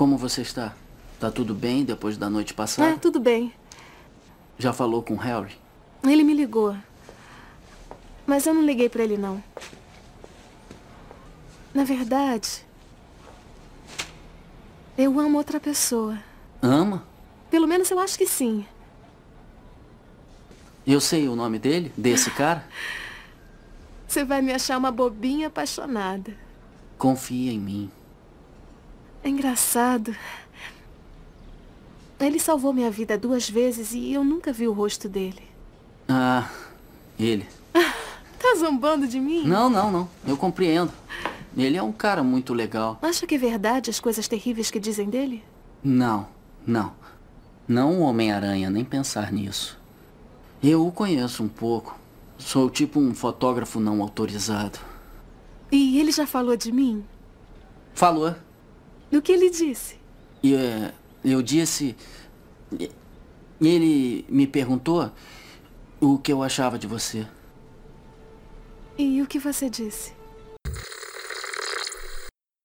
Como você está? Tá tudo bem depois da noite passada? Ah, tudo bem. Já falou com o Harry? Ele me ligou. Mas eu não liguei pra ele, não. Na verdade, eu amo outra pessoa. Ama? Pelo menos eu acho que sim. Eu sei o nome dele? Desse cara? Você vai me achar uma bobinha apaixonada. Confia em mim. É engraçado. Ele salvou minha vida duas vezes e eu nunca vi o rosto dele. Ah, ele. Tá zombando de mim? Não, não, não. Eu compreendo. Ele é um cara muito legal. Acha que é verdade as coisas terríveis que dizem dele? Não, não. Não o Homem-Aranha, nem pensar nisso. Eu o conheço um pouco. Sou tipo um fotógrafo não autorizado. E ele já falou de mim? Falou. O que ele disse? E é, eu disse. Ele me perguntou o que eu achava de você. E o que você disse?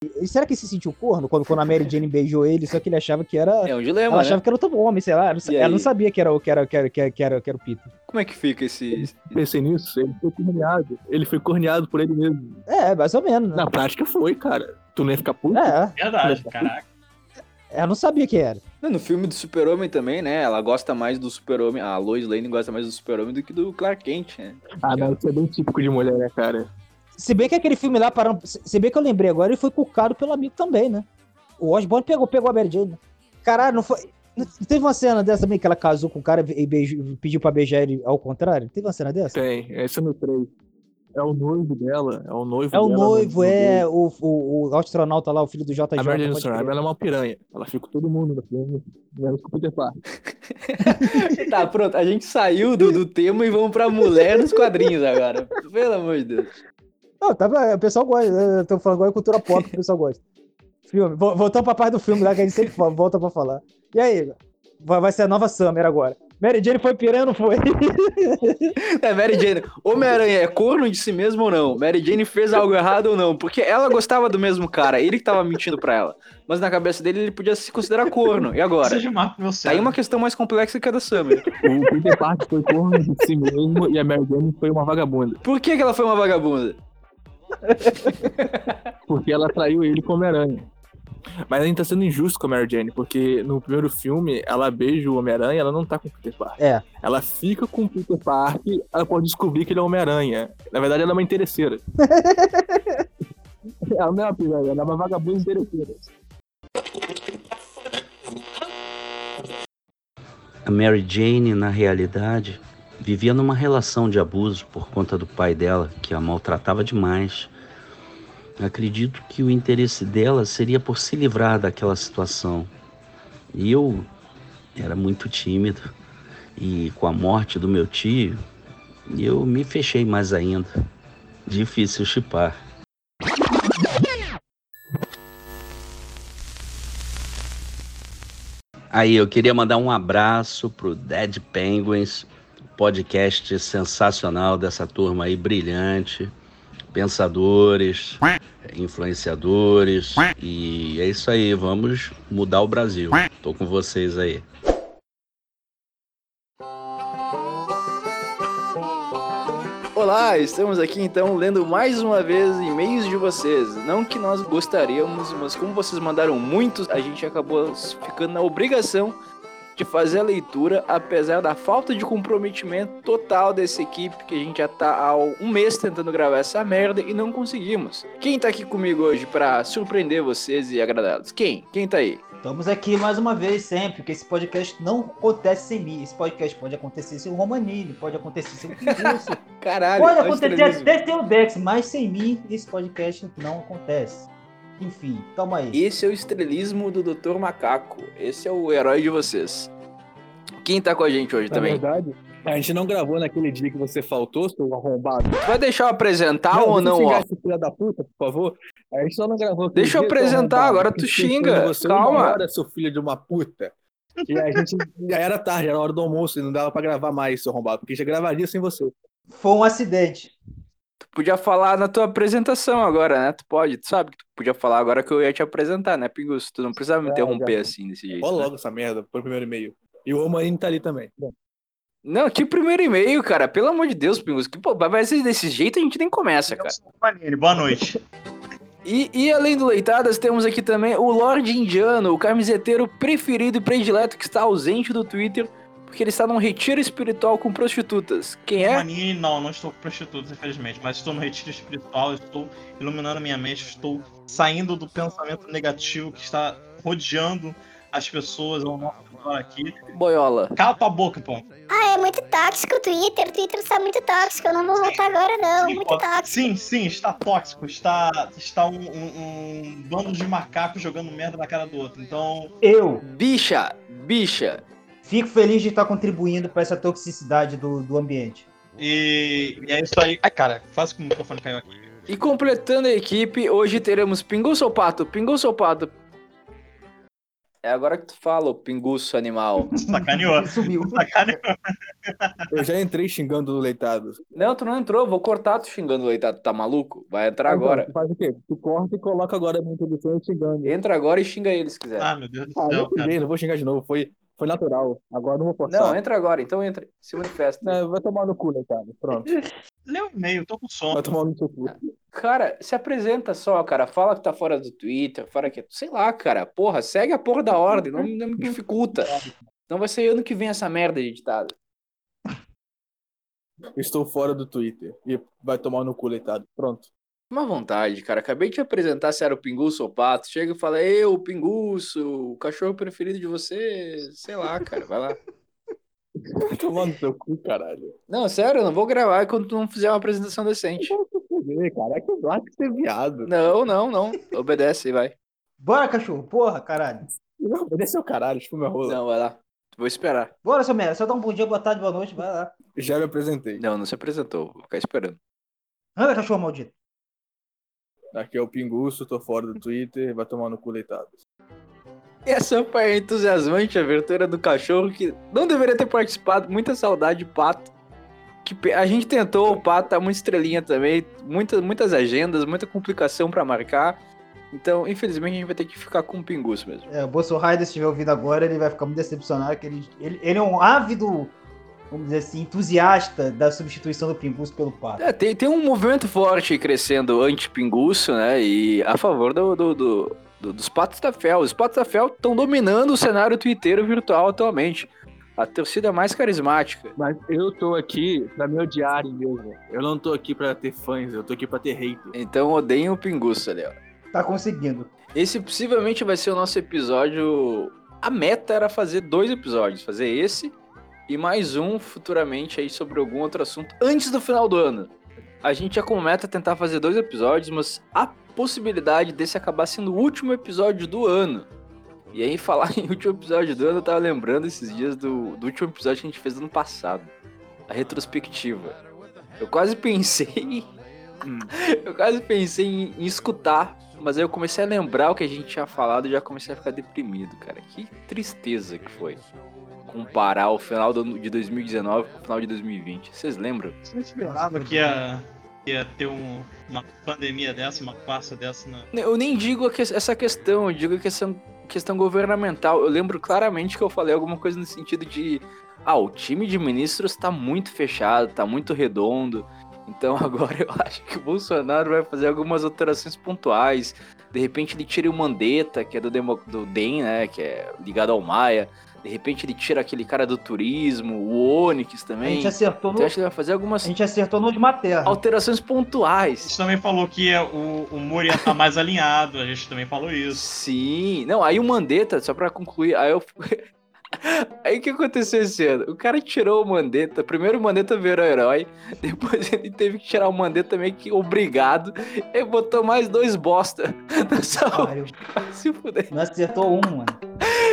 E será que ele se sentiu corno quando, quando a Mary Jane beijou ele? Só que ele achava que era. É um dilema, ela né? achava que era outro homem, sei lá. Ela ela não sabia que era, o- que era, que era, que era, que era, que era o Peter. Como é que fica esse. Pensei nisso, ele foi corneado. Ele foi corneado por ele mesmo. É, mais ou menos. Né? Na prática foi, cara. Tu não ia ficar puto? É, Verdade, caraca. ela não sabia que era. No filme do Super-Homem também, né? Ela gosta mais do Super-Homem. A Lois Lane gosta mais do Super-Homem do que do Clark Kent, né? Ah, não, isso é bem típico de mulher, né, cara? Se bem que aquele filme lá, parando, se bem que eu lembrei agora, ele foi cucado pelo amigo também, né? O Osborne pegou, pegou a Mary Jane. né? Caralho, não foi. não Teve uma cena dessa também que ela casou com o cara e beijou- pediu pra beijar ele ao contrário? Teve uma cena dessa? Tem, esse é no 3. É o noivo dela, é o noivo É o dela noivo, no- no é o, o, o astronauta lá, o filho do JJ. A Mary Jane Soraya, ela é uma piranha. Ela fica com todo mundo no filme, menos com o Peter Parker. Tá, pronto. A gente saiu do, do tema e vamos pra mulher nos quadrinhos agora. Pelo amor de Deus. Não, tava, o pessoal gosta. Eu tô falando agora de cultura pop, que o pessoal gosta. Filme. Vo- Voltando pra parte do filme lá que a gente sempre fala- volta pra falar. E aí? Vai, vai ser a nova Summer agora. Mary Jane foi piranha ou não foi? É, Mary Jane. Homem-Aranha é corno de si mesmo ou não? Mary Jane fez algo errado ou não? Porque ela gostava do mesmo cara, ele que tava mentindo pra ela. Mas na cabeça dele ele podia se considerar corno. E agora? Seja mapa meu Tá aí uma questão mais complexa que a da Summer. O Peter Parker foi corno de si mesmo e a Mary Jane foi uma vagabunda. Por que, que ela foi uma vagabunda? Porque ela traiu ele como Homem-Aranha. Mas a gente tá sendo injusto com a Mary Jane, porque no primeiro filme ela beija o Homem-Aranha ela não tá com o Peter Parker. É. Ela fica com o Peter Parker, ela pode descobrir que ele é Homem-Aranha. Na verdade, ela é uma interesseira. ela não é uma piranha, ela é uma vagabunda interesseira. A Mary Jane, na realidade, vivia numa relação de abuso por conta do pai dela, que a maltratava demais. Acredito que o interesse dela seria por se livrar daquela situação. E eu era muito tímido. E com a morte do meu tio, eu me fechei mais ainda. Difícil chipar. Aí, eu queria mandar um abraço pro Dead Penguins, podcast sensacional dessa turma aí, brilhante, pensadores, influenciadores. E é isso aí, vamos mudar o Brasil. Tô com vocês aí. Olá, estamos aqui então lendo mais uma vez e-mails de vocês. Não que nós gostaríamos, mas como vocês mandaram muitos, a gente acabou ficando na obrigação de fazer a leitura, apesar da falta de comprometimento total dessa equipe, que a gente já tá há um mês tentando gravar essa merda e não conseguimos. Quem tá aqui comigo hoje pra surpreender vocês e agradá-los? Quem? Quem tá aí? Estamos aqui mais uma vez, sempre, porque esse podcast não acontece sem mim. Esse podcast pode acontecer sem o Romanini, pode acontecer sem o Pinguço, Caralho, pode acontecer até sem o Dex, mas sem mim esse podcast não acontece. Enfim, toma aí. Esse é o estrelismo do Dr. Macaco. Esse é o herói de vocês. Quem tá com a gente hoje Na também? verdade, a gente não gravou naquele dia que você faltou, seu arrombado. Vai deixar eu apresentar ou não, ó? esse filho da puta, por favor. A gente só não gravou aquele Deixa eu dia, seu apresentar, arrombado. agora tu xinga. Você Calma. Hora, seu filho de uma puta. E a gente já era tarde, era hora do almoço e não dava pra gravar mais, seu arrombado, porque já gravaria sem você. Foi um acidente. podia falar na tua apresentação agora, né? Tu pode, tu sabe que tu podia falar agora que eu ia te apresentar, né, Pingus? Tu não precisava me É, interromper assim, desse jeito. Olha né? logo essa merda pro primeiro e-mail. E o Romanini tá ali também. Não, que primeiro e-mail, cara. Pelo amor de Deus, Pingus. Que, pô, vai ser desse jeito a gente nem começa, cara. Manini, boa noite. E, e além do Leitadas, temos aqui também o Lorde Indiano, o camiseteiro preferido e predileto que está ausente do Twitter, porque ele está num retiro espiritual com prostitutas. Quem é? Manini, não, não estou com prostitutas, infelizmente, mas estou no retiro espiritual, estou iluminando minha mente, estou saindo do pensamento negativo que está rodeando as pessoas ao nosso redor aqui. Boiola. Cala tua boca, pô. Ah, é muito tóxico o Twitter. O Twitter está muito tóxico. Eu não vou voltar agora, não. Sim, Muito pô. tóxico. Sim, sim, está tóxico. Está, está um, um- um bando de macacos jogando merda na cara do outro. Então, Eu Bicha, bicha. fico feliz de estar contribuindo para essa toxicidade do, do ambiente. e, e é isso aí. Ai, cara, faz com que o microfone caiu aqui. E completando a equipe, hoje teremos Pinguço ou Pato? Pinguço ou Pato? É agora que tu fala, ô pinguço animal. Sacaneou. Sumiu. Sacaneou. Eu já entrei xingando o Leitado. Não, tu não entrou, vou cortar tu xingando o Leitado, tá maluco? Vai entrar agora. Tu faz o quê? Tu corta e coloca agora na introdução xingando. Entra agora e xinga ele se quiser. Ah, meu Deus do Ah, céu, não cara. xinguei, não vou xingar de novo. Foi, foi natural. Agora não vou forçar. Não, entra agora, então entra. Se manifesta. Não, vai tomar no cu, Leitado. Pronto. Lê o e-mail, tô com sono. Vai tomar no seu cu. Cara, se apresenta só, cara. Fala que tá fora do Twitter, fora que. Sei lá, cara. Porra, segue a porra da ordem, não, não me dificulta. Não vai ser ano que vem essa merda de ditado. Estou fora do Twitter. E vai tomar no cu, Leitado. Pronto. Uma vontade, cara. Acabei de te apresentar se era o Pinguço ou o Pato. Chega e fala, eu, Pinguço, o cachorro preferido de você. Sei lá, cara. Vai lá. Vai tomar no seu cu, caralho. Não, sério, eu não vou gravar quando tu não fizer uma apresentação decente. Cara. É que eu acho que você é viado. Não, não, não. Obedece e vai. Bora, cachorro. Porra, caralho. Não, obedece ao caralho. Tipo, minha rola. Não, vai lá. Vou esperar. Bora, seu merda. Só dá um bom dia, boa tarde, boa noite. Vai lá. Já me apresentei. Não, não se apresentou. Vou ficar esperando. Anda, cachorro maldito. Aqui é o Pinguço, tô fora do Twitter. Vai tomar no cu, Leitado. Essa foi a entusiasmante abertura do cachorro que não deveria ter participado. Muita saudade, Pato. Que a gente tentou, o Pato tá muito estrelinha também. Muitas, muitas agendas, muita complicação pra marcar. Então, infelizmente, a gente vai ter que ficar com o Pinguço mesmo. É, o Bolsonaro, se estiver ouvindo agora, ele vai ficar muito decepcionado, que ele, ele, ele é um ávido, vamos dizer assim, entusiasta da substituição do Pingus pelo Pato. É, tem, tem um movimento forte crescendo anti-Pinguço, né? E a favor do, do- do- do- dos Patos da Fel. Os Patos da Fel estão dominando o cenário twitteiro virtual atualmente. A torcida mais carismática. Mas eu tô aqui pra me odiarem mesmo. Eu não tô aqui pra ter fãs, eu tô aqui pra ter hater. Então odeiem o Pinguço ali, ó. Tá conseguindo. Esse possivelmente vai ser o nosso episódio. A meta era fazer dois episódios, fazer esse e mais um futuramente aí sobre algum outro assunto antes do final do ano. A gente tinha como meta tentar fazer dois episódios, mas a possibilidade desse acabar sendo o último episódio do ano. E aí, falar em último episódio do ano, eu tava lembrando esses dias do, do último episódio que a gente fez no ano passado a retrospectiva. Eu quase pensei. eu quase pensei em, em escutar, mas aí eu comecei a lembrar o que a gente tinha falado e já comecei a ficar deprimido, cara. Que tristeza que foi comparar o final do de 2019 com o final de 2020. Vocês lembram? Você esperava que ia, que ia ter um- uma pandemia dessa, uma farsa dessa. Eu nem digo que- essa questão, eu digo a questão, questão governamental. Eu lembro claramente que eu falei alguma coisa no sentido de. Ah, o time de ministros tá muito fechado, tá muito redondo. Então agora eu acho que o Bolsonaro vai fazer algumas alterações pontuais. De repente ele tira o Mandetta, que é do, Demo, do DEM, né? Que é ligado ao Maia. De repente ele tira aquele cara do turismo, o Onyx A também. gente acertou Então no, acho que ele vai fazer a algumas gente acertou no última terra. alterações pontuais. A gente também falou que ia- o, o Moro ia estar mais alinhado, a gente também falou isso. Sim, não, aí o Mandetta, só pra concluir, aí eu. Aí o que aconteceu esse ano? O cara tirou o Mandetta, primeiro o Mandetta virou herói, depois ele teve que tirar o Mandetta meio que obrigado, e botou mais dois bosta nessa Pariu. Se fuder. Não acertou um, mano.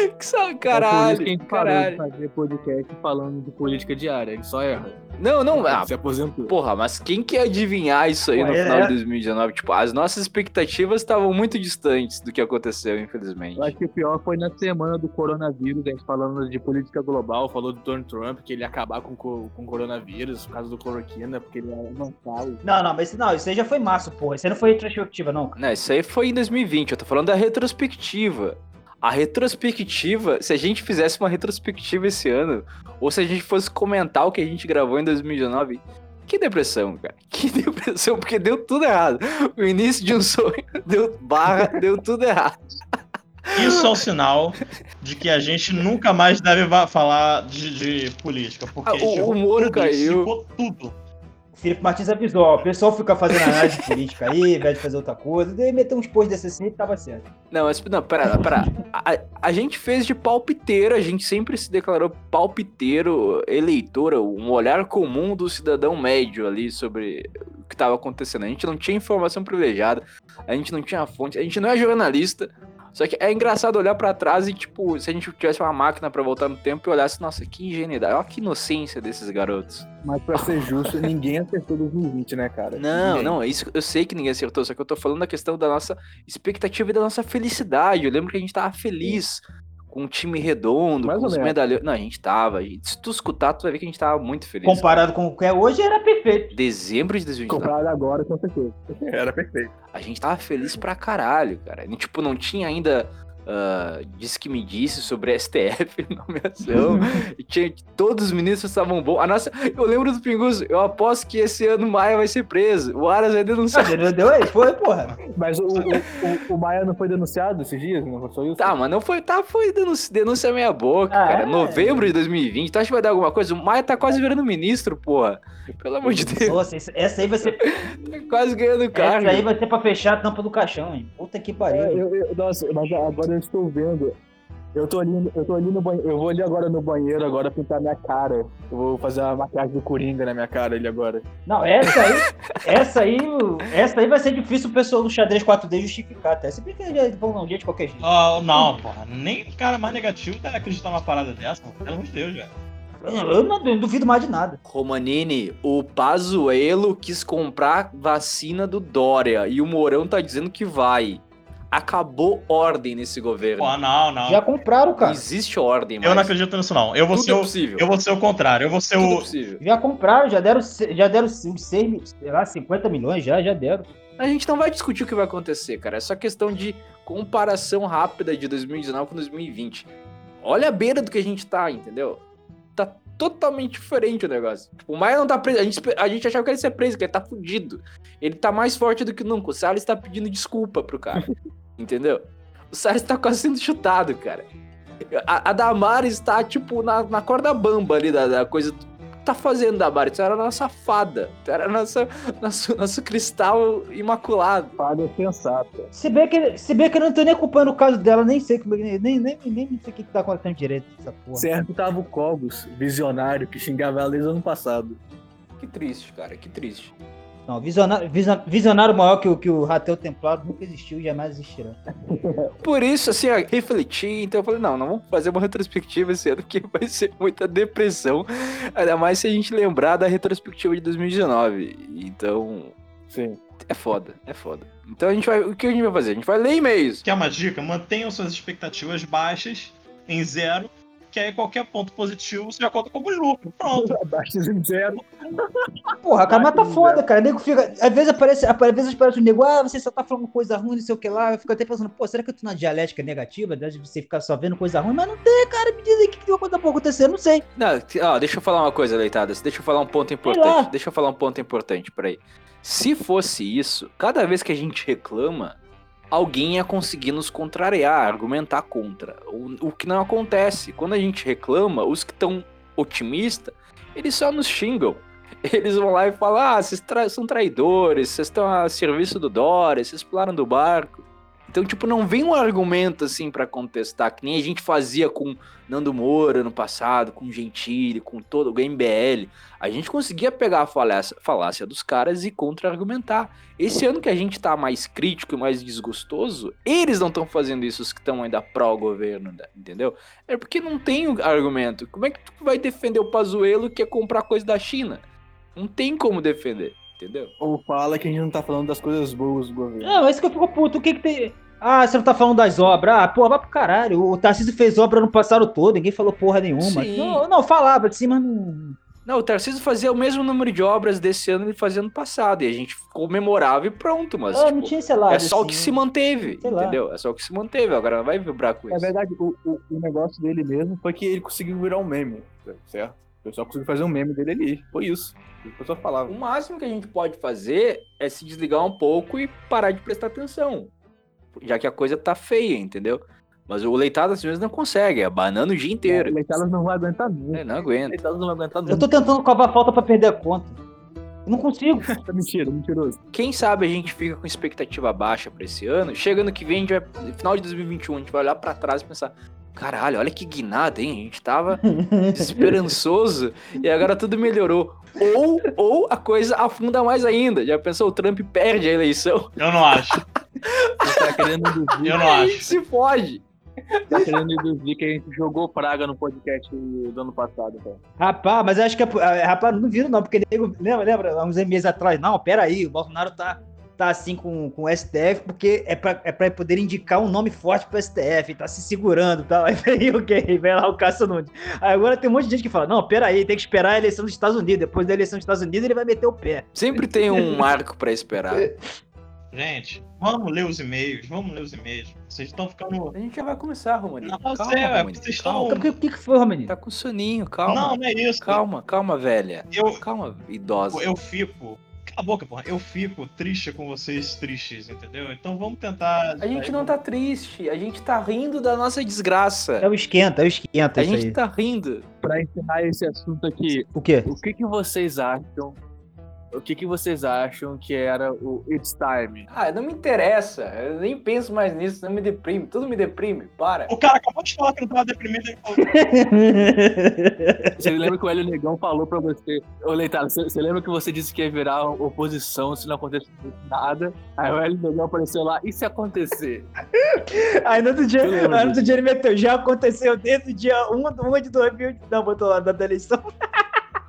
Que só, É caralho, que a gente parou de caralho. fazer podcast falando de política diária. Ele só erra. Não, não, ah, se aposentou. porra, mas quem quer adivinhar isso aí Pô, no é- final de 2019? Tipo, as nossas expectativas estavam muito distantes do que aconteceu, infelizmente. Eu acho que o pior foi na semana do coronavírus, a gente falando de política global, falou do Donald Trump, que ele ia acabar com, co- com o coronavírus, por causa do cloroquina, porque ele ia avançar. o- Não, não, mas isso, não, isso aí já foi março, porra. Isso aí não foi retrospectiva, não. Não, isso aí foi em 2020, eu tô falando da retrospectiva. A retrospectiva, se a gente fizesse uma retrospectiva esse ano, ou se a gente fosse comentar o que a gente gravou em 2019, que depressão, cara. Que depressão, porque deu tudo errado. O início de um sonho deu barra, deu tudo errado. Isso é um sinal de que a gente nunca mais deve falar de, de política. Porque Ah, a gente o, o errou Moro tudo, caiu. tudo. Felipe Martins avisou, ó, o pessoal fica fazendo análise política aí, ao invés de fazer outra coisa. Daí meteu uns posts desse assim e tava certo. Não, mas não, pera, pera. A, a gente fez de palpiteiro, a gente sempre se declarou palpiteiro, eleitora, um olhar comum do cidadão médio ali sobre o que estava acontecendo. A gente não tinha informação privilegiada, a gente não tinha fonte, a gente não é jornalista. Só que é engraçado olhar pra trás e, tipo, se a gente tivesse uma máquina pra voltar no tempo e olhasse, nossa, que ingenuidade, olha que inocência desses garotos. Mas pra ser justo, ninguém acertou 2020, né, cara? Não, Ninguém. não, é isso eu sei que ninguém acertou, só que eu tô falando da questão da nossa expectativa e da nossa felicidade. Eu lembro que a gente tava feliz com um time redondo, Mais com os medalhões. Não, a gente tava. a gente- Se tu escutar, tu vai ver que a gente tava muito feliz. Comparado com o que é hoje, era perfeito. Dezembro de 2019. Comparado agora, com certeza. Era perfeito. A gente tava feliz pra caralho, cara. E, tipo, não tinha ainda. Ah, disse que me disse sobre STF, nomeação. e tinha, todos os ministros estavam bons. A nossa, eu lembro do Pinguço, eu aposto que esse ano o Maia vai ser preso. O Aras vai denunciar. Deu, deu aí, foi, porra. Mas o, o, o, o Maia não foi denunciado esses dias? Não foi isso? Tá, mas não foi. Tá, foi denúncia, denúncia meia boca, Ah, cara. é. Novembro de 2020. Tu acha que vai dar alguma coisa? O Maia tá quase virando ministro, porra. Pelo amor de Deus. Nossa, essa- essa aí vai ser. Tá quase ganhando Essa cargo. aí vai ser pra fechar a tampa do caixão, hein? Puta que É, pariu. eu, eu- nossa, mas agora eu estou vendo. Eu tô ali, eu tô ali no banheiro. Eu vou ali agora no banheiro agora pintar minha cara. Eu vou fazer a maquiagem do Coringa na minha cara ali agora. Não, essa aí, essa aí, essa aí vai ser difícil o pessoal do xadrez 4D justificar, até. Se bem que já vão não, dia de qualquer jeito. Ah, não, porra. Nem o cara mais negativo deve acreditar numa parada dessa. Pelo amor de Deus, velho. Eu não, eu não duvido mais de nada. Romanini, o Pazuello quis comprar vacina do Dória e o Mourão tá dizendo que vai. Acabou ordem nesse governo. Pô, não, não. Já compraram, Não cara. existe ordem, Eu não acredito nisso, não. Eu vou, Tudo ser é o, eu vou ser o contrário. Eu vou ser Tudo é o. possível. Já compraram, já deram, já deram uns 6, sei lá, 50 milhões, já, já deram. A gente não vai discutir o que vai acontecer, cara. É só questão de comparação rápida de 2019 com 2020. Olha a beira do que a gente tá, entendeu? Tá totalmente diferente o negócio. Tipo, o Maia não tá preso. A gente, a gente achava que ele ia ser preso, que ele tá fudido. Ele tá mais forte do que nunca. O Salles tá pedindo desculpa pro cara. entendeu? O Salles tá quase sendo chutado, cara. A, a Damares tá, tipo, na, na corda bamba ali da, da coisa. Tá fazendo, Damares? Tu era a nossa fada. Tu era nossa, nosso, nosso cristal imaculado. Fada sensata. Se bem, que, se bem que eu não tô nem culpando o caso dela, nem sei, como- nem, nem, nem, nem sei o que que tá acontecendo direito essa porra. Certo tava o Cogos, visionário, que xingava ela desde o ano passado. Que triste, cara, que triste. Não, visionário, visio- visionário maior que o, que o Ratel Templado nunca existiu e jamais existirá. Por isso, assim, eu refleti, então eu falei, não, não vamos fazer uma retrospectiva esse ano, porque vai ser muita depressão. Ainda mais se a gente lembrar da retrospectiva de 2019. Então, Sim. é foda, é foda. Então a gente vai. O que a gente vai fazer? A gente vai ler e-mails. Quer uma dica? Mantenham suas expectativas baixas, em zero, que aí qualquer ponto positivo você já conta como lucro. Pronto. Abaixo de zero. Porra, cara, mas tá foda, cara. O nego fica. Às vezes aparece, às vezes aparece um nego, ah, você só tá falando coisa ruim, não sei o que lá. Eu fico até pensando, pô, será que eu tô na dialética negativa? De você ficar só vendo coisa ruim? Mas não tem, cara. Me diz aí que tem uma coisa boa acontecendo, não sei. Não, ó, deixa eu falar uma coisa, Leitadas. Deixa eu falar um ponto importante. Deixa eu falar um ponto importante, peraí. Se fosse isso, cada vez que a gente reclama, alguém ia conseguir nos contrariar, argumentar contra. O, o que não acontece. Quando a gente reclama, os que estão otimistas, eles só nos xingam. Eles vão lá e falam: ah, vocês tra- são traidores, vocês estão a serviço do Dória, vocês pularam do barco. Então, tipo, não vem um argumento assim pra contestar, que nem a gente fazia com Nando Moura no passado, com Gentili, com todo o MBL. A gente conseguia pegar a falácia, falácia dos caras e contra-argumentar. Esse ano que a gente tá mais crítico e mais desgostoso, eles não estão fazendo isso, os que estão ainda pró-governo, né, entendeu? É porque não tem argumento. Como é que tu vai defender o Pazuello que é comprar coisa da China? Não tem como defender, entendeu? Ou fala que a gente não tá falando das coisas boas do governo. Não, esse que eu fico puto. O que que tem. Ah, você não tá falando das obras? Ah, pô, vai pro caralho. O Tarcísio fez obra no passado todo, ninguém falou porra nenhuma. Sim. Não, não, falava de cima. Não... Não, o Tarcísio fazia o mesmo número de obras desse ano que ele fazia no passado. E a gente comemorava e pronto, mas. Ah, tipo, não tinha esse lado. é só o que assim. se manteve, Sei lá. entendeu? É só o que se manteve. Agora não vai vibrar com Na isso. verdade, o, o, o negócio dele mesmo foi que ele conseguiu virar um meme, certo? O pessoal conseguiu fazer um meme dele ali. Foi isso. O pessoal falava. O máximo que a gente pode fazer é se desligar um pouco e parar de prestar atenção. Já que a coisa tá feia, entendeu? Mas o leitado às vezes não consegue, é banana o dia O inteiro. Leitalas não vai aguentar nunca. É, não O aguenta. Leitalas não vai aguentar Eu nunca. tô tentando covar falta pra perder a conta. Eu não consigo. Tá mentira, mentiroso. Quem sabe a gente fica com expectativa baixa pra esse ano. Chega ano que vem, a gente vai, no final de 2021, a gente vai olhar pra trás e pensar: caralho, olha que guinada, hein? A gente tava esperançoso e agora tudo melhorou. Ou, ou a coisa afunda mais ainda. Já pensou, o Trump perde a eleição? Eu não acho. Você tá querendo induzir, Eu não acho. se pode. tá querendo induzir que a gente jogou praga no podcast do ano passado, cara. Rapaz, mas eu acho que. Rapaz, não viro não, porque nego- lembra, lembra, há uns meses atrás? Não, pera aí, o Bolsonaro tá, tá assim com, com o STF, porque é pra, é pra poder indicar um nome forte pro STF, tá se segurando e tal. Aí veio o quê? Vem lá o Cássio Nunes. Aí agora tem um monte de gente que fala: não, pera aí, tem que esperar a eleição dos Estados Unidos. Depois da eleição dos Estados Unidos, ele vai meter o pé. Sempre tem um marco pra esperar. Gente, vamos ler os e-mails, vamos ler os e-mails. Vocês estão ficando. A gente já vai começar, Romani. Não, calma, sei, é, Romani, vocês estão- O que, o que que foi, Romaninho? Tá com soninho, calma. Não, não é isso. Calma, calma, velha. Eu, Calma, idosa. eu fico. Cala a boca, porra. Eu fico triste com vocês tristes, entendeu? Então vamos tentar. A gente não tá triste, a gente tá rindo da nossa desgraça. É o esquenta, é o esquenta A gente aí. tá rindo. Pra encerrar esse assunto aqui, O quê? o que, que vocês acham? O que, que vocês acham que era o It's Time? Ah, não me interessa. Eu nem penso mais nisso, não me deprime. Tudo me deprime. Para. O cara acabou de falar que não tava deprimido. ele falou, Você lembra que o Hélio Negão falou pra você? Ô, Leitado, você, você lembra que você disse que ia virar oposição se não acontecesse nada? Aí o Hélio Negão apareceu lá, e se acontecer? Aí no outro dia, Eu lembro aí no outro dia ele meteu, já aconteceu desde o dia 1, 1 de 2000, não, botou lá da eleição.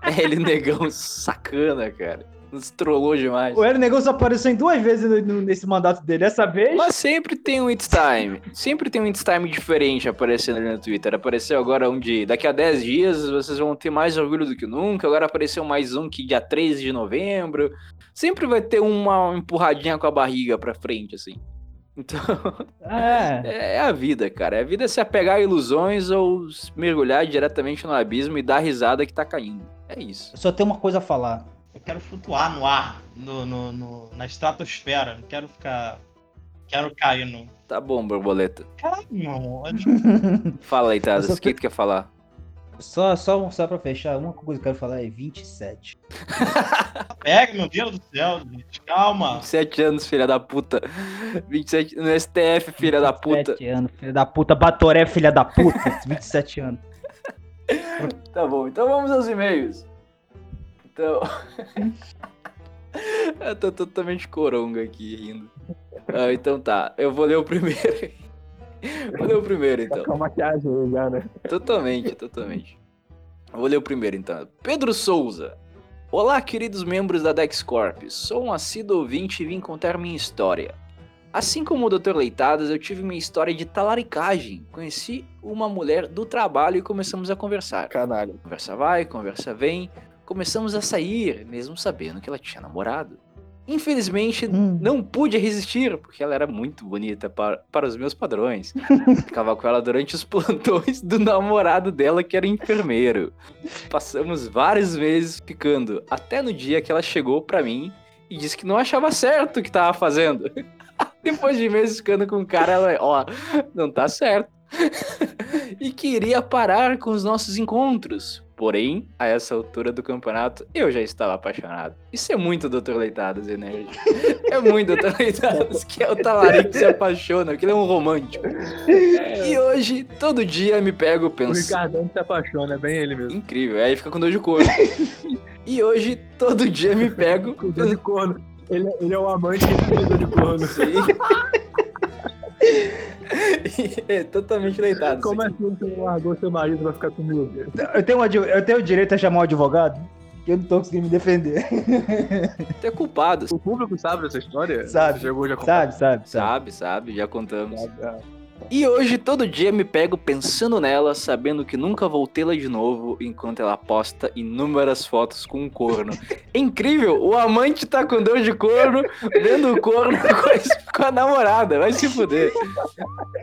É ele negão sacana, cara. Nos trollou demais. O Hélio Negão apareceu em duas vezes no- nesse mandato dele. Dessa vez, Mas sempre tem um It's Time. Sempre tem um It's Time diferente aparecendo ali no Twitter. Apareceu agora um de. Daqui a 10 dias vocês vão ter mais orgulho do que nunca. Agora apareceu mais um que dia 13 de novembro. Sempre vai ter uma empurradinha com a barriga pra frente, assim. Então, é, é a vida, cara. A vida é se apegar a ilusões ou mergulhar diretamente no abismo e dar risada que tá caindo. É isso. só tem uma coisa a falar. Eu quero flutuar no ar, no, no- no- na estratosfera. Não quero ficar. Quero cair no. Tá bom, borboleta. Caralho, amor. Fala aí, só O que tu quer falar? Só, só, só pra fechar, uma coisa que eu quero falar é 27. Pega, meu Deus do céu, gente. Calma. 27 anos, filha da puta. 27 no STF, filha da puta. 27 anos, filha da puta. Batoré, filha da puta. 27 anos. Tá bom, então vamos aos e-mails. Então. eu tô totalmente coronga aqui rindo. Ah, então tá, eu vou ler o primeiro. vou ler o primeiro então. Com maquiagem já, né? Totalmente, totalmente. Vou ler o primeiro então. Pedro Souza. Olá, queridos membros da DexCorp. Sou um assíduo ouvinte e vim contar minha história. Assim como o Dr. Leitadas, eu tive minha história de talaricagem. Conheci uma mulher do trabalho e começamos a conversar. Canalha. Conversa vai, conversa vem. Começamos a sair, mesmo sabendo que ela tinha namorado. Infelizmente, Hum. não pude resistir, porque ela era muito bonita para, para os meus padrões. Ficava com ela durante os plantões do namorado dela, que era enfermeiro. Passamos vários meses ficando, até no dia que ela chegou pra mim e disse que não achava certo o que tava fazendo. Depois de meses ficando com o cara, ela, ó, não tá certo. e queria parar com os nossos encontros, Porém, a essa altura do campeonato, eu já estava apaixonado. Isso é muito Dr. Leitadas, Energy. É muito Dr. Leitadas, que é o talarico que se apaixona, que ele é um romântico. E hoje, todo dia me pego O pensando. Ricardão se apaixona, é bem ele mesmo. Incrível, aí fica com dor de corno. E hoje, todo dia me pego. Com dor de corno. Ele, é- ele é o amante que tem dor de corno. é totalmente leitado. Como assim você largou seu marido pra ficar comigo? Eu tenho, um adv- eu tenho o direito a chamar o advogado? Que eu não tô conseguindo me defender. Até culpado. O público sabe dessa história? Sabe. Chegou já a contar? Sabe, sabe, sabe. Sabe, sabe, já contamos. Ah, E hoje, todo dia, me pego pensando nela, sabendo que nunca vou tê-la de novo, enquanto ela posta inúmeras fotos com um corno. É incrível, o amante tá com dor de corno, vendo o corno com a, namorada, vai se fuder.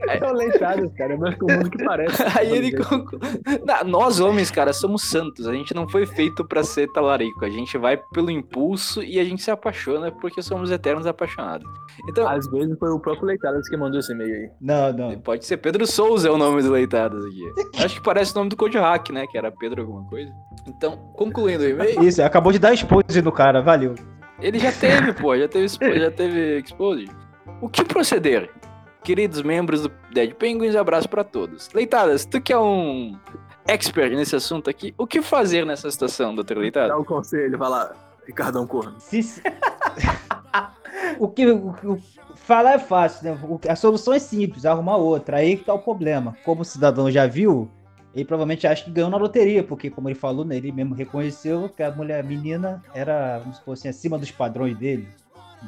É o leitado, cara. É mais comum do que parece. Aí ele. conclu- Não, Nós, homens, cara, somos santos. A gente não foi feito pra ser talarico. A gente vai pelo impulso e a gente se apaixona porque somos eternos apaixonados. Então, Às vezes foi o próprio Leitadas que mandou esse e-mail aí. Não, não. Pode ser Pedro Souza é o nome do Leitadas aqui. Acho que parece o nome do Code Hack, né? Que era Pedro alguma coisa. Então, concluindo o e-mail, Isso, acabou de dar expose no cara, valeu. ele já teve, pô, já teve, já teve expose. O que proceder? Queridos membros do Dead Penguins, abraço pra todos. Leitadas, tu que é um expert nesse assunto aqui, o que fazer nessa situação, doutor Leitadas? Dá um conselho, vai lá. Ricardão Corno. O que o, o- falar é fácil, né? A solução é simples, arrumar outra. Aí que tá o problema. Como o cidadão já viu, ele provavelmente acha que ganhou na loteria, porque como ele falou, né, ele mesmo reconheceu que a mulher a menina era, vamos supor assim, acima dos padrões dele,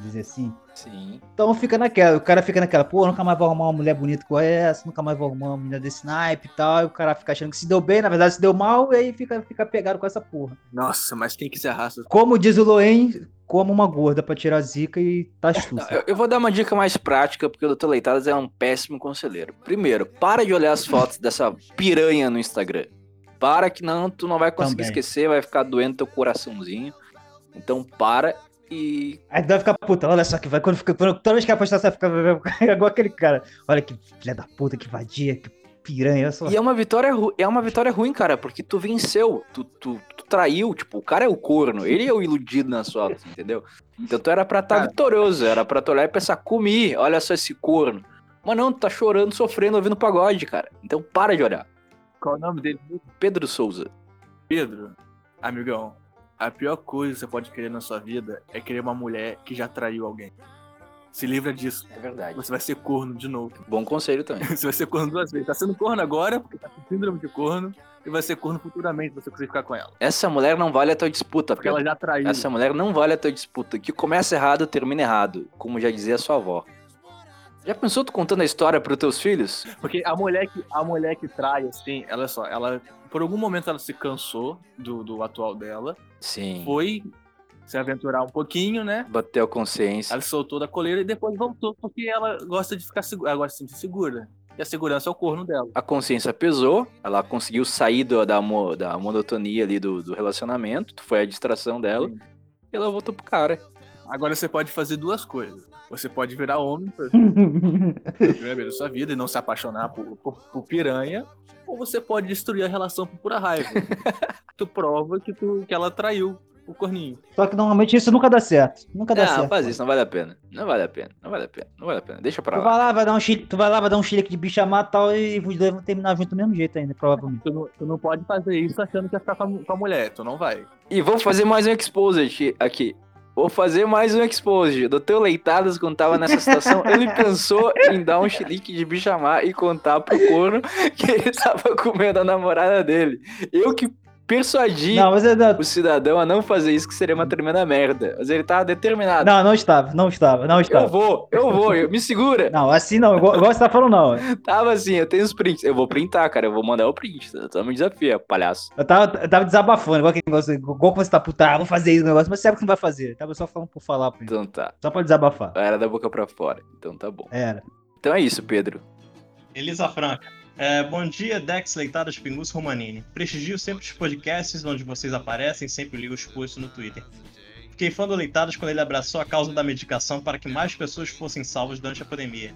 dizer assim. Sim. Então fica naquela, o cara fica naquela, pô, nunca mais vou arrumar uma mulher bonita com essa, nunca mais vou arrumar uma menina desse naipe e tal, e o cara fica achando que se deu bem, na verdade se deu mal, e aí fica, fica pegado com essa porra. Nossa, mas quem que se arrasta? Como diz o Loen, como uma gorda pra tirar zica e tá sussa. Eu, eu vou dar uma dica mais prática, porque o Dr. Leitadas é um péssimo conselheiro. Primeiro, para de olhar as fotos dessa piranha no Instagram. Para que não, tu não vai conseguir Também. esquecer, vai ficar doendo teu coraçãozinho. Então para e. Aí tu vai ficar puta, olha só que vai, quando fica, quando, toda vez que ela postar, você vai ficar igual aquele cara. Olha que filha da puta, que vadia, que piranha, olha só. E é uma vitória, ru- é uma vitória ruim, cara, porque tu venceu, tu, tu, tu traiu, tipo, o cara é o corno, ele é o iludido nas fotos, entendeu? Então tu era pra estar Cara. vitorioso, era pra tu olhar e pensar, comi, olha só esse corno. Mas não, tu tá chorando, sofrendo, ouvindo pagode, cara. Então para de olhar. Qual é o nome dele? Pedro Souza. Pedro. Amigão, a pior coisa que você pode querer na sua vida é querer uma mulher que já traiu alguém. Se livra disso. É verdade. Você vai ser corno de novo. Bom conselho também. Você vai ser corno duas vezes. Tá sendo corno agora, porque tá com síndrome de corno, e vai ser corno futuramente, se você conseguir ficar com ela. Essa mulher não vale a tua disputa, Porque Pedro. ela já traiu. Essa mulher não vale a tua disputa. Que começa errado, termina errado. Como já dizia sua avó. Já pensou tu contando a história pros teus filhos? Porque a mulher que, a mulher que trai, assim, ela só, ela. Por algum momento ela se cansou do, do atual dela. Sim. Foi se aventurar um pouquinho, né? Bateu a consciência. Ela soltou da coleira e depois voltou, porque ela gosta de ficar segura, ela gosta de se sentir segura. E a segurança é o corno dela. A consciência pesou, ela conseguiu sair do- da, da monotonia ali do, do relacionamento, foi a distração dela, Sim. e ela voltou pro cara. Agora você pode fazer duas coisas. Você pode virar homem primeira vez da sua vida e não se apaixonar por, por, por piranha. Ou você pode destruir a relação por pura raiva. tu prova que, tu, que ela traiu o corninho. Só que normalmente isso nunca dá certo. Nunca dá Não, certo. faz isso, não vale a pena. Não vale a pena, não vale a pena, não vale a pena. Deixa pra Tu lá. vai lá, vai dar um chile, tu vai lá, vai dar um chile de bicha mata e tal, e os dois vão terminar junto do mesmo jeito ainda, provavelmente. Tu não, tu não pode fazer isso achando que vai ficar com a, com a mulher. Tu não vai. E vou fazer mais um exposed aqui. Vou fazer mais um exposed. Doutor Leitadas, quando tava nessa situação, ele pensou em dar um chilique de bichamar e contar pro corno que ele tava comendo a namorada dele. Eu que persuadi Não, mas eu não, o cidadão a não fazer isso, que seria uma tremenda merda. Mas ele tava determinado. não, não estava, não estava, não eu estava. vou, eu vou, eu- me segura. Não, assim não, igual, igual você tá falando, não. Tava assim, eu tenho os prints. Eu vou printar, cara. Eu vou mandar o print. Tu me desafia, palhaço. Eu tava, eu tava desabafando, igual aquele negócio, igual que você tá puta, ah, vou fazer isso, negócio, mas você sabe que não vai fazer. Eu tava só falando por falar, pô. Então tá. só pra desabafar. Era da boca pra fora. Então tá bom. Era. Então é isso, Pedro. Elisa Franca. É, bom dia, Dex Leitadas Pingus Romanini. Prestigio sempre os podcasts onde vocês aparecem, sempre ligo os posts no Twitter. Fiquei fã do Leitadas quando ele abraçou a causa da medicação para que mais pessoas fossem salvas durante a pandemia.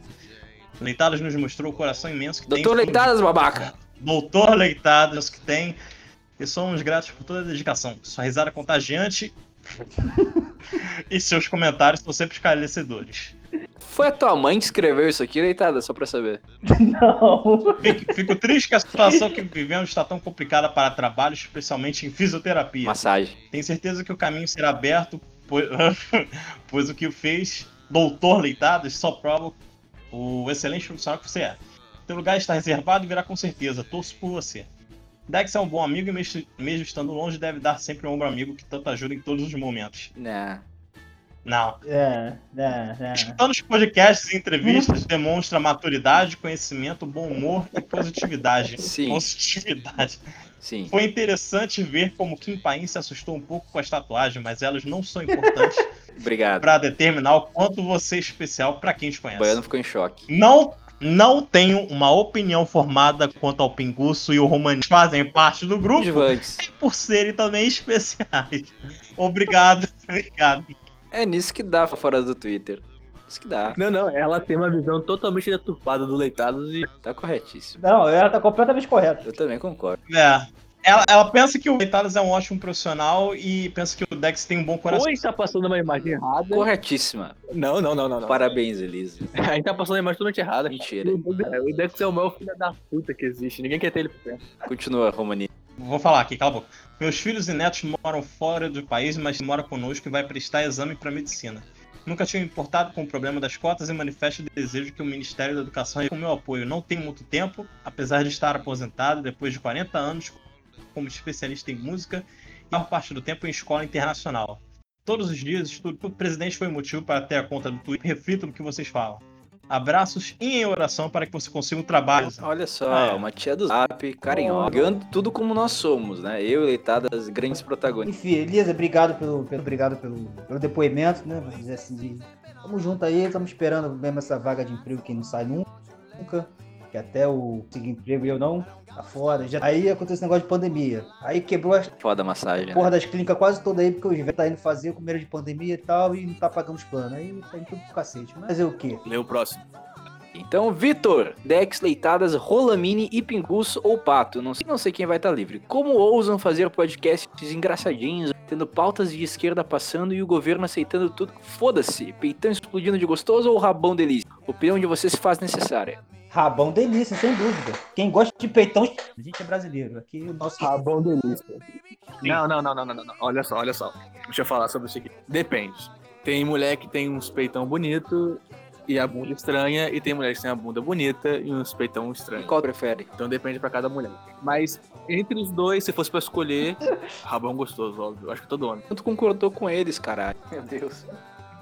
Leitadas nos mostrou o coração imenso que tem. Doutor Leitadas, babaca. Doutor Leitadas que tem e somos gratos por toda a dedicação. Sua risada é contagiante e seus comentários são sempre esclarecedores. Foi a tua mãe que escreveu isso aqui, deitada, só pra saber. Não. Fico, fico triste que a situação que vivemos está tão complicada para trabalho, especialmente em fisioterapia. Massagem. Tenho certeza que o caminho será aberto, pois, pois o que o fez doutor Leitadas só prova o excelente profissional que você é. Teu lugar está reservado e virá com certeza. Torço por você. Dex é um bom amigo e mesmo, mesmo estando longe deve dar sempre um ombro amigo que tanto ajuda em todos os momentos. Né. Não. É, é, é. Escutando os podcasts e entrevistas demonstra maturidade, conhecimento, bom humor e positividade. Sim. Positividade. Sim. Foi interessante ver como Kim Paim se assustou um pouco com as tatuagens, mas elas não são importantes Obrigado. para determinar o quanto você é especial para quem te O conhece. Baiano ficou em choque. Não, não tenho uma opinião formada quanto ao Pinguço e o Romani fazem parte do grupo Divantes. por serem também especiais. Obrigado, obrigado. É nisso que dá fora do Twitter. Isso que dá. Não, não, ela tem uma visão totalmente deturpada do Leitados e Tá corretíssimo. Não, ela tá completamente correta. Eu também concordo. É. Ela, ela pensa que o Leitadas é um ótimo profissional e pensa que o Dex tem um bom coração. ou está passando uma imagem errada. Corretíssima. Não, não, não, não. não. Parabéns, Elisa. A gente tá passando a imagem totalmente errada. Mentira. O Dex é o maior filho da puta que existe. Ninguém quer ter ele por perto. Continua, Romani. Vou falar aqui, cala a boca. Meus filhos e netos moram fora do país, mas mora conosco e vai prestar exame para medicina. Nunca tinha importado com o problema das cotas e manifesto o desejo que o Ministério da Educação com meu apoio. Não tenho muito tempo, apesar de estar aposentado depois de 40 anos como especialista em música e maior parte do tempo em escola internacional. Todos os dias estudo. O presidente foi motivo para ter a conta do Twitter. Reflito no que vocês falam. Abraços e em oração para que você consiga um trabalho. Olha só, Ah, é. uma tia do Zap, carinhosa. Pegando tudo como nós somos, né? Eu e Leitadas, grandes protagonistas. Enfim, Elisa, obrigado pelo, pelo, obrigado pelo, pelo depoimento, né? Vamos dizer assim, de... Tamo junto aí, estamos esperando mesmo essa vaga de emprego que não sai nunca. Que até o seguir emprego eu não, tá fora. Já... Aí aconteceu esse negócio de pandemia. Aí quebrou a Foda a massagem. né? porra das clínicas quase toda aí, porque os velhos tá indo fazer com medo de pandemia e tal, e não tá pagando os planos. Aí tá indo tudo pro cacete. Mas fazer o quê? Lê o próximo. Então, Vitor, Dex, Leitadas, Rolamine e Pinguço ou Pato, não sei, não sei quem vai estar livre. Como ousam fazer podcasts engraçadinhos, tendo pautas de esquerda passando e o governo aceitando tudo? Foda-se, peitão explodindo de gostoso ou rabão delícia? Opinião de vocês se faz necessária. Rabão delícia, sem dúvida. Quem gosta de peitão, a gente é brasileiro. Aqui o nosso. Bom delícia. Não, não, não, não, não, não. Olha só, olha só. Deixa eu falar sobre isso aqui. Depende. Tem mulher que tem uns peitão bonito e a bunda estranha, e tem mulher que tem a bunda bonita e uns peitão E estranho. qual prefere? Então depende pra cada mulher. Mas entre os dois, se fosse pra escolher, rabão gostoso, óbvio. Acho que todo homem. Tu concordou com eles, caralho. Meu Deus.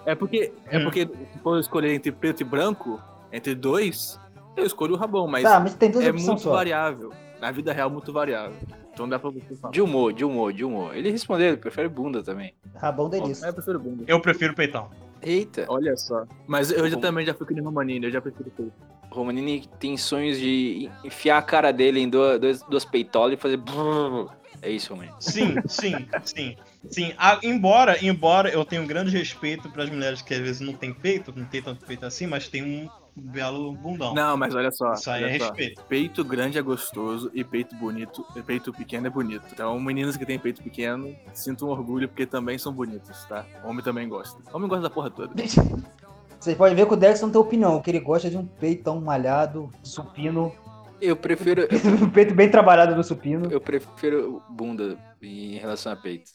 É porque, é Hum. porque se for escolher entre preto e branco, entre dois, eu escolho o rabão, mas Tá, mas tem duas é muito só. variável. Na vida real, muito variável. Então dá pra você falar. De humor, de humor, de humor. Ele respondeu, ele prefere bunda também. Rabão É, delícia. eu prefiro bunda. Eu prefiro peitão. Eita, Olha só. Mas eu já também já fui que nem Romanini, eu já prefiro peito. o Romanini tem sonhos de enfiar a cara dele em duas, duas, duas peitolas e fazer. É isso, Romanini. Sim, sim, sim. Sim, Ah, embora, embora eu tenha um grande respeito para as mulheres que às vezes não têm peito, não tem tanto peito assim, mas tem um belo bundão. Não, mas olha só. Isso aí olha é só. respeito. Peito grande é gostoso e peito bonito, e peito pequeno é bonito. Então, meninas que têm peito pequeno, sintam orgulho porque também são bonitos, tá? Homem também gosta. Homem gosta da porra toda. Vocês podem ver que o Dex não tem opinião, que ele gosta de um peitão malhado, supino. Eu prefiro. eu- um peito bem trabalhado no supino. Eu prefiro bunda em relação a peito.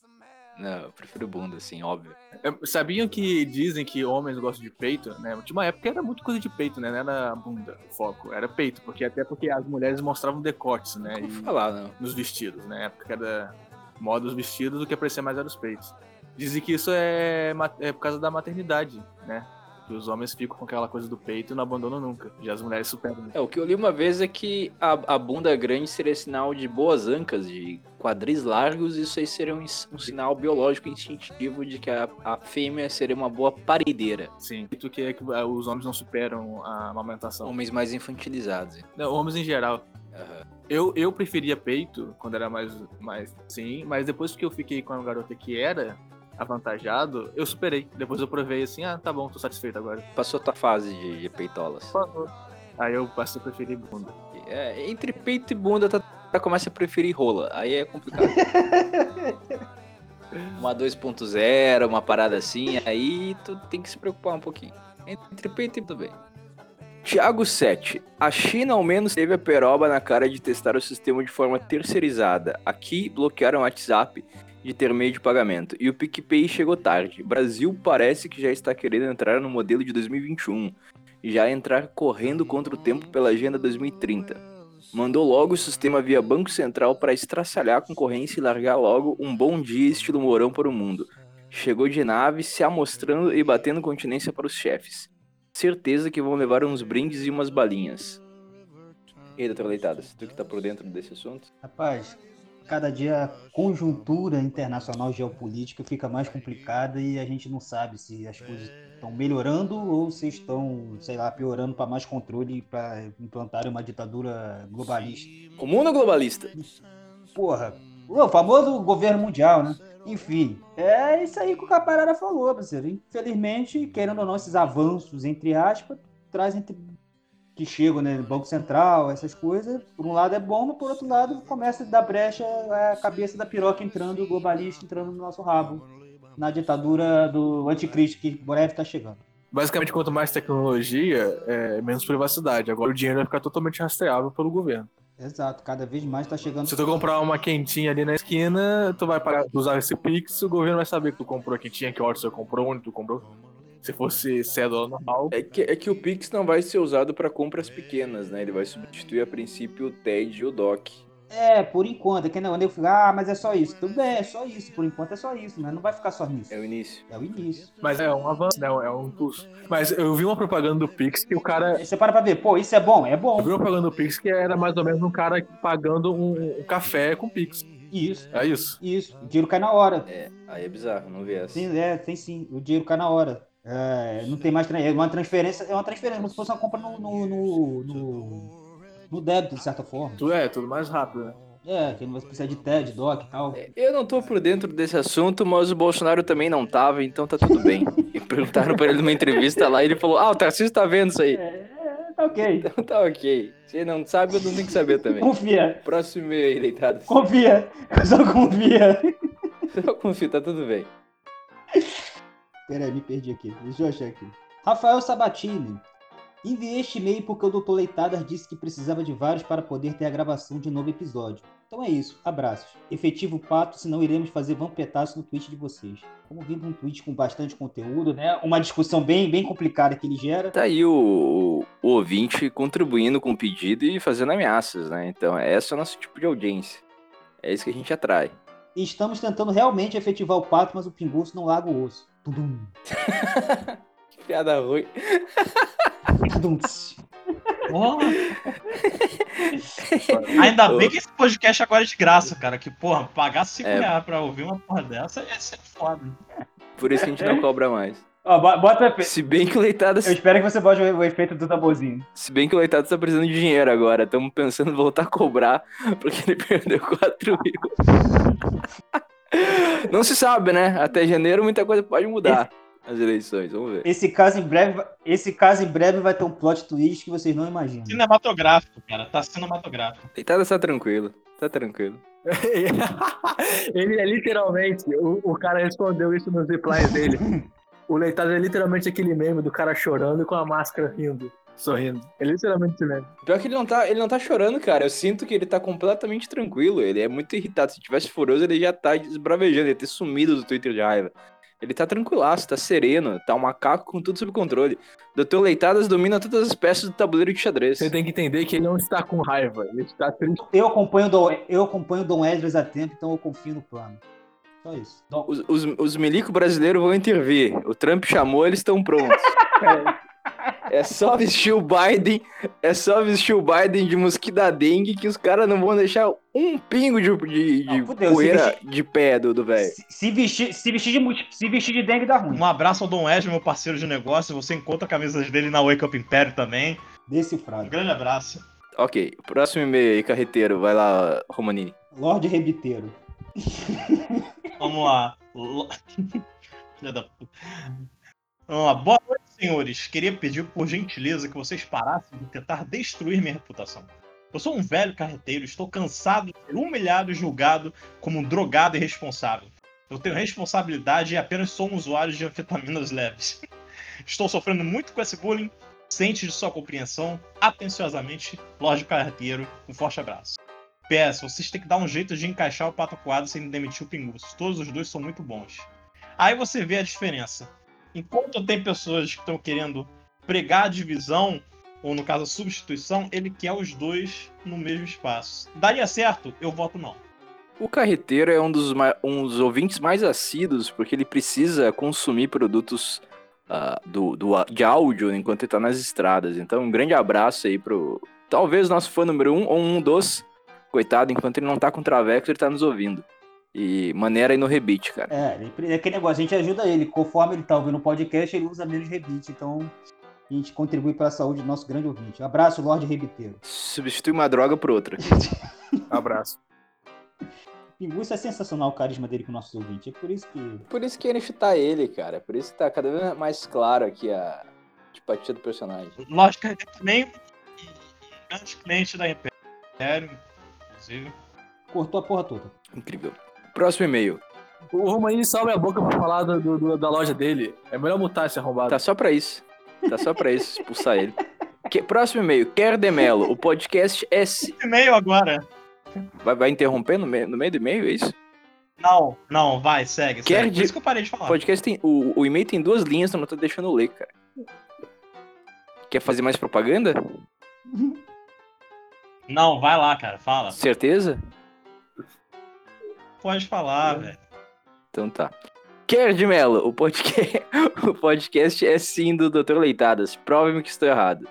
Não, eu prefiro bunda, assim, óbvio. É, Sabiam que dizem que homens gostam de peito, né? Tinha uma época que era muito coisa de peito, né? Não era bunda o foco, era peito, porque até porque as mulheres mostravam decotes, né? Não E- falar, não. nos vestidos, né? Na época era moda os vestidos, o que aparecia mais era os peitos. Dizem que isso é, é por causa da maternidade, né? Os homens ficam com aquela coisa do peito e não abandonam nunca. Já as mulheres superam. É, o que eu li uma vez é que a, a bunda grande seria sinal de boas ancas, de quadris largos, e isso aí seria um, um sinal biológico instintivo de que a, a fêmea seria uma boa parideira. Sim. Dito que é que ah, os homens não superam a amamentação. Homens mais infantilizados. Não, homens em geral. Aham. Eu, eu preferia peito quando era mais, mais sim, mas depois que eu fiquei com a garota que era avantajado, eu superei. Depois eu provei assim, ah, tá bom, tô satisfeito agora. Passou tua fase de, de peitolas. Aí eu passei a preferir bunda. É, entre peito e bunda tá começa a preferir rola. Aí é complicado. uma 2.0, uma parada assim, aí tu tem que se preocupar um pouquinho. Entre peito e tudo bem. Tiago 7. A China ao menos teve a peroba na cara de testar o sistema de forma terceirizada. Aqui bloquearam o WhatsApp de ter meio de pagamento. E o PicPay chegou tarde. Brasil parece que já está querendo entrar no modelo de 2021. Já entrar correndo contra o tempo pela agenda 2030. Mandou logo o sistema via Banco Central para estraçalhar a concorrência e largar logo um bom dia estilo Mourão para o mundo. Chegou de nave, se amostrando e batendo continência para os chefes. Certeza que vão levar uns brindes e umas balinhas. E aí, doutor Leitadas, tu que tá por dentro desse assunto? Rapaz, cada dia a conjuntura internacional geopolítica fica mais complicada e a gente não sabe se as coisas estão melhorando ou se estão, sei lá, piorando para mais controle para implantar uma ditadura globalista. O mundo globalista. Porra, o famoso governo mundial, né? Enfim, é isso aí que o Caparara falou, parceiro. Infelizmente, querendo ou não, esses avanços, entre aspas, trazem que chegam, né? Banco Central, essas coisas. Por um lado é bom, mas por outro lado começa a dar brecha a cabeça da piroca entrando, o globalista entrando no nosso rabo. Na ditadura do anticristo, que breve tá chegando. Basicamente, quanto mais tecnologia, é, menos privacidade. Agora o dinheiro vai ficar totalmente rastreável pelo governo. Exato, cada vez mais tá chegando. Se tu comprar uma quentinha ali na esquina, tu vai pagar, usar esse Pix, o governo vai saber que tu comprou a quentinha, que hora você comprou, onde tu comprou. Se fosse cédula normal. É que, é que o Pix não vai ser usado para compras pequenas, né? Ele vai substituir a princípio o TED e o DOC. É, por enquanto. É que não, eu fico, ah, mas é só isso. Tudo bem, é só isso. Por enquanto é só isso, mas não vai ficar só nisso. É o início. É o início. Mas é um avanço, né? É um impulso. Mas eu vi uma propaganda do Pix que o cara. Você para pra ver, pô, isso é bom? É bom. Eu vi uma propaganda do Pix que era mais ou menos um cara pagando um, um café com Pix. Isso. É isso. Isso. O dinheiro cai na hora. É, aí é bizarro, não vê essa. Sim, é, tem sim. O dinheiro cai na hora. É, não tem mais é uma transferência, é uma transferência, como se fosse uma compra no, no, no, no, no débito, de certa forma. É, tudo mais rápido, né? É, que não vai precisar de TED, DOC e tal. Eu não tô por dentro desse assunto, mas o Bolsonaro também não tava, então tá tudo bem. e perguntaram pra ele numa entrevista lá e ele falou: Ah, o Tarcísio tá vendo isso aí. É, tá ok. Então tá ok. Se não sabe, eu não tenho que saber também. Confia. Próximo e-mail aí, deitado. Confia. Só confia. Só confia, tá tudo bem. Pera aí, me perdi aqui. Deixa eu achar aqui. Rafael Sabatini. Enviei este e-mail porque o Dr. Leitadas disse que precisava de vários para poder ter a gravação de um novo episódio. Então é isso, abraços. Efetivo pato, senão iremos fazer vampetaço no tweet de vocês. Como vindo um tweet com bastante conteúdo, né? Uma discussão bem, bem complicada que ele gera. Tá aí o, o ouvinte contribuindo com o pedido e fazendo ameaças, né? Então, esse é o nosso tipo de audiência. É isso que a gente atrai. E estamos tentando realmente efetivar o pato, mas o pinguço não larga o osso. Tudum. que piada ruim. Tudum. Porra. Ainda bem que esse podcast agora é de graça, cara. Que, porra, pagar 5 É. reais pra ouvir uma porra dessa ia ser foda. Por isso que a gente não cobra mais. Ó, bo- bota o efeito. Se bem que o Leitado, Eu espero que você bote o o efeito do tamborzinho. se bem que o Leitado tá precisando de dinheiro agora. Estamos pensando em voltar a cobrar porque ele perdeu 4 mil. Não se sabe, né? Até janeiro muita coisa pode mudar. As eleições, vamos ver. Esse caso em breve, vai- esse caso em breve vai ter um plot twist que vocês não imaginam. Cinematográfico, cara. Tá cinematográfico. Leitado tá tranquilo, tá tranquilo. ele é literalmente, o, o cara respondeu isso nos replies dele. O Leitado é literalmente aquele meme do cara chorando e com a máscara rindo, sorrindo. É literalmente meme. Pior que ele não tá, ele não tá chorando, cara. Eu sinto que ele tá completamente tranquilo. Ele é muito irritado. Se tivesse furioso, ele já tá desbravejando, ele ia ter sumido do Twitter de raiva. Ele tá tranquilaço, tá sereno, tá um macaco com tudo sob controle. Doutor Leitadas domina todas as peças do tabuleiro de xadrez. Você tem que entender que ele não está com raiva, ele está triste. Eu acompanho o Dom, eu acompanho o Dom Edras há tempo, então eu confio no plano. Só isso. Os, os, os milico brasileiros vão intervir. O Trump chamou, eles estão prontos. É só vestir o Biden, é só vestir o Biden de mosquito da dengue que os caras não vão deixar um pingo de, de, de Não, fudeu, poeira vestir- de pé do velho. Se, se vestir, se, vestir de, se vestir de dengue dá ruim. Um abraço ao Dom Ed, meu parceiro de negócio. Você encontra camisas dele na Wake Up Império também. Um Decifrado. grande abraço. Ok, próximo e-mail aí, carreteiro. Vai lá, Romanini. Lorde Rebiteiro. Vamos lá. Filha da puta. Vamos lá. Boa noite, senhores. Queria pedir por gentileza que vocês parassem de tentar destruir minha reputação. Eu sou um velho carreteiro, estou cansado de ser humilhado e julgado como um drogado irresponsável. Eu tenho responsabilidade e apenas sou um usuário de anfetaminas leves. Estou sofrendo muito com esse bullying. Sente de sua compreensão. Atenciosamente, Lorde Carreteiro. Um forte abraço. PS, vocês têm que dar um jeito de encaixar o Pato Coado sem demitir o Pinguço. Todos os dois são muito bons. Aí você vê a diferença. Enquanto tem pessoas que estão querendo pregar a divisão, ou no caso a substituição, ele quer os dois no mesmo espaço. Daria certo? Eu voto não. O carreteiro é um dos, um dos ouvintes mais assíduos, porque ele precisa consumir produtos ah, do, do de áudio enquanto ele tá nas estradas. Então, um grande abraço aí pro. Talvez nosso fã número um, ou um dos. Coitado, enquanto ele não tá com traveco, ele tá nos ouvindo. E maneira aí no rebite, cara. É, ele- é aquele negócio, a gente ajuda ele. Conforme ele tá ouvindo o podcast, ele usa menos rebite. Então, a gente contribui para a saúde do nosso grande ouvinte. Abraço, Lorde Rebiteiro. Substitui uma droga por outra. Abraço. Pinguço é sensacional o carisma dele com nossos ouvintes. É por isso que. Por isso que querem chutar ele, cara. Por isso que tá cada vez mais claro aqui a antipatia do personagem. Lógico que também grande cliente da Império, inclusive. Cortou a porra toda. Incrível. Próximo e-mail. O Romanini só abre a boca pra falar do, do- da loja dele. É melhor mutar esse arrombado. Tá só pra isso. Tá só pra isso, expulsar ele. Que- próximo e-mail. Quer de Melo. O podcast é. E-mail agora. Vai, vai interromper no meio, no meio do e-mail, é isso? Não, não, vai, segue. Quer segue. de- Por isso que eu parei de O falar. podcast tem. O, o e-mail tem duas linhas, tu não tá deixando eu ler, cara. Quer fazer mais propaganda? Não, vai lá, cara, fala. Certeza? Pode falar, velho. Então tá. Quer de Melo, o podcast, o podcast é sim do Dr. Leitadas. Prove-me que estou errado.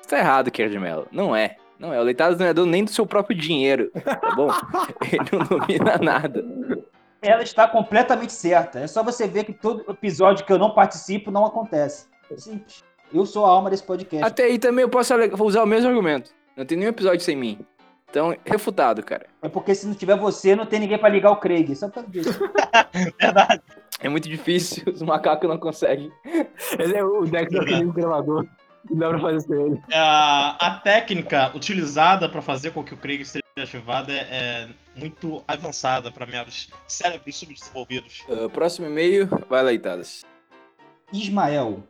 Está errado, Quer de Melo. Não é. Não é. O Leitadas não é dono nem do seu próprio dinheiro, tá bom? Ele não domina nada. Ela está completamente certa. É só você ver que todo episódio que eu não participo não acontece. É simples. Eu sou a alma desse podcast. Até aí também eu posso usar o mesmo argumento. Não tem nenhum episódio sem mim. Então, refutado, cara. É porque se não tiver você, não tem ninguém pra ligar o Craig. Só por causa disso. Verdade. É muito difícil, os macacos não conseguem. Ele é o Dex daquele gravador. Não dá pra fazer sem ele. A, a técnica utilizada para fazer com que o Krieg esteja ativado é, é muito avançada para meros cérebros subdesenvolvidos. Ah, próximo e-mail, vai Leitadas. Ismael.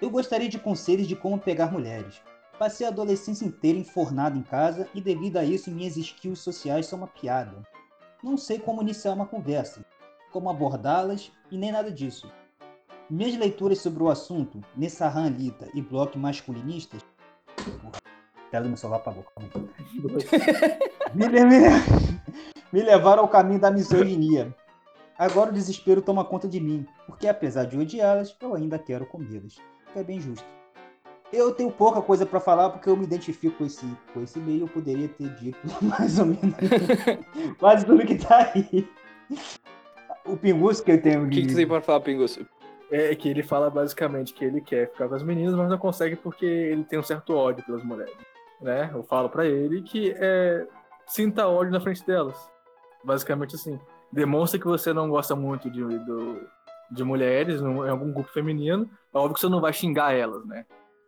Eu gostaria de conselhos de como pegar mulheres. Passei a adolescência inteira enfornado em casa e devido a isso minhas skills sociais são uma piada. Não sei como iniciar uma conversa, como abordá-las e nem nada disso. Minhas leituras sobre o assunto, Nessahan Lita e bloco masculinistas. Tela do meu celular apagou, calma me, me levaram ao caminho da misoginia. Agora o desespero toma conta de mim, porque apesar de odiá-las, eu ainda quero comê-las. É bem justo. Eu tenho pouca coisa pra falar porque eu me identifico com esse, com esse meio. Eu poderia ter dito mais ou menos quase tudo que tá aí. O pinguço que eu tenho O que, que tem pra falar, Pingus? É que ele fala basicamente que ele quer ficar com as meninas, mas não consegue porque ele tem um certo ódio pelas mulheres. Né? Eu falo pra ele que é, sinta ódio na frente delas. Basicamente assim. Demonstra que você não gosta muito de, do- de mulheres em algum grupo feminino. É óbvio que você não vai xingar elas, né?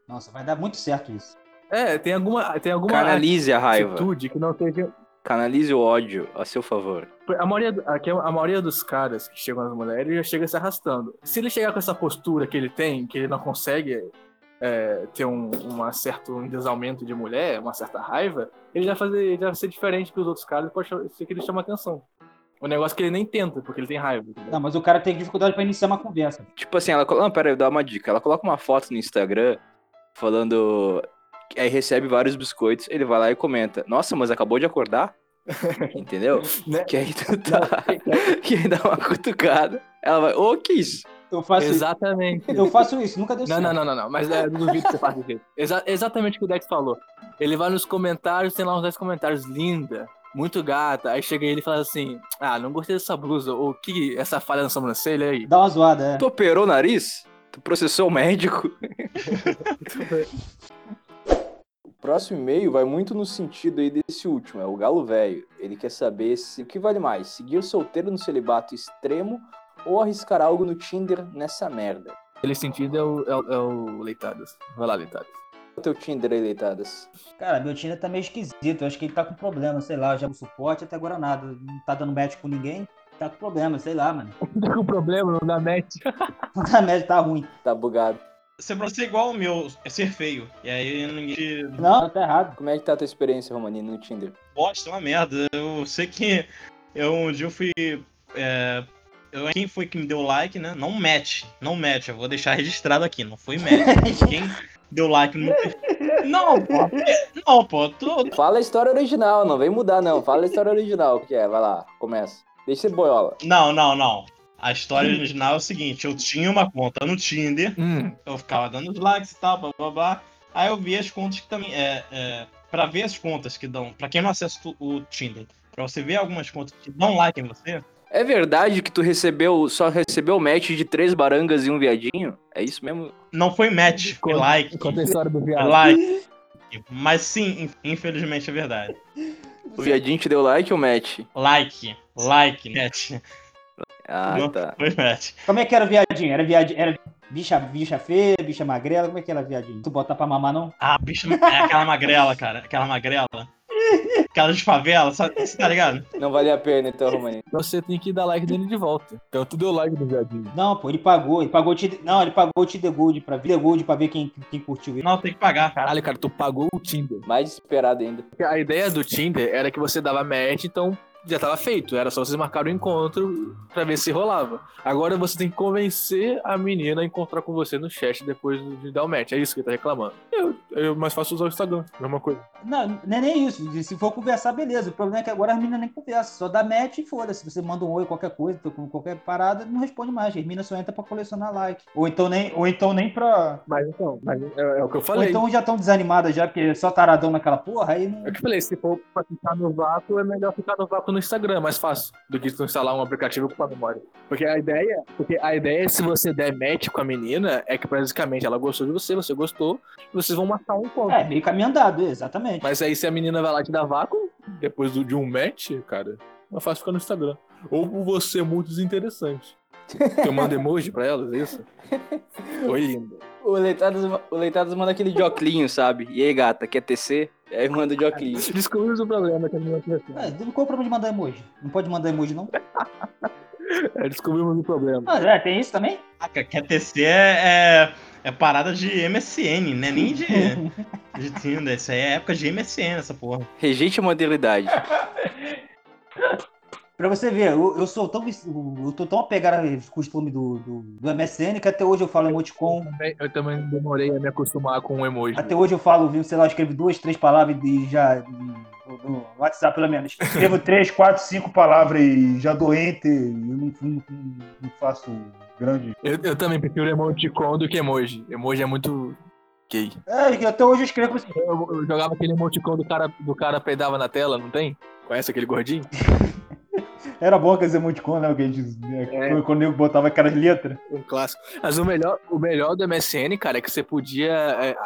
Nossa, vai dar muito certo isso. É, tem alguma, tem alguma Canalize a raiva. atitude que não seja. Canalize o ódio a seu favor. A maioria, aqui, a maioria dos caras que chegam nas mulheres já chega se arrastando. Se ele chegar com essa postura que ele tem, que ele não consegue é, ter um, uma certo endesalmento de mulher, uma certa raiva, ele já, fazer, ele já vai ser diferente que os outros caras, pode ser que ele chama atenção. O negócio é que ele nem tenta, porque ele tem raiva. entendeu? Não, mas o cara tem dificuldade pra iniciar uma conversa. Tipo assim, ela. Não, pera aí, dá uma dica. Ela coloca uma foto no Instagram falando. Aí recebe vários biscoitos, ele vai lá e comenta: Nossa, mas acabou de acordar? Entendeu? Né? Que aí tu tá. que aí dá uma cutucada. Ela vai, ô, que isso? Eu faço isso. Exatamente. Eu faço isso, nunca deu Não, certo. não, não, não, não, mas é, eu duvido que você faça isso. Exa exatamente o que o Dex falou. Ele vai nos comentários, tem lá uns 10 comentários, linda, muito gata. Aí chega ele e fala assim: Ah, não gostei dessa blusa, ou que essa falha na sobrancelha aí. Dá uma zoada, é. Tu operou o nariz? Tu processou o médico? o próximo e-mail vai muito no sentido aí desse último, é o Galo Velho. Ele quer saber se o que vale mais, seguir solteiro no celibato extremo ou arriscar algo no Tinder nessa merda. Aquele sentido é o, é, é o Leitadas. Vai lá, Leitadas. o teu Tinder aí, Leitadas? Cara, meu Tinder tá meio esquisito. Eu acho que ele tá com problema, sei lá. Já o suporte até agora nada. Não tá dando match com ninguém. Tá com problema, sei lá, mano. Tá com problema, não dá match. A média tá ruim. Tá bugado. Você pode ser igual o meu, é ser feio. E aí ninguém Não, tá errado. Como é que tá a tua experiência, Romanino, no Tinder? bosta, é uma merda. Eu sei que eu um dia eu fui. é, eu- quem foi que me deu like, né? Não match. Não match. Eu vou deixar registrado aqui. Não foi match. quem deu like no. Não, pô. Não, pô. Tu, Fala a história original, não vem mudar, não. Fala a história original, que é, vai lá, começa. Deixa ser boiola. Não, não, não. A história original é o seguinte: eu tinha uma conta no Tinder, Hum, eu ficava dando os likes e tal, blá blá blá. Aí eu vi as contas que também. É, é, pra ver as contas que dão. Pra quem não acessa o- Tinder, pra você ver algumas contas que dão like em você, É verdade que tu recebeu, só recebeu match de três barangas e um viadinho? É isso mesmo? não foi match, foi Conta- like. conta a história do viado. like. Mas sim, in- infelizmente é verdade. O viadinho te deu like ou match? Like, like, match. Ah, Não tá. foi match. Como é que era o viadinho? Era viadinho? Era bicha, bicha feia, bicha magrela? Como é que era viadinho? Tu bota pra mamar, não? Ah, bicho, é aquela magrela, cara. Aquela magrela. Aquela de favela, sabe? Tá ligado? Não vale a pena então, Romaninho. Você tem que dar like dele de volta. Então tu deu like no viadinho. Não, pô, ele pagou. Ele pagou o Tinder. Não, ele pagou o Tinder Gold pra Tinder Gold pra ver quem, quem curtiu ele. Não, tem que pagar. Caralho, cara, tu pagou o Tinder. Mais desesperado ainda. A ideia do Tinder era que você dava match, então já tava feito. Era só vocês marcar o encontro pra ver se rolava. Agora você tem que convencer a menina a encontrar com você no chat depois de dar o match. É isso que ele tá reclamando. Eu, eu mais fácil usar o Instagram, mesma coisa. Não, não é nem isso. Se for conversar, beleza. O problema é que agora as meninas nem conversam. Só dá match e foda-se. Você manda um oi, qualquer coisa, tô com qualquer parada, não responde mais. As meninas só entram pra colecionar like. Ou então nem, ou então nem pra. Mas então, mas é, é o que eu Ou falei. então já estão desanimadas já, porque é só taradão naquela porra, aí não. É o que eu falei, se for pra ficar no vácuo, é melhor ficar no vácuo no Instagram, é mais fácil do que tu instalar um aplicativo com a memória. Porque a ideia, porque a ideia, se você der match com a menina, é que basicamente ela gostou de você, você gostou, vocês vão marcar um encontro. É, meio caminho andado, exatamente. Mas aí se a menina vai lá te dar vácuo, depois de um match, cara, é fácil ficar no Instagram. Ou você é muito desinteressante. Eu mando emoji pra elas, é isso? Oi, linda. O Leitadas, o Leitadas manda aquele de oclinho, sabe? E aí, gata, quer tecer? Aí manda de oclinho. Descobrimos o problema que a menina tinha. É, qual o problema de mandar emoji? Não pode mandar emoji, não? É, descobrimos o problema. Ah, é, tem isso também? Caraca, quer TC é, é, é parada de MSN, né? Nem de, de Tinder. Isso aí é época de MSN, essa porra. Rejeite a modernidade. Pra você ver, eu, eu sou tão, eu tô tão apegado ao costume do, do, do MSN que até hoje eu falo emoticon. Também- Eu também demorei a me acostumar com o emoji. Até hoje eu falo, viu, sei lá, eu escrevo duas, três palavras e já. No, WhatsApp, pelo menos. Escrevo três, quatro, cinco palavras e já dou enter. e Eu não, não- não faço grande. Eu, eu também prefiro emoticon do que emoji. Emoji é muito gay. É, até hoje eu escrevo assim. Eu, eu jogava aquele emoticon do cara, do cara peidava na tela, não tem? Conhece aquele gordinho? Era bom aqueles emoticons, né? Que a gente, É. Quando eu botava aquelas letras. Um clássico. Mas o melhor, o melhor do MSN, cara, é que você podia. é,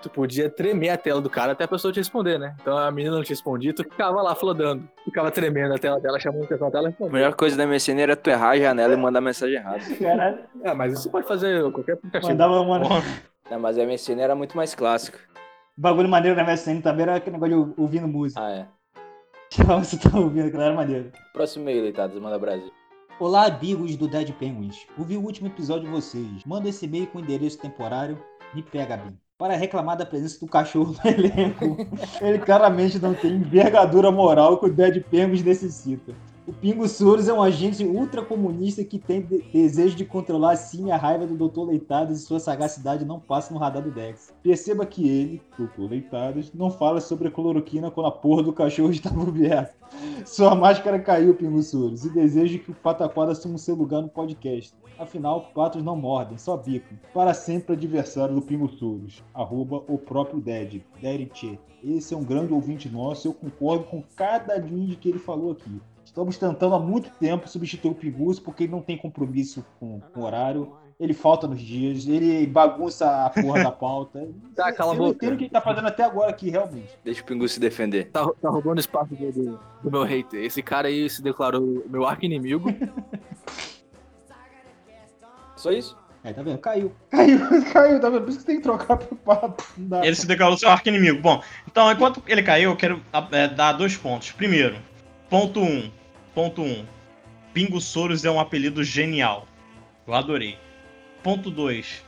tu podia tremer a tela do cara até a pessoa te responder, né? Então a menina não te respondia, tu ficava lá flodando. Ficava tremendo a tela dela, chamando a atenção dela e A melhor coisa da MSN era tu errar a janela e mandar mensagem errada. Caralho, Ah, mas isso pode fazer qualquer aplicativo. mandava, mano. Porra. Não, mas a MSN era muito mais clássica. Bagulho maneiro na MSN também era aquele negócio de ouvindo música. Ah, é. Chamava você tá ouvindo, aquilo era maneiro. Próximo e-mail, Leitadas, manda Brasil. Olá, amigos do Dead Penguins. Ouvi o último episódio de vocês. Manda esse e-mail com endereço temporário. Me pega bem. Para reclamar da presença do cachorro no elenco. Ele claramente não tem envergadura moral que o Dead Penguins necessita. O Pingo Soros é um agente ultracomunista que tem de- desejo de controlar sim a raiva do Dr. Leitadas e sua sagacidade não passa no radar do Dex. Perceba que ele, Dr. Leitadas, não fala sobre a cloroquina quando a porra do cachorro está aberto. Sua máscara caiu, Pinguçuros, e desejo que o Pataquada assuma seu lugar no podcast. Afinal, patos não mordem, só bicam. Para sempre adversário do Pinguçuros. Arroba o próprio Dead, Deritche. Esse é um grande ouvinte nosso, eu concordo com cada linha que ele falou aqui. Estamos tentando há muito tempo substituir o Pinguço porque ele não tem compromisso com, com o horário. Ele falta nos dias, ele bagunça a porra da pauta. Tá, cala a eu não boca. entendo o que ele tá fazendo até agora aqui, realmente. Deixa o Pingu se defender. Tá, tá roubando espaço do, do- meu hater. Esse cara aí se declarou meu arco-inimigo. Só isso? É, tá vendo? Caiu. Caiu, caiu, tá vendo? Por isso que tem que trocar pro dá. Ele se declarou seu arco inimigo. Bom, então enquanto ele caiu, eu quero é, dar dois pontos. Primeiro, ponto 1. Um, ponto 1. Um, Pingo Soros é um apelido genial. Eu adorei. Ponto 2.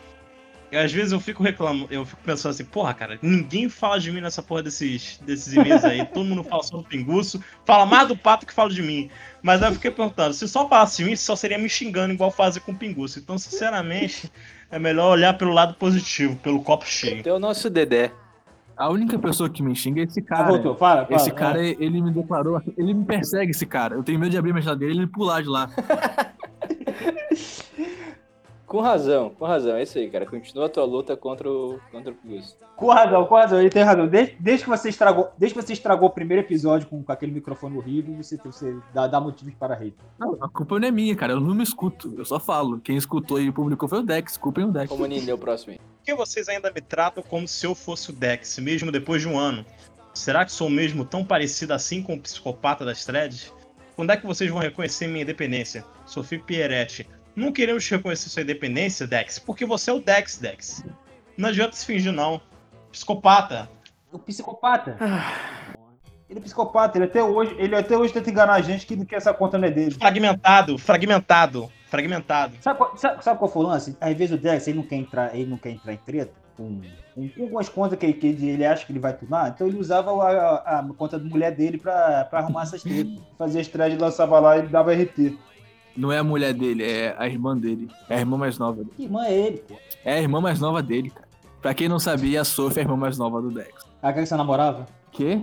Às vezes eu fico reclamando, eu fico pensando assim, porra, cara, ninguém fala de mim nessa porra desses, desses e-mails aí. Todo mundo fala só do pinguço, fala mais do pato que fala de mim. Mas aí eu fiquei perguntando, se só falasse de mim, só seria me xingando igual fazem com o pinguço. Então, sinceramente, é melhor olhar pelo lado positivo, pelo copo cheio. Tem o nosso Dedé. A única pessoa que me xinga é esse Ah, cara. voltou, fala, fala. Esse cara, ele me declarou, ele me persegue, esse cara. Eu tenho medo de abrir a geladeira e ele pular de lá. Com razão, com razão. É isso aí, cara. Continua a tua luta contra o, contra o Pinguço. Com razão, com razão, ele tem razão. Desde, desde que você estragou, desde que você estragou o primeiro episódio com, com aquele microfone horrível, você, você dá, dá motivos para hate. Não, a culpa não é minha, cara. Eu não me escuto. Eu só falo. Quem escutou e publicou foi o Dex. Culpem o Dex. Como Nini, é o próximo aí. Por que vocês ainda me tratam como se eu fosse o Dex, mesmo depois de um ano? Será que sou mesmo tão parecido assim com o psicopata das threads? Quando é que vocês vão reconhecer minha independência? Sofia Pieretti. Não queremos reconhecer sua independência, Dex, porque você é o Dex, Dex. Não adianta se fingir, não. Psicopata. O psicopata. Ele é psicopata, ele até hoje, ele até hoje tenta enganar a gente que, que essa conta não é dele. Fragmentado, fragmentado, fragmentado. Sabe, qual- sabe, sabe qual foi o lance? Às vezes o Dex ele não quer entrar, ele não quer entrar em treta com, com, com algumas contas que, que ele acha que ele vai tunar, então ele usava a, a- a conta da mulher dele pra, pra arrumar essas tretas. Fazia as threads, lançava lá e dava RT. Não é a mulher dele, é a irmã dele. É a irmã mais nova dele. Que irmã é ele, pô? É a irmã mais nova dele, cara. Pra quem não sabia, a Sophie é a irmã mais nova do Dex. Aquela que você namorava? Quê?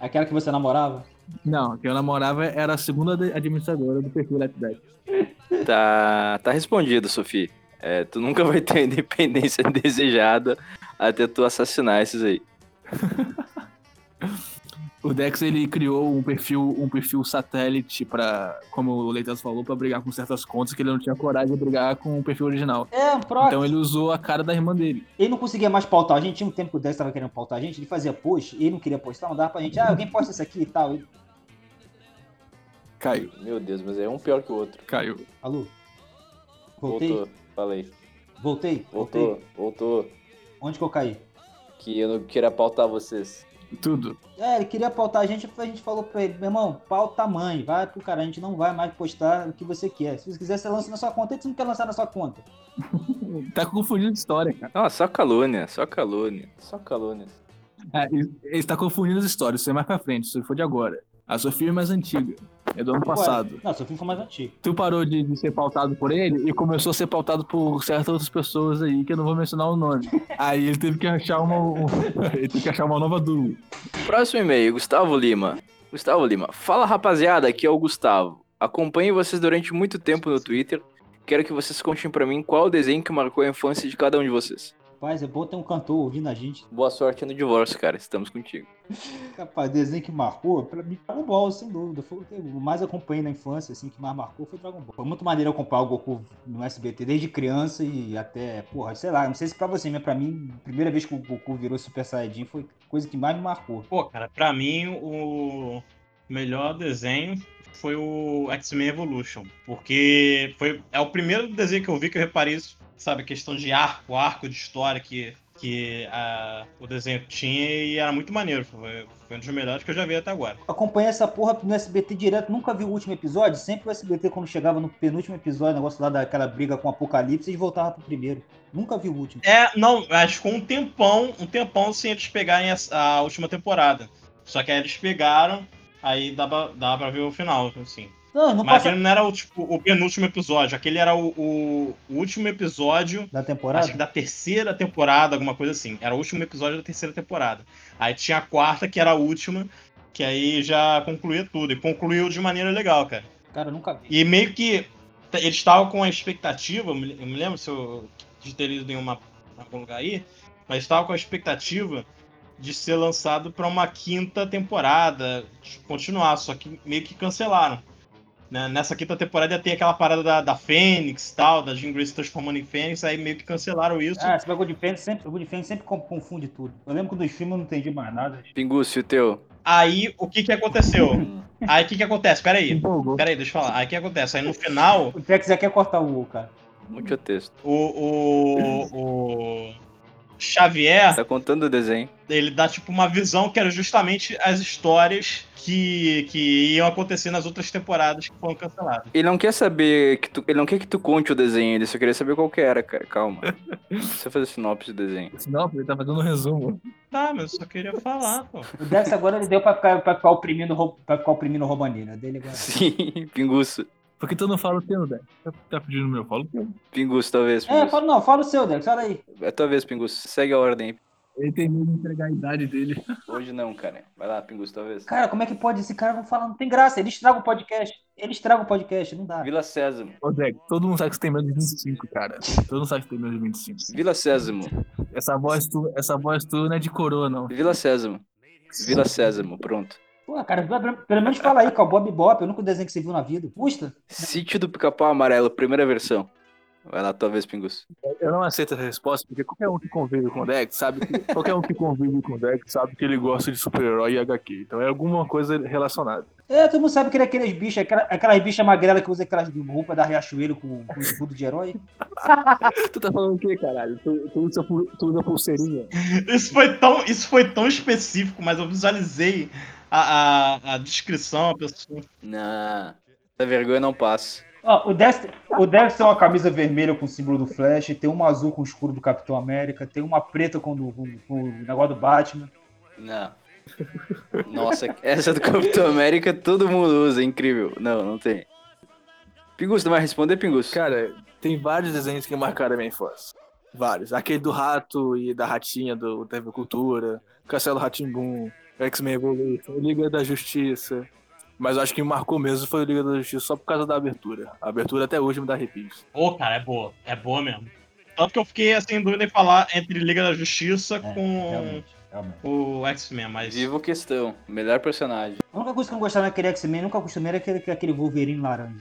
Aquela que você namorava? Não, quem eu namorava era a segunda administradora do perfil Dex. Tá, tá respondido, Sofia. É, tu nunca vai ter a independência desejada até tu assassinar esses aí. O Dex ele criou um perfil, um perfil satélite para, como o Leitas falou, pra brigar com certas contas que ele não tinha coragem de brigar com o perfil original. É, um proxy. Então ele usou a cara da irmã dele. Ele não conseguia mais pautar. A gente tinha um tempo que o Dex tava querendo pautar a gente, ele fazia post, ele não queria postar, não dava pra gente. Ah, alguém posta isso aqui e tal. Ele- Caiu, Meu Deus, mas é um pior que o outro. caiu. Alô? Voltei? Voltou, falei. Voltei? Voltou, Voltei? voltou. Onde que eu caí? Que eu não queria pautar vocês. Tudo. É, ele queria pautar a gente, a gente falou pra ele, meu irmão, pauta mãe, vai pro cara, a gente não vai mais postar o que você quer. Se você quiser, você lança na sua conta, e você não quer lançar na sua conta. Tá confundindo história, cara. Não, só calúnia, só calúnia. Só calúnia. É, ele ele tá confundindo as histórias. Isso é mais pra frente, isso foi de agora. A Sofia é mais antiga. É do ano passado. Não, seu filho foi mais antigo. Tu parou de, de ser pautado por ele e começou a ser pautado por certas outras pessoas aí que eu não vou mencionar o nome. Aí ele teve que achar uma. um- ele teve que achar uma nova dúvida. Próximo e-mail, Gustavo Lima. Gustavo Lima. Fala rapaziada, aqui é o Gustavo. Acompanho vocês durante muito tempo no Twitter. Quero que vocês contem pra mim qual o desenho que marcou a infância de cada um de vocês. Rapaz, é bom ter um cantor ouvindo a gente. Boa sorte no divórcio, cara. Estamos contigo. Rapaz, desenho que marcou, pra mim, Dragon Ball, sem dúvida. Foi o que eu mais acompanhei na infância, assim, que mais marcou foi Dragon Ball. Foi muito maneiro acompanhar o Goku no SBT desde criança e até, porra, sei lá, não sei se pra você, mas pra mim, a primeira vez que o Goku virou Super Saiyajin foi coisa que mais me marcou. Pô, cara, pra mim o melhor desenho foi o X-Men Evolution, porque foi é o primeiro desenho que eu vi que eu reparei isso, sabe, questão de arco, arco de história que que ah, o desenho tinha e era muito maneiro, foi, foi um dos melhores que eu já vi até agora. Acompanhei essa porra no SBT direto, nunca vi o último episódio. Sempre o SBT, quando chegava no penúltimo episódio, negócio lá daquela briga com o Apocalipse, eles voltavam pro primeiro. Nunca vi o último. É, não, acho que ficou um tempão, um tempão sem eles pegarem essa- a última temporada. Só que aí eles pegaram, aí dava, dava pra ver o final, assim. Não, não Mas passa aquele não era o, tipo, o penúltimo episódio, aquele era o, o- o último episódio, da temporada. acho que da terceira temporada, alguma coisa assim. Era o último episódio da terceira temporada. Aí tinha a quarta, que era a última, que aí já concluía tudo. E concluiu de maneira legal, cara. Cara, eu nunca vi. E meio que eles estavam com a expectativa, eu me lembro se eu, de ter lido em uma, algum lugar aí, mas estavam com a expectativa de ser lançado para uma quinta temporada, de continuar, só que meio que cancelaram. Né? Nessa quinta temporada ia ter aquela parada da, da Fênix e tal, da Jean Grey se transformando em Fênix, aí meio que cancelaram isso. Ah, esse bagulho de Fênix sempre, bagulho de Fênix sempre confunde tudo. Eu lembro que nos filmes eu não entendi mais nada. Pinguço, o teu. Aí o que que aconteceu? Aí o que que acontece? Peraí, peraí, deixa eu falar. Aí o que acontece? Aí no final, O Tex já quer cortar o cara. Muito texto. O, o, o Xavier, Tá contando o desenho. ele dá tipo uma visão que era justamente as histórias que, que iam acontecer nas outras temporadas que foram canceladas. Ele não quer saber que tu, ele não quer que tu conte o desenho, ele só queria saber qual que era, cara. Calma. Não precisa fazer sinopse do desenho. Não, ele tá fazendo um resumo. Tá, mas eu só queria falar, pô. O Dex agora ele deu pra ficar, pra ficar oprimindo, pra ficar oprimindo o Romanina. Dele agora. Sim, pinguço. Por que tu não fala o teu, né? Tá, tá pedindo o meu? Fala o teu. Pinguço, talvez. É, Pinguço. fala, não, fala o seu, Dex, olha aí. É tua vez, Pinguço. Segue a ordem. Ele tem medo de entregar a idade dele. Hoje não, cara. Vai lá, Pinguço, talvez. Cara, como é que pode? Esse cara não fala, não tem graça. Ele estraga o podcast. Ele estraga o podcast, não dá. Vila Sésamo. Ô, Zé, todo mundo sabe que você tem menos de 25, cara. Todo mundo sabe que você tem menos de 25. Vila Sésamo. Essa voz tu, essa voz tu não é de coroa, não. Vila Sésamo. Vila Sésamo, pronto. Pô, cara, pelo- menos fala aí, Cowboy Bebop, o único desenho que você viu na vida. Custa? Sítio do Pica-Pau Amarelo, primeira versão. Vai lá, tua vez, Pinguço. Eu não aceito essa resposta, porque qualquer um que convive com o Dex sabe que. qualquer um que convive com o Dex sabe que ele gosta de super-herói e HQ. Então é alguma coisa relacionada. É, todo mundo sabe que ele é aqueles bichos, aquela- aquelas bichas magrelas que usa aquelas roupas da Riachuelo com, com escudo de herói. Tu tá falando o quê, caralho? Tu, tu, usa, tu usa pulseirinha? Isso foi tão, isso foi tão específico, mas eu visualizei a, a, a descrição, a pessoa. Não. Essa vergonha não passa. Ó, o Dex, O tem uma camisa vermelha com o símbolo do Flash, tem uma azul com o escudo do Capitão América, tem uma preta com, do- com- com o negócio do Batman. Não. Nossa, essa do Capitão América todo mundo usa, é incrível. Não, não tem. Pinguço, tu vai responder, Pinguço? Cara, tem vários desenhos que marcaram a minha infância. Vários. Aquele do rato e da ratinha do TV Cultura, Castelo Ratimbum, X-Men Evolution, Liga da Justiça. Mas eu acho que me marcou mesmo foi o Liga da Justiça só por causa da abertura. A abertura até hoje me dá arrepios. Pô, cara, é boa. É boa mesmo. Tanto que eu fiquei assim, em dúvida em falar entre Liga da Justiça com Realmente, realmente. o X-Men, mas. Vivo questão. Melhor personagem. a única coisa que eu não gostava naquele X-Men, nunca acostumei, era aquele, aquele Wolverine laranja.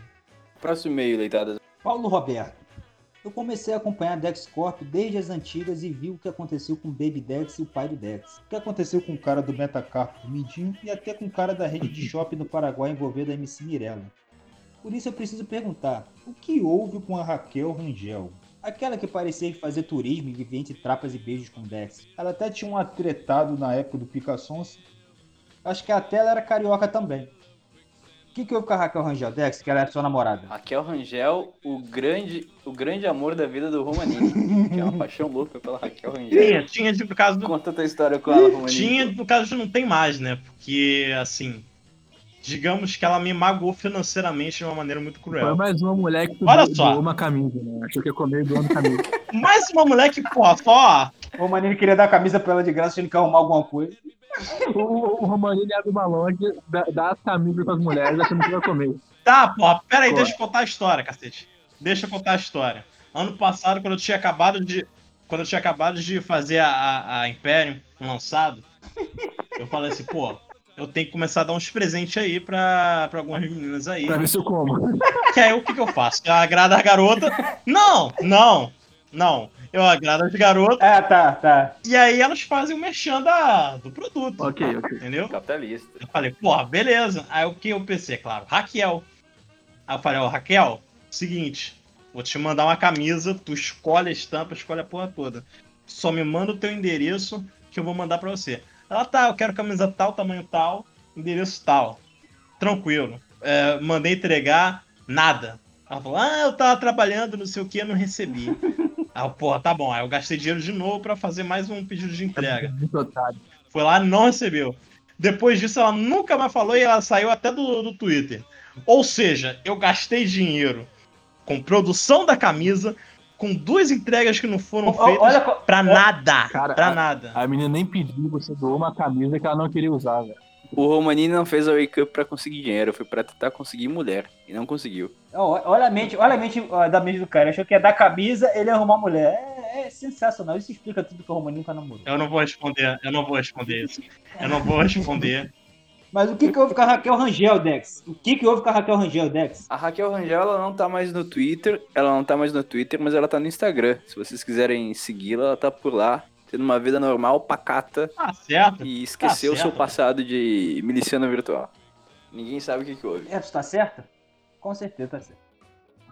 Próximo e-mail, leitadas. Paulo Roberto. Eu comecei a acompanhar Dex Corp desde as antigas e vi o que aconteceu com Baby Dex e o pai do Dex. O que aconteceu com o cara do Metacarpo do Mindinho e até com o cara da rede de shopping no Paraguai envolvendo a MC Mirella. Por isso eu preciso perguntar, o que houve com a Raquel Rangel? Aquela que parecia fazer turismo e vivia entre trapas e beijos com Dex. Ela até tinha um atretado na época do Picassons. Acho que até ela era carioca também. O que, que houve com a Raquel Rangel, Dex, que ela era sua namorada? Raquel Rangel, o grande, o grande amor da vida do Romanini. que é uma paixão louca pela Raquel Rangel. Tinha, tinha de- no caso do. Conta a tua história com ela, Romanini. Tinha, no caso de não tem mais, né? Porque, assim. Digamos que ela me magoou financeiramente de uma maneira muito Foi cruel. mais uma mulher que Olha doou só. uma camisa, né? Achou que ia comer doando camisa. Mais uma mulher que, pô, só. O Manini queria dar a camisa pra ela de graça, tinha que arrumar alguma coisa. o, o, o Romanini abre uma loja, dá, dá as camisas pras mulheres, achando que vai comer. Tá, porra, pera aí, Pô. deixa eu contar a história, cacete. Deixa eu contar a história. Ano passado, quando eu tinha acabado de. Quando eu tinha acabado de fazer a, a, a Imperium lançado, eu falei assim, pô, eu tenho que começar a dar uns presentes aí pra, pra algumas meninas aí. Pra ver se eu como. Que aí o que, que eu faço? Eu agrado a garota. Não, não, não. Eu agrado as garotas Ah, tá, tá. e aí elas fazem o merchan da, do produto. ok, ok. Entendeu? Capitalista. Eu falei, porra, beleza. Aí o que eu pensei, claro, Raquel. Aí eu falei, ó, Raquel, seguinte, vou te mandar uma camisa, tu escolhe a estampa, escolhe a porra toda. Só me manda o teu endereço que eu vou mandar pra você. Ela tá, eu quero camisa tal, tamanho tal, endereço tal. Tranquilo. É, mandei entregar, nada. Ela falou, ah, eu tava trabalhando, não sei o que, não recebi. Eu, porra, tá bom. Aí eu gastei dinheiro de novo pra fazer mais um pedido de entrega. Muito otário. Foi lá não recebeu. Depois disso, ela nunca mais falou e ela saiu até do, do Twitter. Ou seja, eu gastei dinheiro com produção da camisa, com duas entregas que não foram feitas Olha, pra nada. Cara, pra a- nada. A menina nem pediu, você doou uma camisa que ela não queria usar, velho. O Romanini não fez a Wake Up pra conseguir dinheiro, foi pra tentar conseguir mulher. E não conseguiu. olha a mente, olha a mente da mente do cara. Achou que ia dar camisa, ele ia arrumar mulher. É, é sensacional. Isso explica tudo que o Romaninho nunca namorou. Eu não vou responder, eu não vou responder isso. Eu não vou responder. Mas o que, que houve com a Raquel Rangel, Dex? O que, que houve com a Raquel Rangel, Dex? A Raquel Rangel, ela não tá mais no Twitter, ela não tá mais no Twitter, mas ela tá no Instagram. Se vocês quiserem segui-la, ela tá por lá, tendo uma vida normal, pacata, Tá certo. e esqueceu o seu passado de miliciana virtual. Ninguém sabe o que, que houve. É, tu tá certa? Com certeza tá certo.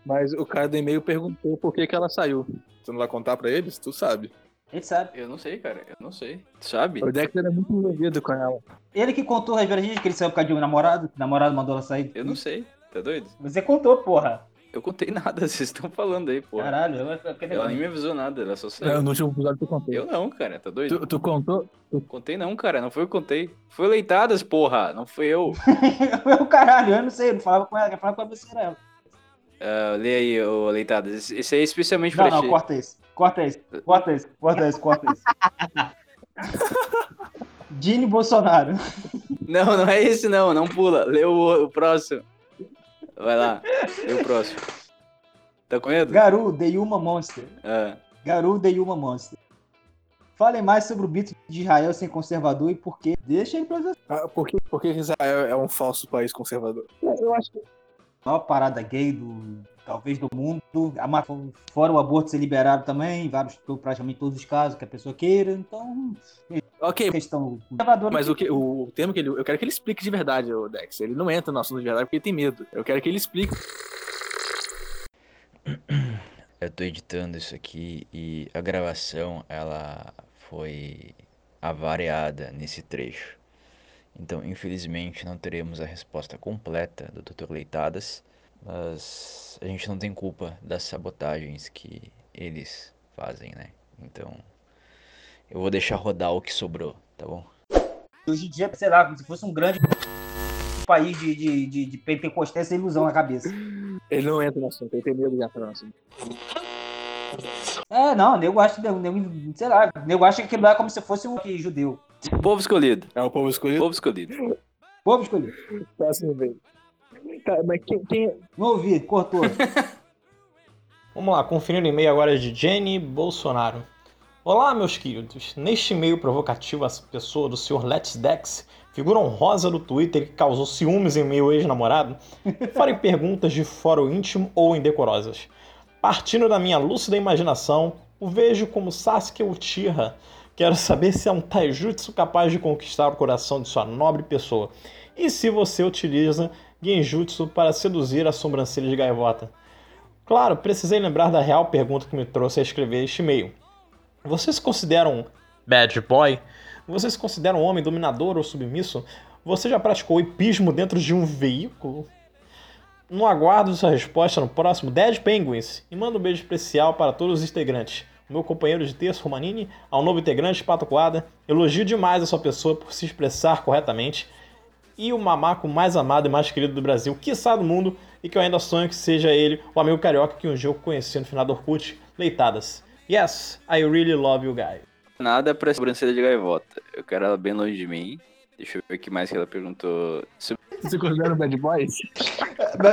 Mas o cara do e-mail perguntou por que, que ela saiu. Você não vai contar pra eles? Tu sabe. Ele sabe. Eu não sei, cara. Eu não sei. Sabe? O Dexter é muito envolvido com ela. Ele que contou as verdades que ele saiu por causa de um namorado, que o namorado mandou ela sair. Eu não sei. Tá doido? Você contou, porra. Eu contei nada, vocês estão falando aí, pô. Caralho, eu, eu, eu, Ela nem me avisou nada, ela só saiu. Não, no último episódio tu contou. Eu não, cara, tá doido? Tu, tu contou? Contei não, cara, não foi eu que contei. Foi leitadas, porra, não fui eu. eu, caralho, eu não sei, eu não falava com ela, falava com você era ela. Ah, lê aí, ô leitadas. Esse, esse aí é especialmente Não, pra não, ti. corta isso. Corta isso. Corta isso. Corta isso. Corta isso. Dini Bolsonaro. Não, não é esse não, não pula. Lê o, o próximo. Vai lá, lê o próximo. Tá com medo? Garu, The Yuma Monster. Ah, Garu, The Yuma Monster. Falem mais sobre o bito de Israel ser conservador e por quê. Deixa ele pra você. Ah, por, que, por que Israel é um falso país conservador? Eu acho que. A maior parada gay do. Talvez do mundo. Fora o aborto ser liberado também, vários, praticamente todos os casos que a pessoa queira. Então, Ok, questão conservadora. mas o, que, o termo que ele. Eu quero que ele explique de verdade, o Dex. Ele não entra no assunto de verdade porque ele tem medo. Eu quero que ele explique. Eu tô editando isso aqui e a gravação ela foi avariada nesse trecho. Então, infelizmente, não teremos a resposta completa do Dr. Leitadas, mas a gente não tem culpa das sabotagens que eles fazem, né? Então, eu vou deixar rodar o que sobrou, tá bom? Hoje em dia, sei lá, como se fosse um grande país de, de, de, de pentecostés sem ilusão na cabeça. Ele não entra no assunto, ele tem medo de entrar no assunto. É, não, nego acha, nego, sei lá, nego acha que aquilo lá é como se fosse um judeu. povo escolhido. É o povo escolhido? Povo escolhido. Povo escolhido. Próximo vez. Tá, mas quem, quem, Não ouvi, cortou. Vamos lá, conferindo o e-mail agora de Jenny Bolsonaro. Olá, meus queridos. Neste e-mail provocativo, essa pessoa do Sr. Let's Dex, figura honrosa do Twitter que causou ciúmes em meu ex-namorado, farei perguntas de foro íntimo ou indecorosas. Partindo da minha lúcida imaginação, o vejo como Sasuke Uchiha. Quero saber se é um taijutsu capaz de conquistar o coração de sua nobre pessoa. E se você utiliza genjutsu para seduzir a sobrancelha de gaivota. Claro, precisei lembrar da real pergunta que me trouxe a escrever este e-mail. Você se considera um bad boy? Você se considera um homem dominador ou submisso? Você já praticou hipismo dentro de um veículo? No aguardo sua resposta no próximo Dead Penguins e manda um beijo especial para todos os integrantes. O meu companheiro de texto, Romanini, ao novo integrante, Pato Coada, elogio demais a sua pessoa por se expressar corretamente e o mamaco mais amado e mais querido do Brasil, quiçá do mundo, e que eu ainda sonho que seja ele, o amigo carioca que um dia eu conheci no final do Orkut, Leitadas. Yes, I really love you guys. Nada pra sobrancelha de gaivota. Eu quero ela bem longe de mim. Deixa eu ver o que mais que ela perguntou. Se- Você considera um bad boy?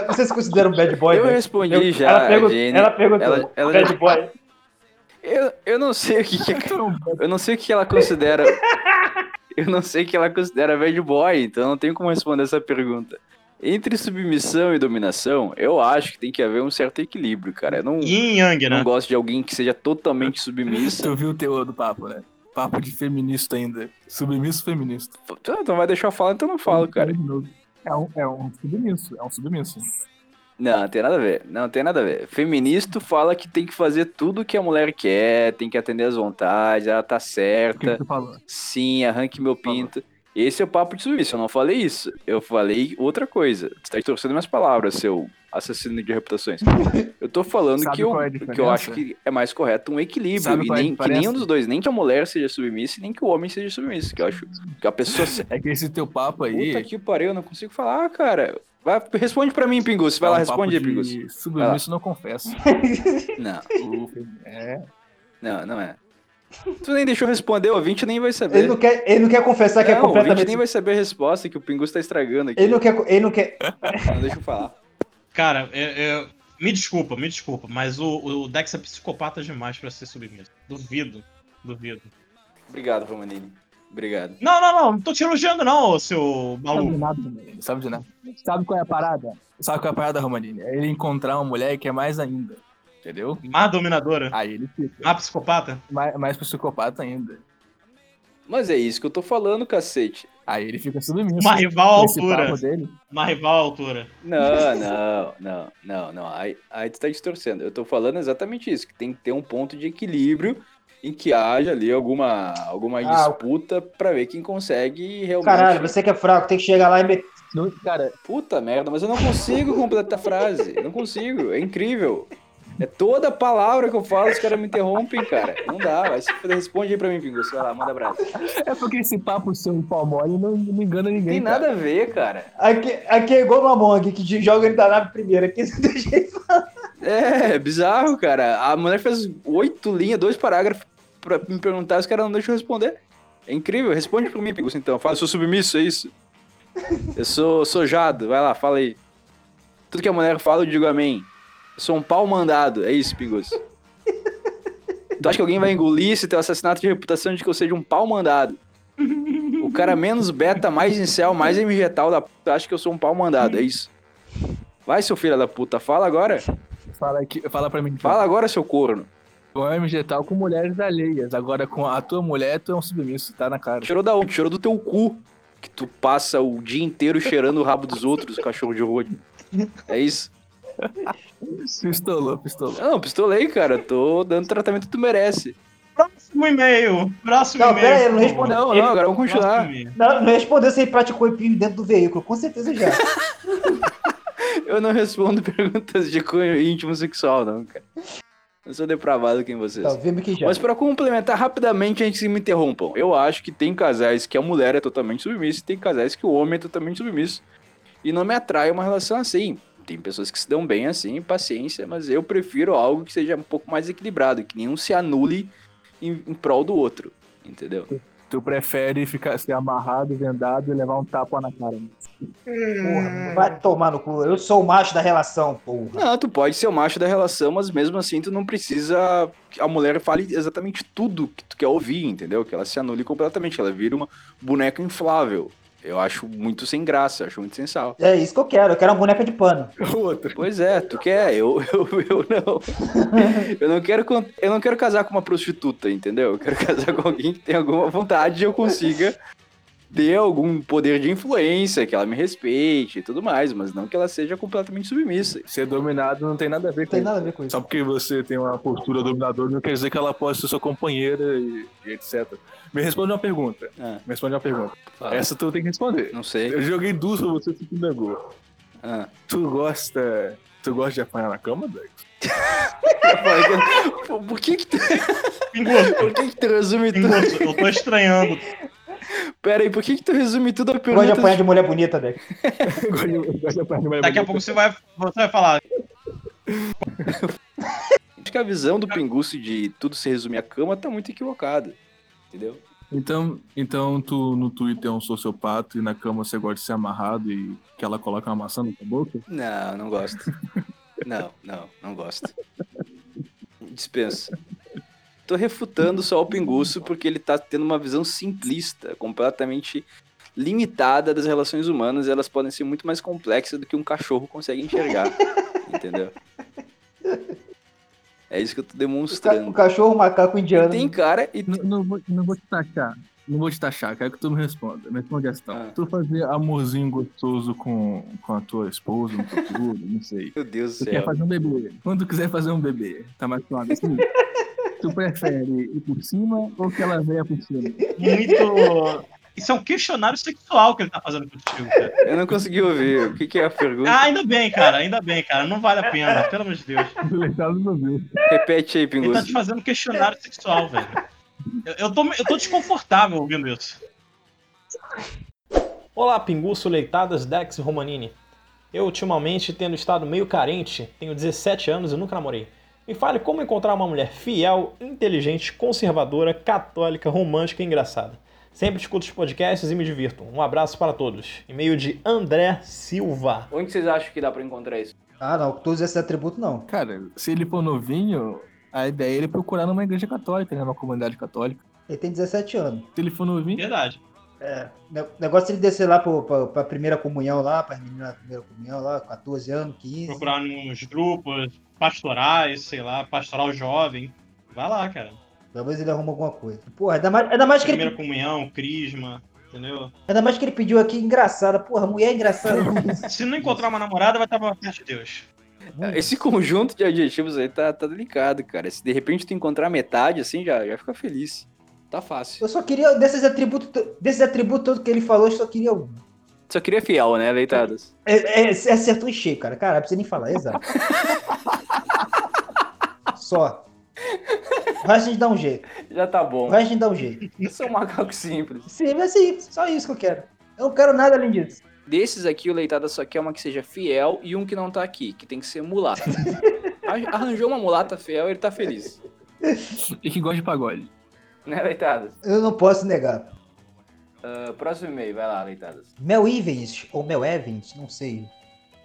Você se considera um bad boy? Eu velho? respondi Eu- já, Ela, pergun- Jenny. ela perguntou. Ela- ela- bad boy. Eu, eu não sei o que, que eu não sei o que ela considera. eu não sei o que ela considera bad boy, então eu não tenho como responder essa pergunta. Entre submissão e dominação, eu acho que tem que haver um certo equilíbrio, cara. Eu não, Yin Yang, não né? gosto de alguém que seja totalmente submissa. Tu viu o teor do papo, né? Papo de feminista ainda. Submisso feminista. Tu não vai deixar eu falar, então eu não falo, cara. É um, é um submisso, é um submisso. Não, não tem nada a ver. Não tem nada a ver. Feminista fala que tem que fazer tudo que a mulher quer, tem que atender às vontades, ela tá O certa. Sim, arranque meu pinto. Esse é o papo de submissão. Eu não falei isso. Eu falei outra coisa. Você tá distorcendo minhas palavras, seu assassino de reputações. Eu tô falando Sabe que eu, é que eu acho que é mais correto um equilíbrio. Sabe E é nem, que nenhum dos dois, nem que a mulher seja submissa e nem que o homem seja submisso. Que eu acho que a pessoa. É que esse teu papo aí. Puta que pariu, eu não consigo falar, cara. Vai, responde pra mim, Pingus. Vai é lá, um responde aí, de Submisso não confesso. Não, é. não, não é. Tu nem deixou responder, o ouvinte nem vai saber. Ele não quer, ele não quer confessar que é Não, o ouvinte completamente. nem vai saber a resposta que o Pingus tá estragando aqui. Ele não quer. Ele não quer. Não deixa eu falar. Cara, é- é- me desculpa, me desculpa, mas o, o Dex é psicopata demais pra ser submisso. Duvido, duvido. Obrigado, Romanini. Obrigado. Não, não, não, não tô te elogiando não, seu Sabe de maluco. nada. Sabe de nada. Sabe qual é a parada? Sabe qual é a parada, Romanini? É ele encontrar uma mulher que é mais ainda. Entendeu? Má dominadora, Aí ele fica. má psicopata. Mais, mais psicopata ainda. Mas é isso que eu tô falando, cacete. Aí ele fica submisso. Uma rival à altura. dele. Uma rival à altura. Não, não, não, não, não. Aí, aí tu tá distorcendo. Eu tô falando exatamente isso, que tem que ter um ponto de equilíbrio em que haja ali alguma, alguma Ah, disputa pra ver quem consegue realmente. Caralho, você que é fraco, tem que chegar lá e meter. Não, cara, Puta merda, mas eu não consigo completar a frase. Não consigo, é incrível. É toda palavra que eu falo, os caras me interrompem, cara. Não dá, vai se. Responde aí pra mim, Pingus. Vai lá, manda abraço. é porque esse papo seu em pau mole não, não engana ninguém. Tem cara. nada a ver, cara. Aqui, aqui é igual no Among, que joga ele da nave primeiro. Aqui não tem jeito. É, é bizarro, cara. A mulher fez oito linhas, dois parágrafos pra me perguntar, os caras não deixam eu responder. É incrível. Responde pra mim, Pingus, então. Fala, eu sou submisso, é isso? Eu sou sojado. Vai lá, fala aí. Tudo que a mulher fala, eu digo amém. Eu sou um pau mandado. É isso, Pingus. Tu acha que alguém vai engolir esse teu assassinato de reputação de que eu seja um pau mandado? O cara menos beta, mais incel, mais MG tal da puta acha que eu sou um pau mandado. É isso. Vai, seu filho da puta. Fala agora. Fala, aqui, fala pra mim. Fala agora, seu corno. Com MG tal com mulheres alheias. Agora com a tua mulher, tu é um submisso, tá na cara. Cheirou da onde? Cheirou do teu cu. Que tu passa o dia inteiro cheirando o rabo dos outros, cachorro de rua. É isso? Pistolou, pistolou. Não, pistolei, cara. Tô dando o tratamento que tu merece. Próximo e-mail. Próximo Não, e-mail. pera aí, não respondeu. Não, não, agora vamos continuar. Não, não respondeu se ele praticou empinho dentro do veículo. Com certeza já. Eu não respondo perguntas de cunho íntimo sexual, não, cara. Eu sou depravado que vocês. Tá. Mas pra complementar rapidamente, antes que me interrompam, eu acho que tem casais que a mulher é totalmente submissa e tem casais que o homem é totalmente submisso. E não me atrai uma relação assim. Tem pessoas que se dão bem assim, paciência, mas eu prefiro algo que seja um pouco mais equilibrado, que nenhum se anule em, em prol do outro. Entendeu? Tu prefere ficar ser amarrado, vendado e levar um tapa na cara. Porra, vai tomar no cu. Eu sou o macho da relação, porra. Não, tu pode ser o macho da relação, mas mesmo assim tu não precisa que a mulher fale exatamente tudo que tu quer ouvir, entendeu? Que ela se anule completamente, ela vira uma boneca inflável. Eu acho muito sem graça, eu acho muito sem sal. É isso que eu quero. Eu quero uma boneca de pano. Outro. Pois é, tu quer, eu, eu, eu não. Eu não quero eu não quero casar com uma prostituta, entendeu? Eu quero casar com alguém que tenha alguma vontade e eu consiga ter algum poder de influência, que ela me respeite e tudo mais, mas não que ela seja completamente submissa. Ser dominado não tem nada a ver Não com tem isso. nada a ver com isso. Só porque você tem uma postura dominadora não quer dizer que ela pode ser sua companheira e, e etc. Me responde uma pergunta. Ah, Me responde uma pergunta. fala. Essa tu tem que responder. Não sei. Eu joguei duas pra você, tu negou. Ah. Tu gosta. Tu gosta de apanhar na cama, Dex? Pô, Por que que por que que tu resume tudo? Eu tô estranhando. Pera aí, por que que tu resume tudo a Eu gosto de pergunta? apanhar de mulher bonita, Deck. Gosto de- apanhar de mulher Daqui a pouco você vai, você vai falar. Acho que a visão do Pinguço de tudo se resumir à cama tá muito equivocada. Entendeu? Então, então tu no Twitter é um sociopata e na cama você gosta de ser amarrado e que ela coloca uma maçã na tua boca? Não, não gosto. Não, não, não gosto. Dispensa. Tô refutando só o Pinguço porque ele tá tendo uma visão simplista, completamente limitada das relações humanas e elas podem ser muito mais complexas do que um cachorro consegue enxergar. entendeu? É isso que eu tô O demonstrando. cachorro, o macaco indiano. Tem cara e. Não, não vou, não vou te taxar. Não vou te taxar, quero que tu me responda. Me responde essa. Ah. Tu fazer amorzinho gostoso com, com a tua esposa no futuro, não sei. Meu Deus Tu do quer céu. fazer um bebê. Quando tu quiser fazer um bebê, tá mais claro assim? tu prefere ir por cima ou que ela venha por cima? Muito. Isso é um questionário sexual que ele tá fazendo contigo, cara. Eu não consegui ouvir. O que, que é a pergunta? Ah, ainda bem, cara, ainda bem, cara. Não vale a pena, pelo amor de Deus. Repete aí, Ele tá Pinguço. te fazendo questionário sexual, velho. Eu, eu, tô, eu tô desconfortável ouvindo isso. Olá, Pinguço, Leitadas, Dex e Romanini. Eu, ultimamente, tendo estado meio carente, tenho 17 anos e nunca namorei. Me fale como encontrar uma mulher fiel, inteligente, conservadora, católica, romântica e engraçada. Sempre escuto os podcasts e me divirto. Um abraço para todos. E-mail de André Silva. Onde vocês acham que dá pra encontrar isso? Ah, não. Com todos esses atributos, não. Cara, se ele for novinho, a ideia é ele procurar numa igreja católica, né? Numa comunidade católica. Ele tem 17 anos. Se ele for novinho, Verdade. É. O negócio é ele descer lá pra, pra primeira comunhão lá, pra meninas da primeira comunhão lá, 14 anos, 15. Procurar nos grupos pastorais, sei lá, pastoral jovem. Vai lá, cara. Talvez ele arruma alguma coisa. Porra, ainda mais, ainda mais que ele Primeira comunhão, crisma, entendeu? Ainda mais que ele pediu aqui engraçada. Porra, mulher é engraçada. Se não encontrar uma namorada, vai estar pra perto de Deus. Esse conjunto de adjetivos aí tá, tá delicado, cara. Se de repente tu encontrar metade, assim, já, já fica feliz. Tá fácil. Eu só queria, desses atributos, desses atributos todos que ele falou, eu só queria um. Só queria fiel, né, Leitadas? É, é, é acertou em cheio, cara. Cara, não precisa nem falar, exato. só. O resto a gente dá um jeito. Já tá bom. O resto a gente dá um jeito. Eu sou um macaco simples. Sim, mas sim, só isso que eu quero. Eu não quero nada além disso. Desses aqui, o Leitada só quer uma que seja fiel e um que não tá aqui, que tem que ser mulata. Ar- Arranjou uma mulata fiel, ele tá feliz. E que gosta de pagode. Né, Leitadas? Eu não posso negar. Ah, próximo e-mail, vai lá, Leitadas. Mel Evans, ou Mel Evans, não sei.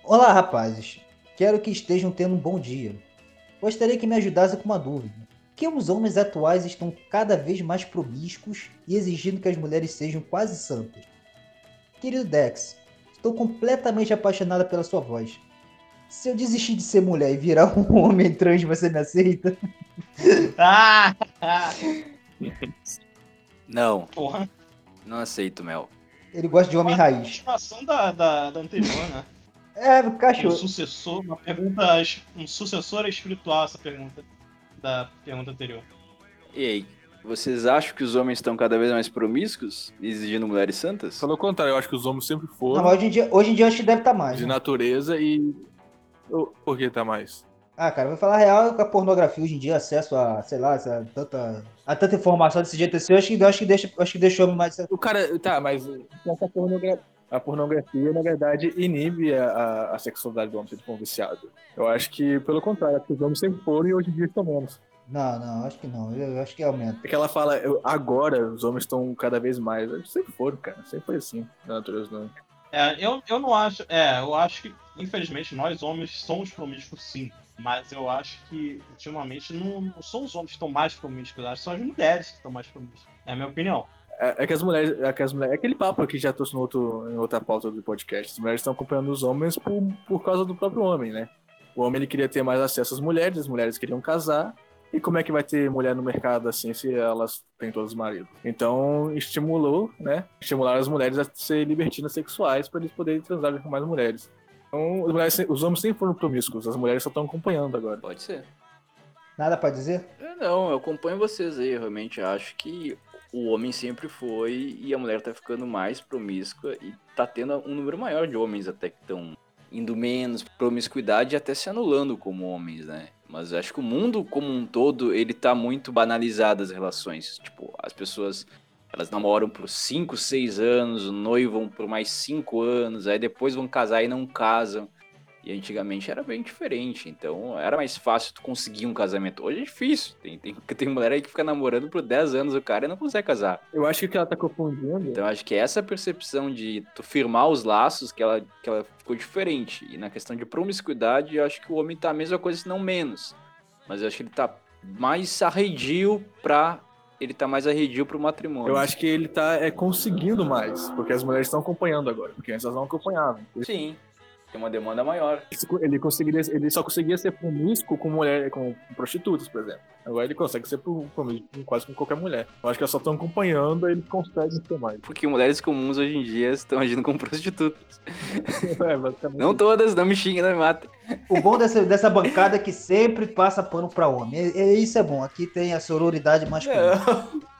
Olá, rapazes. Quero que estejam tendo um bom dia. Gostaria que me ajudasse com uma dúvida. Por que os homens atuais estão cada vez mais promíscuos e exigindo que as mulheres sejam quase santas? Querido Dex, estou completamente apaixonada pela sua voz. Se eu desistir de ser mulher e virar um homem trans, você me aceita? Ah! Não, Porra. não aceito, Mel. Ele gosta de homem Uma raiz. continuação da, da, da anterior, né? É, Um cachorro. sucessor, uma pergunta, um sucessor espiritual essa pergunta da pergunta anterior. E aí, vocês acham que os homens estão cada vez mais promíscuos, exigindo mulheres santas? Pelo contrário, eu acho que os homens sempre Não, foram mas hoje em dia, hoje em dia acho que deve estar mais. de né? natureza e. Por que tá mais? Ah, cara, vou falar a real com a pornografia hoje em dia, acesso a, sei lá, essa, tanta, a tanta informação desse jeito assim, eu acho que, acho que deixa, eu acho que deixou mais. O cara. Tá, mas essa pornografia. A pornografia, na verdade, inibe a, a, a sexualidade do homem se ele for um viciado. Eu acho que, pelo contrário, acho que os homens sempre foram e hoje em dia estão menos. Não, não, acho que não. Eu acho que aumenta. É que ela fala, eu- agora os homens estão cada vez mais. Eles sempre foram, cara. Sempre foi assim, na natureza do. É, eu, eu não acho. É, eu acho que, infelizmente, nós homens somos promíscuos sim. Mas eu acho que, ultimamente, não, não são os homens que estão mais promíscuos, acho que são as mulheres que estão mais promíscuas. É a minha opinião. É, é que as mulheres. É, que as mulheres, é aquele papo que já trouxe no outro, em outra pauta do podcast. As mulheres estão acompanhando os homens por, por causa do próprio homem, né? O homem ele queria ter mais acesso às mulheres, as mulheres queriam casar. E como é que vai ter mulher no mercado assim se elas têm todos os maridos? Então estimulou, né? Estimularam as mulheres a ser libertinas sexuais para eles poderem transar com mais mulheres. Então as mulheres, os homens sempre foram promíscuos, as mulheres só estão acompanhando agora. Pode ser. Nada pra dizer? Eu não, eu acompanho vocês aí. Eu realmente acho que o homem sempre foi e a mulher tá ficando mais promíscua e tá tendo um número maior de homens até que estão indo menos promiscuidade e até se anulando como homens, né? Mas acho que o mundo como um todo, ele tá muito banalizado as relações. Tipo, as pessoas, elas namoram por 5, 6 anos, noivam por mais 5 anos, aí depois vão casar e não casam. E antigamente era bem diferente, então era mais fácil tu conseguir um casamento. Hoje é difícil. Tem, tem, tem mulher aí que fica namorando por 10 anos o cara e não consegue casar. Eu acho que o que ela tá confundindo. Então acho que essa percepção de tu firmar os laços que ela, que ela ficou diferente. E na questão de promiscuidade, eu acho que o homem tá a mesma coisa, se não menos. Mas eu acho que ele tá mais arredio pra. Ele tá mais arredio pro matrimônio. Eu acho que ele tá é, conseguindo mais, porque as mulheres estão acompanhando agora, porque antes elas não acompanhavam. Sim. Tem uma demanda maior. Ele, conseguiria, ele só conseguia ser promíscuo com mulher, com prostitutas, por exemplo. Agora ele consegue ser pro- promíscuo com quase com qualquer mulher. Eu acho que elas só estão acompanhando, aí ele consegue ser mais. Porque mulheres comuns hoje em dia estão agindo como prostitutas. É, basicamente. Não todas, não me xinguem, não me matem. O bom dessa, dessa bancada é que sempre passa pano pra homem. É, é- isso é bom. Aqui tem a sororidade masculina.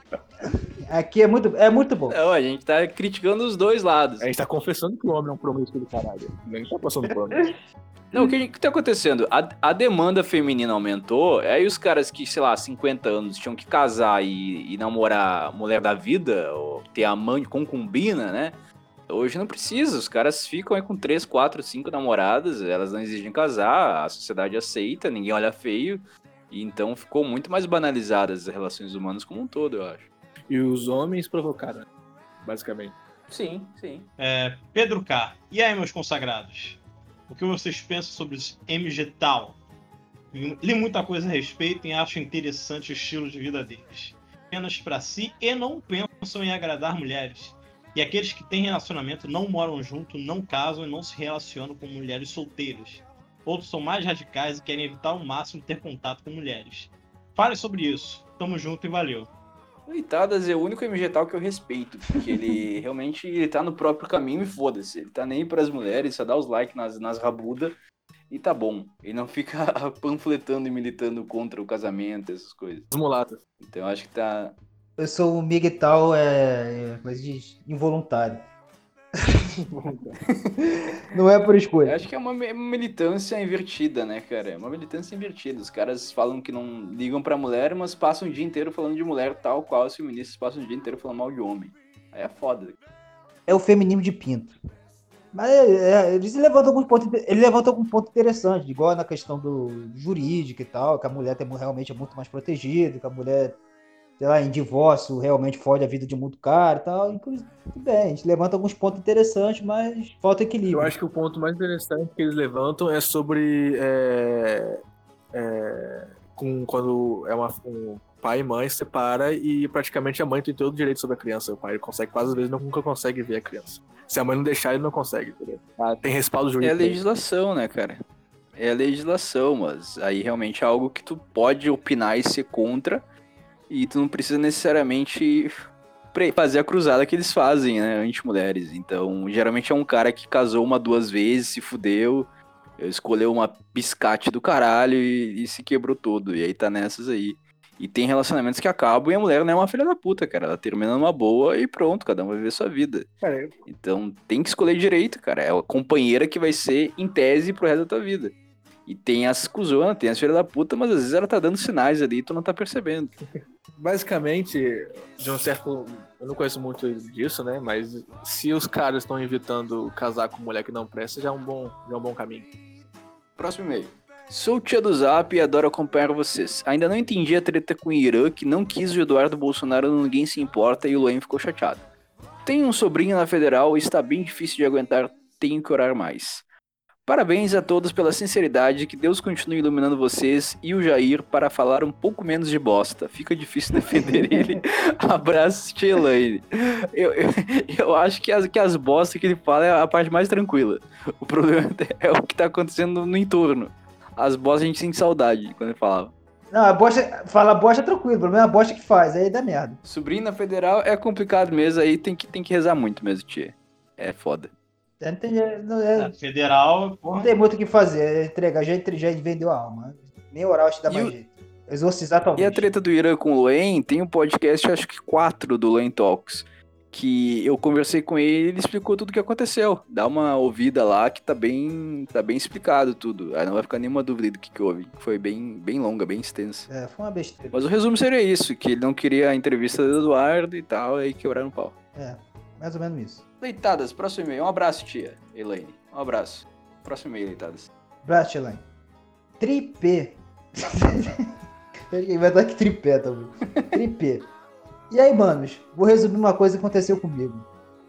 Aqui é muito, é muito bom. Não, a gente tá criticando os dois lados. A gente tá confessando que o homem é um promíscuo do caralho. Nem tá passando pano. Não, o que, que tá acontecendo? A, a demanda feminina aumentou, aí os caras que, sei lá, 50 anos tinham que casar e, e namorar a mulher da vida, ou ter amante, concubina, né? Hoje não precisa, os caras ficam aí com 3, 4, 5 namoradas, elas não exigem casar, a sociedade aceita, ninguém olha feio, e então ficou muito mais banalizadas as relações humanas como um todo, eu acho. E os homens provocaram, basicamente. Sim, sim. É, Pedro K. E aí, meus consagrados? O que vocês pensam sobre os MG Tal? Li muita coisa a respeito e acho interessante o estilo de vida deles. Apenas pra si e não pensam em agradar mulheres. E aqueles que têm relacionamento não moram junto, não casam e não se relacionam com mulheres solteiras. Outros são mais radicais e querem evitar ao máximo ter contato com mulheres. Fale sobre isso. Tamo junto e valeu. Leitadas é o único MG tal que eu respeito, porque ele realmente ele tá no próprio caminho e foda-se. Ele tá nem pras mulheres, só dá os likes nas, nas rabudas e tá bom. Ele não fica panfletando e militando contra o casamento, essas coisas. Os mulatas. Então eu acho que tá. Eu sou o Miguel é, é coisa de involuntário. Não é por Eu escolha. acho que é uma mi- militância invertida, né, cara? É uma militância invertida. Os caras falam que não ligam pra mulher, mas passam o dia inteiro falando de mulher, tal qual os feministas passam o dia inteiro falando mal de homem. Aí é foda. É o feminismo de pinto. Mas é, é, eles levantam alguns pontos, ele levanta algum ponto interessante, igual na questão do jurídico e tal, que a mulher tem, realmente é muito mais protegida, que a mulher, sei lá, em divórcio realmente fode a vida de muito cara e tal. Inclusive, tudo bem, a gente levanta alguns pontos interessantes, mas falta equilíbrio. Eu acho que o ponto mais interessante que eles levantam é sobre é, é, com, quando é uma, um pai e mãe se separa e praticamente a mãe tem todo o direito sobre a criança. O pai consegue quase às vezes não- nunca consegue ver a criança. Se a mãe não deixar, ele não consegue. entendeu? Ah, tem respaldo É a jurídico. legislação, né, cara? É a legislação, mas aí realmente é algo que tu pode opinar e ser contra, e tu não precisa necessariamente fazer a cruzada que eles fazem, né, anti-mulheres. Então, geralmente é um cara que casou uma, duas vezes, se fudeu, escolheu uma biscate do caralho e, e se quebrou todo, e aí tá nessas aí. E tem relacionamentos que acabam e a mulher não é uma filha da puta, cara. Ela termina numa boa e pronto, cada um vai viver sua vida. Cara, Então tem que escolher direito, cara. É a companheira que vai ser em tese pro resto da tua vida. E tem as cuzonas, tem as filhas da puta, mas às vezes ela tá dando sinais ali e tu não tá percebendo. basicamente, de um certo. Eu não conheço muito disso, né? Mas se os caras estão evitando casar com mulher que não presta, já é um bom, já é um bom caminho. Próximo e-mail. Sou tia do Zap e adoro acompanhar vocês. Ainda não entendi a treta com o Irã, que não quis o Eduardo Bolsonaro no Ninguém Se Importa e o Luan ficou chateado. Tenho um sobrinho na federal e está bem difícil de aguentar, tenho que orar mais. Parabéns a todos pela sinceridade, que Deus continue iluminando vocês e o Jair para falar um pouco menos de bosta. Fica difícil defender ele. Abraço, tia Elaine. Eu, eu, eu acho que as, que as bostas que ele fala é a parte mais tranquila. O problema é o que tá acontecendo no entorno. As bostas a gente sente saudade quando ele falava. Não, a bosta, fala bosta tranquilo, o problema é a bosta que faz, aí dá merda. Sobrinho na federal é complicado mesmo, aí tem que, tem que rezar muito mesmo, tia. É foda. É, Não tem, não, é- A federal, não porra. tem muito o que fazer, é entregar, já, já vendeu a alma. Nem oral acho que dá E mais o- jeito. Exorcizar E talvez. a treta do Irã com o Loen, tem um podcast, acho que quatro do Loen Talks, que eu conversei com ele e ele explicou tudo o que aconteceu. Dá uma ouvida lá que tá bem, tá bem explicado tudo. Aí não vai ficar nenhuma dúvida do que, que houve. Foi bem, bem longa, bem extensa. É, foi uma besteira. Mas o resumo seria isso, que ele não queria a entrevista do Eduardo e tal, aí quebraram o pau. É, mais ou menos isso. Leitadas, próximo e-mail. Um abraço, tia Elaine. Um abraço. Próximo e-mail, Leitadas. Bratilan. Tripé. Ele vai dar que tripé também. Tripé. E aí, manos, vou resumir uma coisa que aconteceu comigo.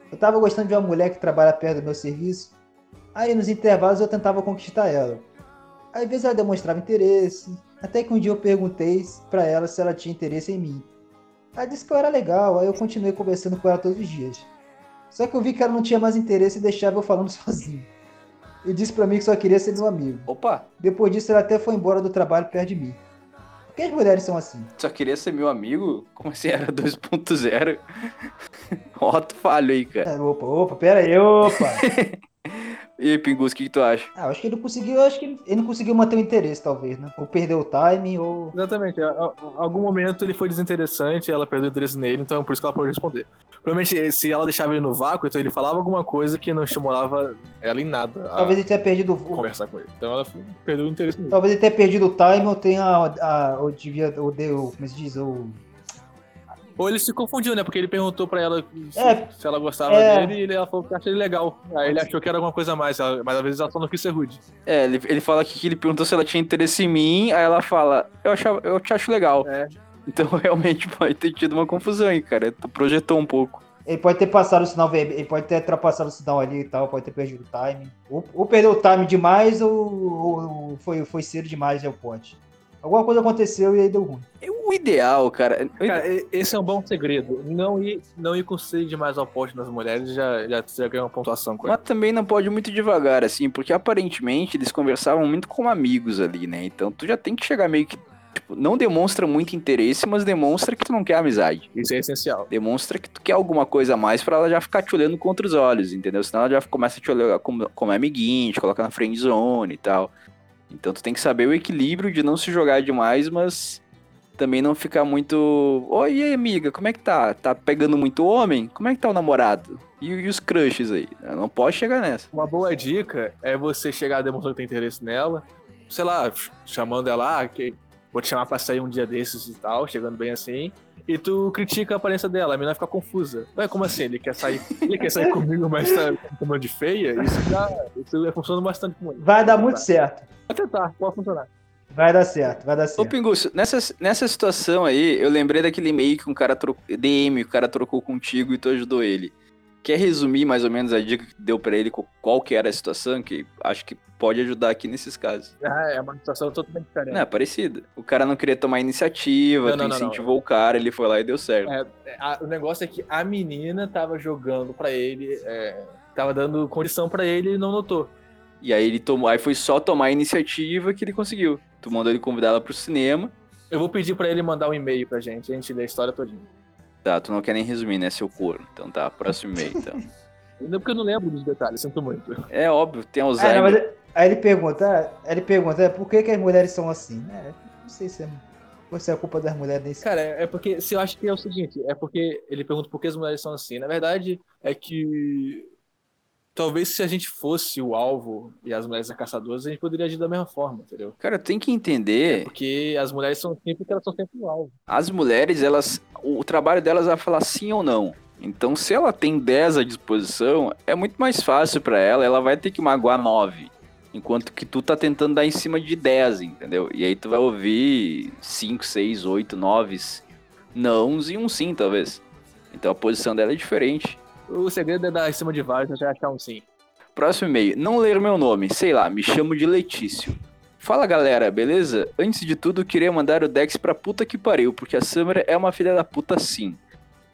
Eu tava gostando de uma mulher que trabalha perto do meu serviço. Aí nos intervalos eu tentava conquistar ela. Às vezes ela demonstrava interesse. Até que um dia eu perguntei pra ela se ela tinha interesse em mim. Ela disse que eu era legal, aí eu continuei conversando com ela todos os dias. Só que eu vi que ela não tinha mais interesse e deixava eu falando sozinho. E disse pra mim que só queria ser meu amigo. Opa, Depois disso, ela até foi embora do trabalho perto de mim. Por que as mulheres são assim? só queria ser meu amigo? Como assim era 2.0? Otto falho aí, cara. É, opa, opa, pera aí, opa. E aí, Pingus, o que, que tu acha? Ah, eu acho que ele não conseguiu, eu acho que ele, não conseguiu manter o interesse, talvez, né? Ou perdeu o timing, ou. Exatamente. A, a- a algum momento ele foi desinteressante, ela perdeu o interesse nele, então por isso que ela pôde responder. Provavelmente, se ela deixava ele no vácuo, então ele falava alguma coisa que não estimulava ela em nada a Talvez ele tenha perdido o. conversar com ele. Então ela perdeu o interesse nele. Talvez ele tenha perdido o timing, ou tenha. A, ou devia. Ou deu. Como se diz? Ou. Ou ele se confundiu, né? Porque ele perguntou pra ela se, É. se ela gostava É. dele e ela falou que acha ele legal. Aí ele achou que era alguma coisa a mais, mas às vezes ela só não quis ser rude. É, ele, ele fala aqui que ele perguntou se ela tinha interesse em mim, aí ela fala, eu, achava, eu te acho legal. É. Então realmente pode ter tido uma confusão aí, cara. Tu projetou um pouco. Ele pode ter passado o sinal vermelho, ele pode ter ultrapassado o sinal ali e tal, pode ter perdido o timing. Ou, ou perdeu o timing demais, ou, ou foi, foi cedo demais, é o pote. Alguma coisa aconteceu e aí deu ruim. O ideal, cara. ide- Cara, esse é um bom segredo. Não ir, não ir com sede demais ao poste nas mulheres já, já, já ganha uma pontuação com ele. Mas também não pode ir muito devagar, assim, porque aparentemente eles conversavam muito como amigos ali, né? Então tu já tem que chegar meio que Tipo, não demonstra muito interesse, mas demonstra que tu não quer amizade. Isso é essencial. Demonstra que tu quer alguma coisa a mais pra ela já ficar te olhando contra os olhos, entendeu? Senão ela já começa a te olhar como, como amiguinho, te coloca na friend zone e tal. Então tu tem que saber o equilíbrio de não se jogar demais, mas também não ficar muito. Oi, e aí, amiga, como é que tá? Tá pegando muito homem? Como é que tá o namorado? E, e os crushes aí? Não pode chegar nessa. Uma boa dica é você chegar demonstrando que tem interesse nela, sei lá, ch- chamando ela, ah, que vou te chamar pra sair um dia desses e tal, chegando bem assim. E tu critica a aparência dela, a menina fica confusa. Ué, como assim? Ele quer sair, ele quer sair comigo, mas tá me chamando de feia? Isso já isso já funciona bastante com ele. Vai dar muito certo. Pode tentar, pode funcionar. Vai dar certo, vai dar Ô, certo. Pinguço, nessa, nessa situação aí, eu lembrei daquele e-mail que um cara trocou. DM, o cara trocou contigo e tu ajudou ele. Quer resumir mais ou menos a dica que deu pra ele qual que era a situação? Que acho que pode ajudar aqui nesses casos. Ah, é uma situação totalmente diferente. Não, é parecida. O cara não queria tomar iniciativa, Não, tu não, não, não. incentivou o cara, ele foi lá e deu certo. É, é, a- o negócio é que a menina tava jogando pra ele, é, tava dando condição pra ele e ele não notou. E aí ele tomou, aí foi só tomar a iniciativa que ele conseguiu. Tu mandou ele convidar ela pro cinema. Eu vou pedir pra ele mandar um e-mail pra gente, a gente lê a história todinha. Tá, tu não quer nem resumir, né, seu corno. Então tá, próximo e-mail, então. Ainda porque eu não lembro dos detalhes, sinto muito. É óbvio, tem Ah, não, Alzheimer. mas aí ele pergunta, aí ele pergunta, por que, que as mulheres são assim? É, não sei se é, se é culpa das mulheres nesse. Cara, é porque se eu acho que é o seguinte, é porque ele pergunta por que as mulheres são assim. Na verdade, é que talvez se a gente fosse o alvo e as mulheres as caçadoras, a gente poderia agir da mesma forma, entendeu? Cara, tem que entender. Porque as mulheres são porque elas são sempre o alvo. As mulheres, elas. O trabalho delas é falar sim ou não. Então, se ela tem 10 à disposição, é muito mais fácil pra ela, ela vai ter que magoar 9. Enquanto que tu tá tentando dar em cima de 10, entendeu? E aí tu vai ouvir 5, 6, 8, 9 nãos e um sim, talvez. Então a posição dela é diferente. O segredo é dar em cima de vários até achar um sim. Próximo e-mail. Não ler meu nome. Sei lá, me chamo de Letício. Fala galera, beleza? Antes de tudo, queria mandar o Dex pra puta que pariu, porque a Summer é uma filha da puta sim.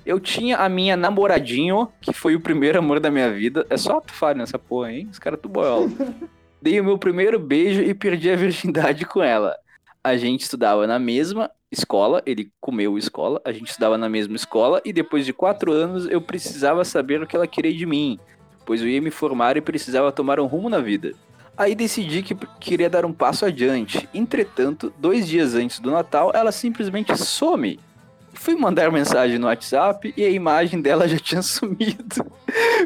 Eu tinha a minha namoradinho, que foi o primeiro amor da minha vida. É só tu falar nessa porra, hein? Os caras tu boiola. Dei o meu primeiro beijo e perdi a virgindade com ela. A gente estudava na mesma escola, ele comeu escola, a gente estudava na mesma escola e depois de quatro anos eu precisava saber o que ela queria de mim, pois eu ia me formar e precisava tomar um rumo na vida. Aí decidi que queria dar um passo adiante. Entretanto, dois dias antes do Natal, ela simplesmente some. Fui mandar mensagem no WhatsApp e a imagem dela já tinha sumido.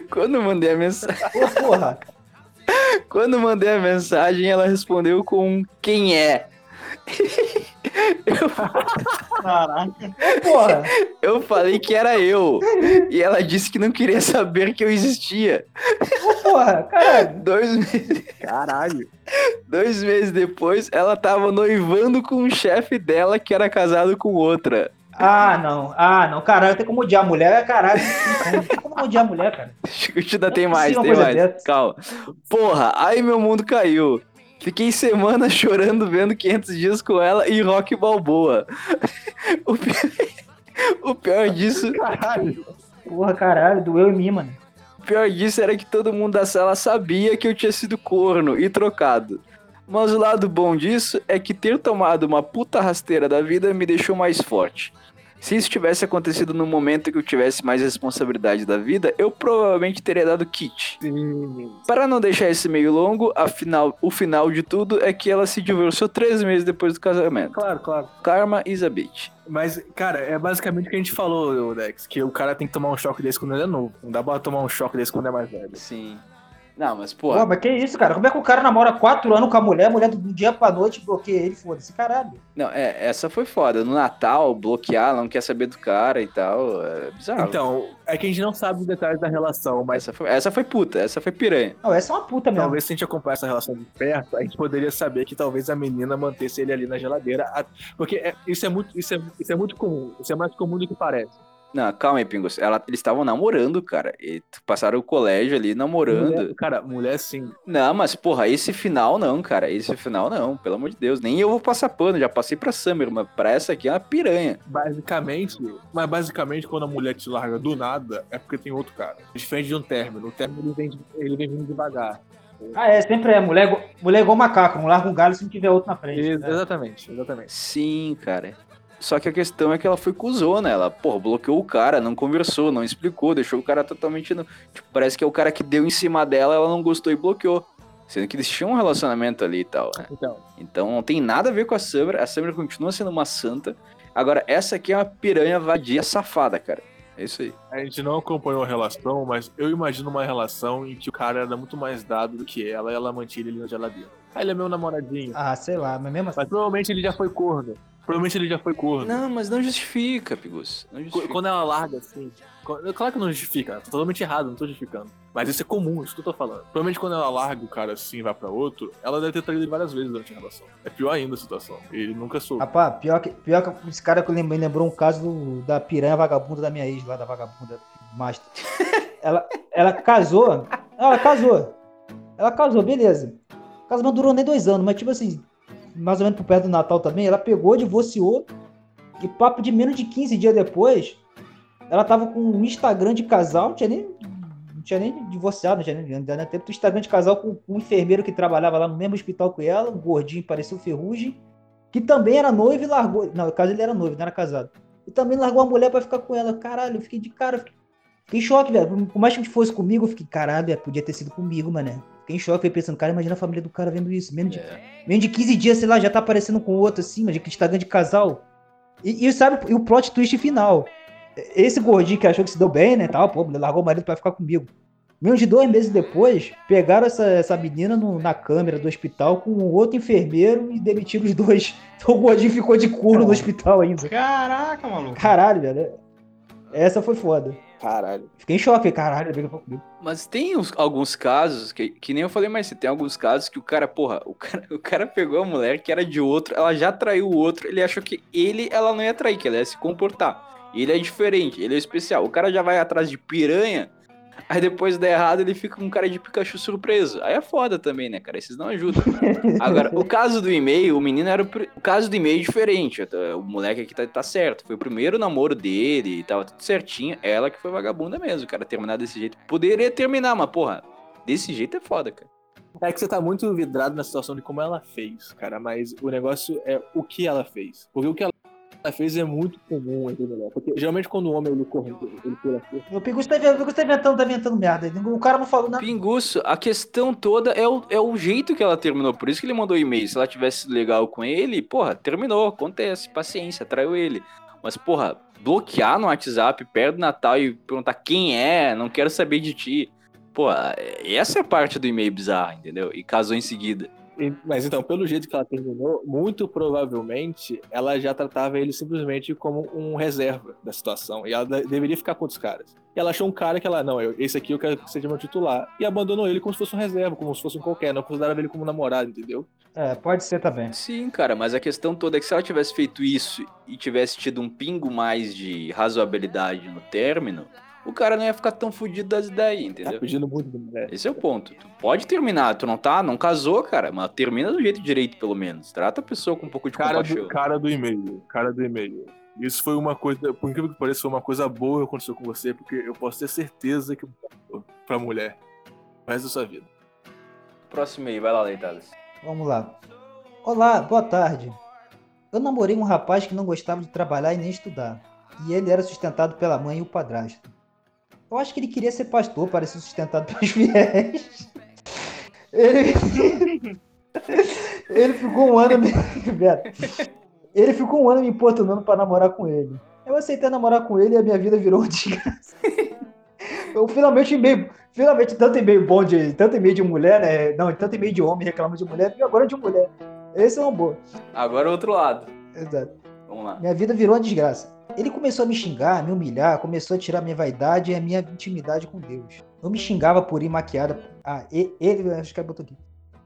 Quando mandei a mensagem. Ô, porra! Quando mandei a mensagem, ela respondeu com quem é. Caraca. Porra! Eu falei que era eu. E ela disse que não queria saber que eu existia. Porra! Caralho! Dois meses. Caralho. Dois meses depois, ela tava noivando com um chefe dela que era casado com outra. Ah, não. Ah, não. Caralho, tem como odiar a mulher, caralho. Não tem como odiar a mulher, cara. Ainda tem é mais, tem mais. dessa. Calma. Porra, aí meu mundo caiu. Fiquei semanas chorando vendo 500 dias com ela e Rock Balboa. O pior, o pior disso, Caralho. Porra, caralho, doeu em mim, mano. o pior disso era que todo mundo da sala sabia que eu tinha sido corno e trocado. Mas o lado bom disso é que ter tomado uma puta rasteira da vida me deixou mais forte. Se isso tivesse acontecido no momento que eu tivesse mais responsabilidade da vida, eu provavelmente teria dado kit. Sim. Para não deixar esse meio longo, afinal, o final de tudo é que ela se divorciou três meses depois do casamento. Claro, claro. Karma is a bitch. Mas, cara, é basicamente o que a gente falou, Dex, que o cara tem que tomar um choque desse quando ele é novo. Não dá pra tomar um choque desse quando é mais velho. Sim. Não, mas pô. Pô, mas que isso, cara? Como é que o cara namora quatro anos com a mulher, a mulher do dia pra noite bloqueia ele, foda-se, caralho. Não, é, essa foi foda. No Natal, bloquear, não quer saber do cara e tal. É bizarro. Então, é que a gente não sabe os detalhes da relação, mas Essa foi, essa foi puta, essa foi piranha. Não, essa é uma puta mesmo. talvez se a gente acompanhar essa relação de perto, a gente poderia saber que talvez a menina mantesse ele ali na geladeira. Porque é- isso, é muito, isso, é, isso é muito comum. Isso é mais comum do que parece. Não, calma aí, Pingos. Ela, eles estavam namorando, cara. E passaram o colégio ali namorando. Mulher, cara, mulher sim. Não, mas porra, esse final não, cara. Esse final não, pelo amor de Deus. Nem eu vou passar pano, já passei pra Summer, mas pra essa aqui é uma piranha. Basicamente, mas basicamente quando a mulher te larga do nada, é porque tem outro cara. Diferente de um término. O término ele vem, ele vem vindo devagar. Ah, é, sempre é. Mulher, mulher igual macaco, não larga um galho se não tiver outro na frente. Ex- né? Exatamente, exatamente. Sim, cara. Só que a questão é que ela foi cuzona. Ela, porra, bloqueou o cara, não conversou, não explicou, deixou o cara totalmente. No... Tipo, parece que é o cara que deu em cima dela, ela não gostou e bloqueou. Sendo que eles tinham um relacionamento ali e tal, né? Então, Então não tem nada a ver com a Samra. A Samra continua sendo uma santa. Agora, essa aqui é uma piranha vadia safada, cara. É isso aí. a gente não acompanhou a relação, mas eu imagino uma relação em que o cara era muito mais dado do que ela e ela mantinha ele na geladeira. Ah, ele é meu namoradinho. Ah, sei lá, mas mesmo assim. Mas provavelmente ele já foi corno. Provavelmente ele já foi corno. Não, mas não justifica, Pigus. Não Qu- justifica. Quando ela larga assim. Claro que não justifica, tá totalmente errado, não tô justificando. Mas isso é comum, isso que eu tô falando. Provavelmente quando ela larga o cara assim e vai pra outro, ela deve ter traído ele várias vezes durante a relação. É pior ainda a situação. Ele nunca soube. Rapaz, pior que, pior que esse cara que eu lembrei lembrou um caso do- da piranha vagabunda da minha ex, lá da vagabunda Master. ela, ela casou. Ela casou. Ela casou, beleza. O casamento não durou nem dois anos, mas tipo assim, mais ou menos por perto do Natal também, ela pegou, divorciou. E papo de menos de 15 dias depois, ela tava com um Instagram de casal, não tinha nem. Não tinha nem divorciado, não tinha nem. Não teve um Instagram de casal com, com um enfermeiro que trabalhava lá no mesmo hospital que ela, um gordinho, parecia o ferrugem que também era noivo e largou. Não, no caso ele era noivo, não era casado. E também largou a mulher pra ficar com ela. Caralho, eu fiquei de cara. Fiquei, fiquei em choque, velho. Por mais que fosse comigo, eu fiquei, caralho, velho, podia ter sido comigo, mané. Fiquei em choque, fiquei pensando, cara, imagina a família do cara vendo isso. Menos de, menos de 15 dias, sei lá, já tá aparecendo com outro assim, mas de Instagram de casal. E, e sabe, e o plot twist final. Esse gordinho que achou que se deu bem, né, tal, pô, largou o marido pra ficar comigo. Menos de dois meses depois, pegaram essa, essa menina no- na câmera do hospital com um outro enfermeiro e demitiram os dois. Então o gordinho ficou de couro no hospital ainda. Caraca, maluco. Caralho, velho. Essa foi foda. Caralho. Fiquei em choque, caralho, comigo. Mas tem uns- alguns casos, que, que nem eu falei mais, tem alguns casos que o cara, porra, o cara, o cara pegou a mulher que era de outro, ela já traiu o outro, ele achou que ele, ela não ia trair, que ela ia se comportar. Ele é diferente, ele é especial. O cara já vai atrás de piranha, aí depois dá errado, ele fica com um cara de Pikachu surpreso. Aí é foda também, né, cara? Esses não ajudam. Agora, o caso do e-mail, o menino era o, pri- o caso do e-mail é diferente. O moleque aqui tá, tá certo. Foi o primeiro namoro dele e tudo certinho. Ela que foi vagabunda mesmo, cara. Terminar desse jeito. Poderia terminar, mas, porra, desse jeito é foda, cara. É que você tá muito vidrado na situação de como ela fez, cara, mas o negócio é o que ela fez. Porque o que ela fez é muito comum entre mulher. Porque geralmente quando o homem ele corre, ele pula. O Pinguço tá, Pinguço tá inventando, tá inventando merda. O cara não falou nada. Pinguço, a questão toda é o, é o jeito que ela terminou. Por isso que ele mandou e-mail. Se ela tivesse sido legal com ele, porra, terminou. Acontece. Paciência, traiu ele. Mas, porra, bloquear no WhatsApp perto do Natal e perguntar quem é, não quero saber de ti. Porra, essa é a parte do e-mail bizarra, entendeu? E casou em seguida. Mas então, pelo jeito que ela terminou, muito provavelmente ela já tratava ele simplesmente como um reserva da situação. E ela de- deveria ficar com outros caras. E ela achou um cara que ela, não, eu- esse aqui eu quero que seja meu titular. E abandonou ele como se fosse um reserva, como se fosse um qualquer. Não considerava ele como namorado, entendeu? É, pode ser também. Sim, cara, mas a questão toda é que se ela tivesse feito isso e tivesse tido um pingo mais de razoabilidade no término, o cara não ia ficar tão fudido das ideias, entendeu? Tá pedindo muito da mulher. Esse é o ponto. Tu pode terminar, tu não tá, não casou, cara, mas termina do jeito direito, pelo menos. Trata a pessoa com um pouco de Cara compaixão. do, cara do e-mail, cara do e-mail. Isso foi uma coisa, por incrível que pareça, foi uma coisa boa que aconteceu com você, porque eu posso ter certeza que pra mulher, o resto da sua vida. Próximo aí, vai lá, Leitadas. Vamos lá. Olá, boa tarde. Eu namorei um rapaz que não gostava de trabalhar e nem estudar. E ele era sustentado pela mãe e o padrasto. Eu acho que ele queria ser pastor para ser sustentado pelos fiéis. Ele, ele ficou um ano. Ele ficou um ano me importunando para namorar com ele. Eu aceitei namorar com ele e a minha vida virou uma desgraça. Eu finalmente e-mail, finalmente tanto e-mail bom de tanto e-mail de mulher, né? Não, tanto e-mail de homem reclamando de mulher, e agora de mulher. Esse é um bom. Agora o outro lado. Exato. Vamos lá. Minha vida virou uma desgraça. Ele começou a me xingar, me humilhar, começou a tirar minha vaidade e a minha intimidade com Deus. Eu me xingava por ir maquiada. Ah, ele, acho que ele botou aqui.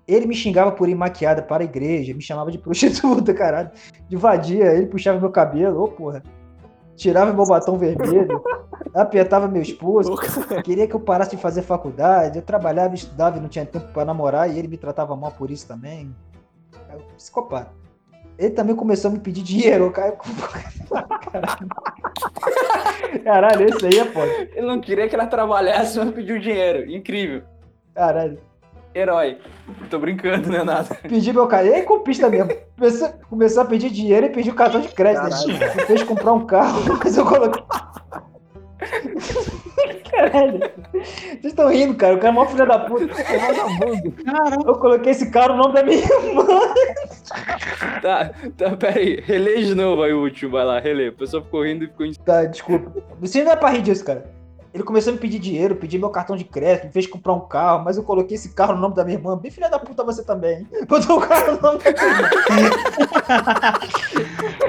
Ele me xingava por ir maquiada para a igreja, me chamava de prostituta, caralho. De vadia, ele puxava meu cabelo, ô porra. Tirava meu batom vermelho, apertava meus pulsos, queria que eu parasse de fazer faculdade. Eu trabalhava, estudava e não tinha tempo para namorar e ele me tratava mal por isso também. É um psicopata. Ele também começou a me pedir dinheiro, cara. Caralho, esse aí é foda. Ele não queria que ela trabalhasse, mas pediu dinheiro. Incrível. Caralho. Herói. Tô brincando, não é nada. Pedi meu cartão. E aí, compista mesmo. Começou, começou a pedir dinheiro e pediu cartão de crédito. né? Fez comprar um carro, mas eu coloquei. Caralho. Vocês estão rindo, cara. O cara é mó filho da puta. É vagabundo. Eu coloquei esse cara no nome da minha irmã. Tá, tá, pera aí. Relê de novo aí o último, vai lá, relê. O pessoal ficou rindo e ficou... Tá, desculpa. Você não é pra rir disso, cara. Ele começou a me pedir dinheiro, pedir meu cartão de crédito, me fez comprar um carro, mas eu coloquei esse carro no nome da minha irmã. Bem filha da puta você também. Botou o carro no nome da minha irmã.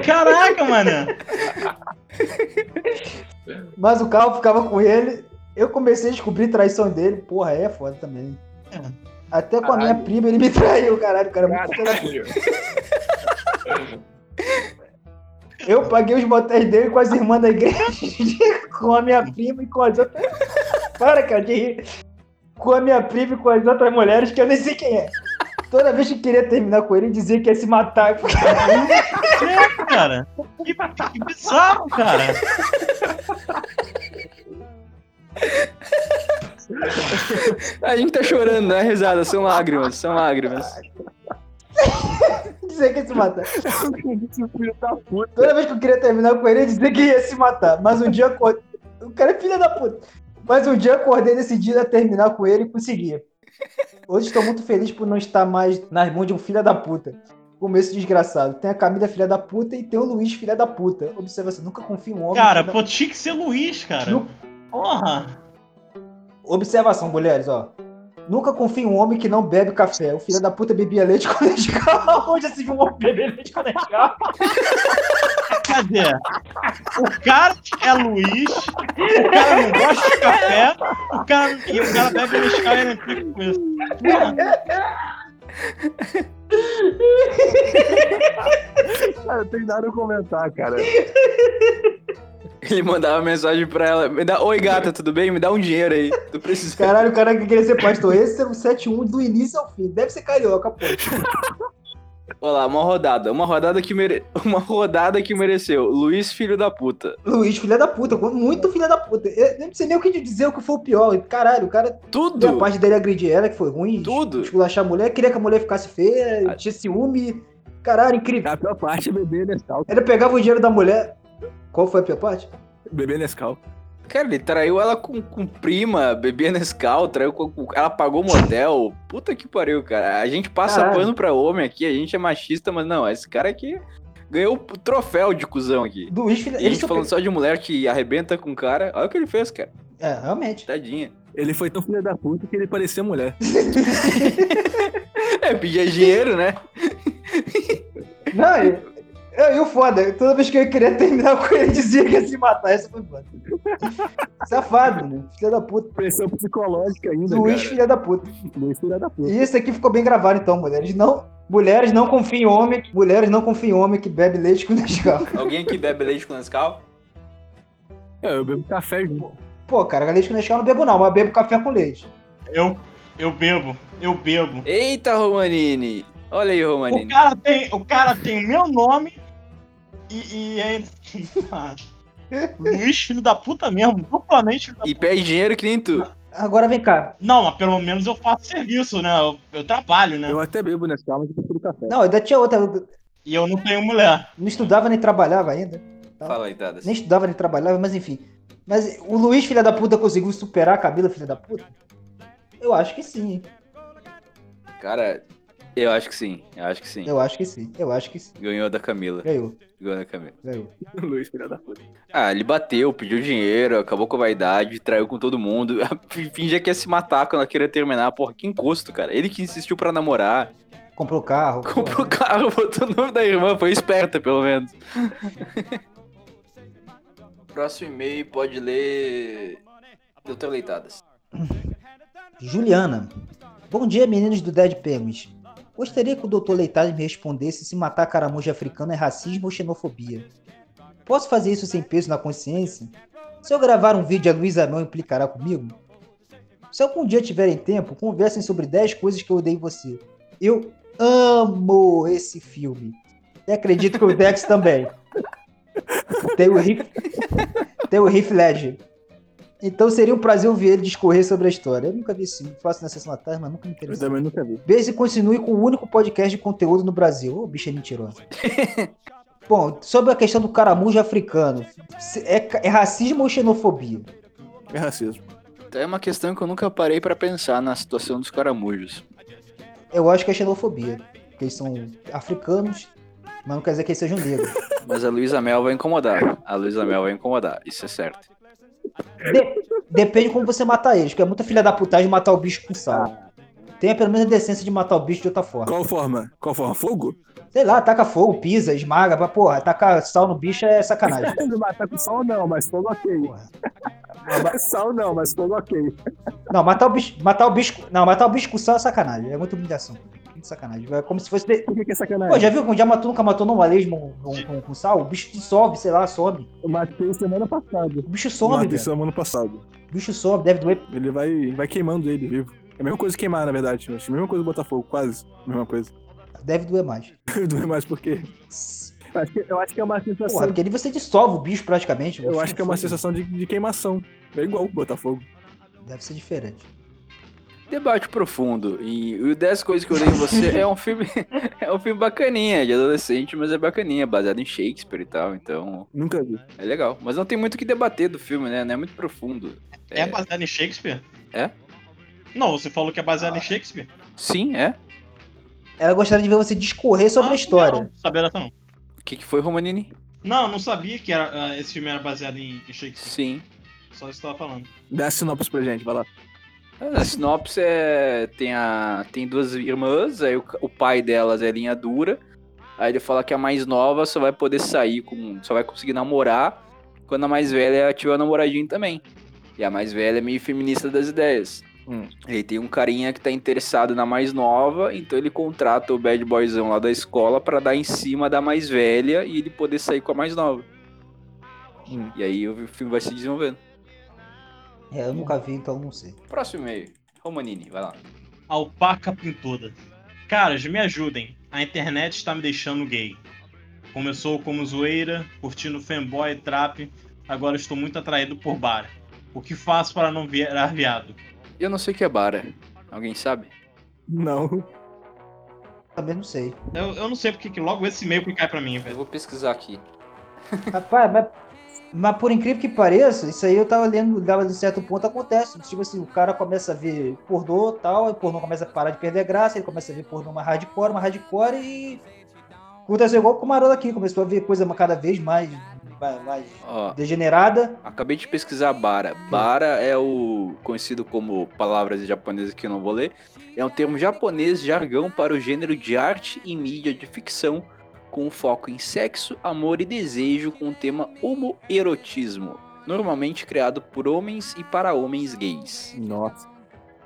Caraca, mano. Mas o carro ficava com ele. Eu comecei a descobrir traição dele. Porra, é foda também. Até com a minha prima ele me traiu, caralho. O cara é muito puta. Eu paguei os motéis dele com as irmãs da igreja, com a minha prima e com as outras. Para, cara, de rir. Com a minha prima e com as outras mulheres que eu nem sei quem é. Toda vez que queria terminar com ele, dizia que ia se matar. É, cara. Que, que bizarro, cara. A gente tá chorando, não é risada, são lágrimas, são lágrimas. Dizer que ia se matar. Toda vez que eu queria terminar com ele, ele dizia que ia se matar. Mas um dia eu acordei. O cara é filho da puta. Mas um dia eu acordei decidido a terminar com ele e consegui. Hoje estou muito feliz por não estar mais nas mãos de um filho da puta. Como esse desgraçado. Tem a Camila filha da puta e tem o Luiz filha da puta. Observa você, nunca confia em um homem. Cara, da- pô, tinha que ser Luiz, cara. Porra. Observação, mulheres, ó. Nunca confie em um homem que não bebe café. O filho da puta bebia leite com Nescau. Onde se viu um homem beber leite com Nescau? Cadê? O cara é Luiz, o cara não gosta de café, o cara, e o cara bebe Nescau e não fica com isso. Cara, tem nada a comentar, cara. Ele mandava mensagem pra ela. Me dá, Oi, gata, tudo bem? Me dá um dinheiro aí. Tô precisando. Caralho, o cara que queria ser pastor. Esse era o 7-1 do início ao fim. Deve ser carioca, pô. Olha lá, uma rodada. Uma rodada que mere... Uma rodada que mereceu. Luiz, filho da puta. Luiz, filha da puta. muito filha da puta. Eu não sei nem o que dizer o que foi o pior. Caralho, o cara. Tudo. A parte dele agredir ela, que foi ruim. Tudo. Esculachar a mulher, queria que a mulher ficasse feia, tinha ciúme. Caralho, incrível. A pior parte é beber Nescau. Ele pegava o dinheiro da mulher. Qual foi a pior parte? Beber Nescau. Cara, ele traiu ela com, com prima, bebia Nescau, traiu com, com- Ela pagou motel. Puta que pariu, cara. A gente passa Caralho. pano pra homem aqui, a gente é machista, mas não, esse cara aqui ganhou o troféu de cuzão aqui. Luiz, filha. E a Ele gente falando só de mulher que arrebenta com o cara. Olha o que ele fez, cara. É, realmente. Tadinha. Ele foi tão filho da puta que ele parecia mulher. É, pedia dinheiro, né? Não, e, eu- e o foda, toda vez que eu queria terminar com ele, dizia que ia se matar. Essa foi foda. Safado, né? Filha da puta. Pressão psicológica ainda, Luiz, cara. filha da puta. Luiz, filha da puta. E isso aqui ficou bem gravado, então, mulheres. Não, mulheres não confiem em homem. Mulheres não confiem em homem que bebe leite com Nescau. Alguém aqui bebe leite com Nescau? É, eu bebo café junto. Pô, cara, leite com Nescau eu não bebo não, mas bebo café com leite. Eu, eu bebo, eu bebo. Eita, Romanini. Olha aí, O Romanini. cara tem, o cara tem o meu nome e, e é. Luiz, filho da puta mesmo, duplamente filho da E pede dinheiro que nem tu. Agora vem cá. Não, mas pelo menos eu faço serviço, né? Eu, eu trabalho, né? Eu até bebo Nescau, mas eu prefiro café. Não, ainda tinha outra. E eu não tenho mulher. Não estudava nem trabalhava ainda. Fala aí, Tadas. Nem estudava nem trabalhava, mas enfim. Mas o Luiz, filha da puta, conseguiu superar a Camila, filha da puta? Eu acho que sim. Cara, eu acho que sim. Eu acho que sim. Eu acho que sim. Eu acho que sim. Ganhou da Camila. Ganhou. Ganhou da Camila. Ganhou. Luiz, filha da puta. Ah, ele bateu, pediu dinheiro, acabou com a vaidade, traiu com todo mundo. Fingia que ia se matar quando ela queria terminar. Porra, que encosto, cara. Ele que insistiu pra namorar. Comprou carro. Comprou o carro, botou o nome da irmã, foi esperta, pelo menos. Próximo e-mail pode ler. Doutor Leitadas. Juliana. Bom dia, meninos do Dead Penguins. Gostaria que o Dr. Leitado me respondesse se matar caramujo africano é racismo ou xenofobia. Posso fazer isso sem peso na consciência? Se eu gravar um vídeo, a Luísa Mel implicará comigo? Se algum dia tiverem tempo, conversem sobre 10 coisas que eu odeio em você. Eu amo esse filme. E acredito que o Dex também. Tem o Riff, tem o Riff Ledger. Então seria um prazer ouvir ele discorrer sobre a história. Eu nunca vi esse filme, faço na sessão da tarde, mas nunca me Eu interessei. também nunca vi. Beijo e continue com o único podcast de conteúdo no Brasil. Ô, bicho é mentiroso. Bom, sobre a questão do caramujo africano, é, é racismo ou xenofobia? É racismo. Então é uma questão que eu nunca parei pra pensar na situação dos caramujos. Eu acho que é xenofobia. Porque eles são africanos, mas não quer dizer que eles sejam negros. Mas a Luísa Mel vai incomodar. A Luísa Mel vai incomodar, isso é certo. De- depende de como você matar eles, porque é muita filha da putagem matar o bicho com sal. Tenha pelo menos a decência de matar o bicho de outra forma. Qual forma? Qual forma? Fogo? Sei lá, taca fogo, pisa, esmaga, mas porra, tacar sal no bicho é sacanagem. Matar com sal não, mas fogo ok. sal não, mas fogo ok. Não, matar o bicho, matar o bicho, não, matar o bicho com sal é sacanagem, é muita humilhação. Muito sacanagem. É como se fosse. Por que, que é sacanagem? Pô, já viu? Já matou, nunca matou num lesmo com, com, com sal? O bicho dissolve, sei lá, some. Eu matei semana passada. O bicho Eu some, matei velho. semana passada. O bicho some, deve doer. Ele vai, vai queimando ele vivo. É a mesma coisa que queimar, na verdade. mas A mesma coisa que botar fogo, quase. A mesma coisa. Deve doer mais. Doer mais porque. Eu acho que, eu acho que é uma sensação. Porra, porque ali você dissolve o bicho praticamente. eu o acho que é uma sensação de, de queimação. É igual botar fogo. Deve ser diferente. Debate profundo. E o 10 coisas que eu dei em você é um filme. é um filme bacaninha, de adolescente, mas é bacaninha, baseado em Shakespeare e tal, então. Nunca vi. É legal. Mas não tem muito o que debater do filme, né? Não é muito profundo. É baseado em Shakespeare? É? Não, você falou que é baseado em Shakespeare? Sim, é. Ela gostaria de ver você discorrer sobre a história. Não, sabia dessa não. O que, que foi, Romanini? Não, não sabia que era, ah, esse filme era baseado em, em Shakespeare. Sim. Só isso que eu tava falando. Dá a sinopse pra gente, vai lá. A sinopse é. Tem, a, tem duas irmãs, aí o, o pai delas é linha dura. Aí ele fala que a mais nova só vai poder sair com. Só vai conseguir namorar quando a mais velha tiver namoradinho também. E a mais velha é meio feminista das ideias. Hum. Aí tem um carinha que tá interessado na mais nova, então ele contrata o bad boyzão lá da escola pra dar em cima da mais velha e ele poder sair com a mais nova. Hum. E aí o filme vai se desenvolvendo. É, eu nunca vi, então não sei. Próximo e-mail. Romanini, vai lá. Alpaca pintuda. Caras, me ajudem. A internet está me deixando gay. Começou como zoeira, curtindo fanboy e trap. Agora estou muito atraído por bar. O que faço para não virar viado? Eu não sei o que é bara. Alguém sabe? Não. Também não sei. Eu, eu não sei porque que logo esse e-mail que cai pra mim, Eu velho. vou pesquisar aqui. Rapaz, mas, mas por incrível que pareça, isso aí eu tava lendo, dava de certo ponto, acontece. Tipo assim, o cara começa a ver pornô e tal, e o pornô começa a parar de perder graça, ele começa a ver pornô mais hardcore, mais hardcore e. Aconteceu igual com o Marola aqui, começou a ver coisa cada vez mais, mais, mais Ó, degenerada. acabei de pesquisar bara. Bara é o conhecido como palavras japonesas que eu não vou ler. É um termo japonês jargão para o gênero de arte e mídia de ficção com foco em sexo, amor e desejo com o tema homoerotismo, normalmente criado por homens e para homens gays. Nossa.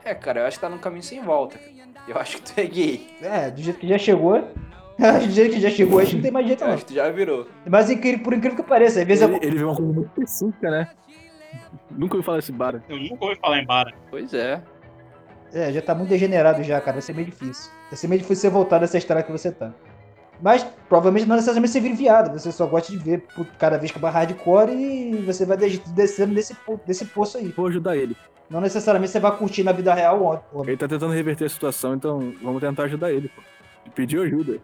É, cara, eu acho que tá num caminho sem volta. Eu acho que tu é gay. É, do jeito que já chegou. do jeito que já chegou, acho que não tem mais jeito Eu não. acho que tu já virou. Mas incrível- por incrível que pareça, às vezes Ele, eu... ele vê uma coisa muito específica, né? Nunca ouvi falar desse bara. Eu nunca ouvi falar em bara. Pois é. É, já tá muito degenerado já, cara. Vai ser meio difícil. Vai ser meio difícil você voltar dessa estrada que você tá. Mas provavelmente não necessariamente você vira viado. Você só gosta de ver por- cada vez que vai hardcore e você vai des- descendo desse, desse poço aí. Vou ajudar ele. Não necessariamente você vai curtir na vida real o homem. Ele tá tentando reverter a situação, então vamos tentar ajudar ele, pô. Ele pediu ajuda.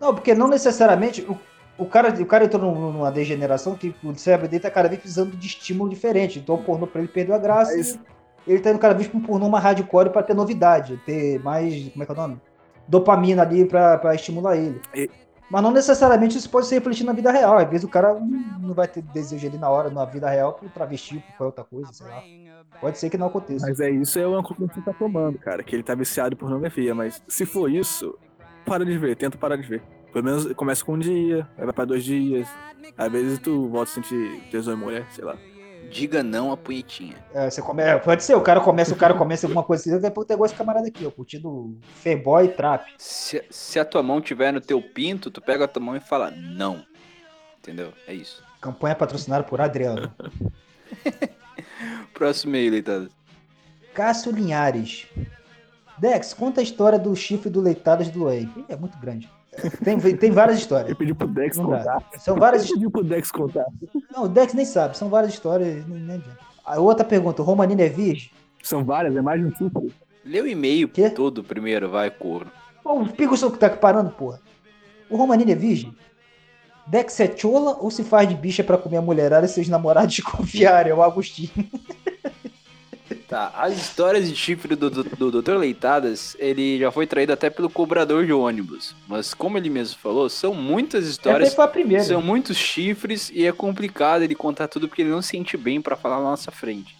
Não, porque não necessariamente. O, o, cara, o cara entrou num- numa degeneração que o cérebro dele tá cada vez precisando de estímulo diferente. Então o pornô pra ele perdeu a graça. Mas- ele tá indo cada vez pra um pornô mais hardcore pra ter novidade. Ter mais. Como é que é o nome? Dopamina ali pra, pra estimular ele. E- Mas não necessariamente isso pode ser refletido na vida real. Às vezes o cara não vai ter desejo ali na hora, na vida real, por travesti, por qualquer outra coisa, sei lá. Pode ser que não aconteça. Mas é isso, é uma conclusão que você tá tomando, cara. Que ele tá viciado em pornografia. Mas se for isso, para de ver, tenta parar de ver. Pelo menos começa com um dia, vai pra dois dias. Às vezes tu volta a sentir tesão em mulher, sei lá. Diga não à punhetinha. É, você come... é, pode ser, o cara começa, o cara começa alguma coisa assim, daqui a pouco tem esse camarada aqui, ó, curtindo fanboy e trap. Se, se a tua mão tiver no teu pinto, tu pega a tua mão e fala não. Entendeu? É isso. Campanha patrocinada por Adriano. Próximo e-mail, leitado. Cássio Linhares. Dex, conta a história do chifre do Leitadas do Whey. É muito grande. Tem, tem várias histórias. Ele pediu pro Dex Não dá. contar. São várias Ele pediu pro Dex contar. Não, o Dex nem sabe, são várias histórias. Nem. A outra pergunta, o Romanini é virgem? São várias, é mais de um tipo. Lê o e-mail todo primeiro, vai, corno. Pô, o Pingo que tá parando, porra. O Romanini é virgem? Dex é chola ou se faz de bicha pra comer a mulherada e seus namorados desconfiarem? É o Agostinho. Tá, as histórias de chifre do, do, do Dr. Leitadas, ele já foi traído até pelo cobrador de ônibus. Mas como ele mesmo falou, são muitas histórias. Essa foi a primeira. São muitos chifres e é complicado ele contar tudo porque ele não se sente bem pra falar na nossa frente.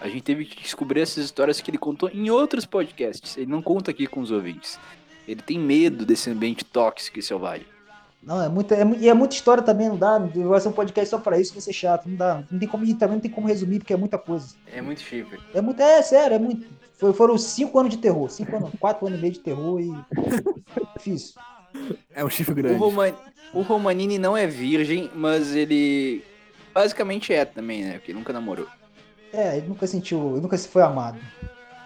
A gente teve que descobrir essas histórias que ele contou em outros podcasts. Ele não conta aqui com os ouvintes. Ele tem medo desse ambiente tóxico e selvagem. Não, é muita, é, e é muita história também, não dá. Vai ser um podcast só pra isso, vai ser chato, não dá. Não tem como, também não tem como resumir, porque é muita coisa. É muito chifre. É muito, é sério, é muito. Foi- foram cinco anos de terror, cinco anos, quatro anos e meio de terror e. Difícil. É um chifre O, grande. Roman... o Romanini não é virgem, mas ele basicamente é também, né? Porque nunca namorou. É, ele nunca sentiu, ele nunca se foi amado.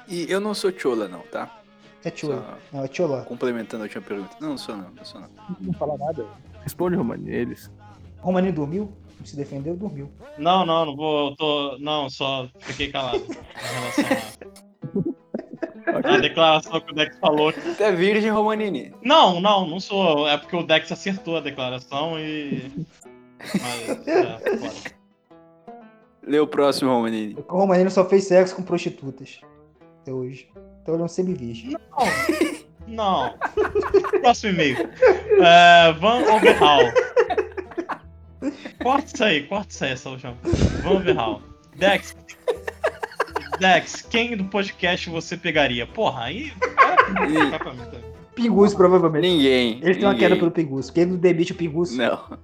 E eu não sou chola, não, tá? É chola. Só Não, é chola. Complementando a última pergunta. Não, não sou não, não sou não. Não fala nada. Responde, Romani, eles. Romanini dormiu? Se defendeu, dormiu. Não, não, não vou. eu Tô, não, só fiquei calado em relação a. A declaração que o Dex falou. Você é virgem, Romanini? Não, não, não sou. É porque o Dex acertou a declaração e. Mas, é. Lê o próximo, Romanini. O Romanini só fez sexo com prostitutas. Até hoje. Então ele é um semi-virgem. Não. Próximo e-mail. É, Van Overhaul. Corta isso aí, corta isso aí, essa última. Van Overhaul. Dex. Dex, quem do podcast você pegaria? Porra, aí. Também. Pinguço, provavelmente. Ninguém. Ele tem uma ninguém. queda pelo Pinguço. Ele não demite o Pinguço. Não.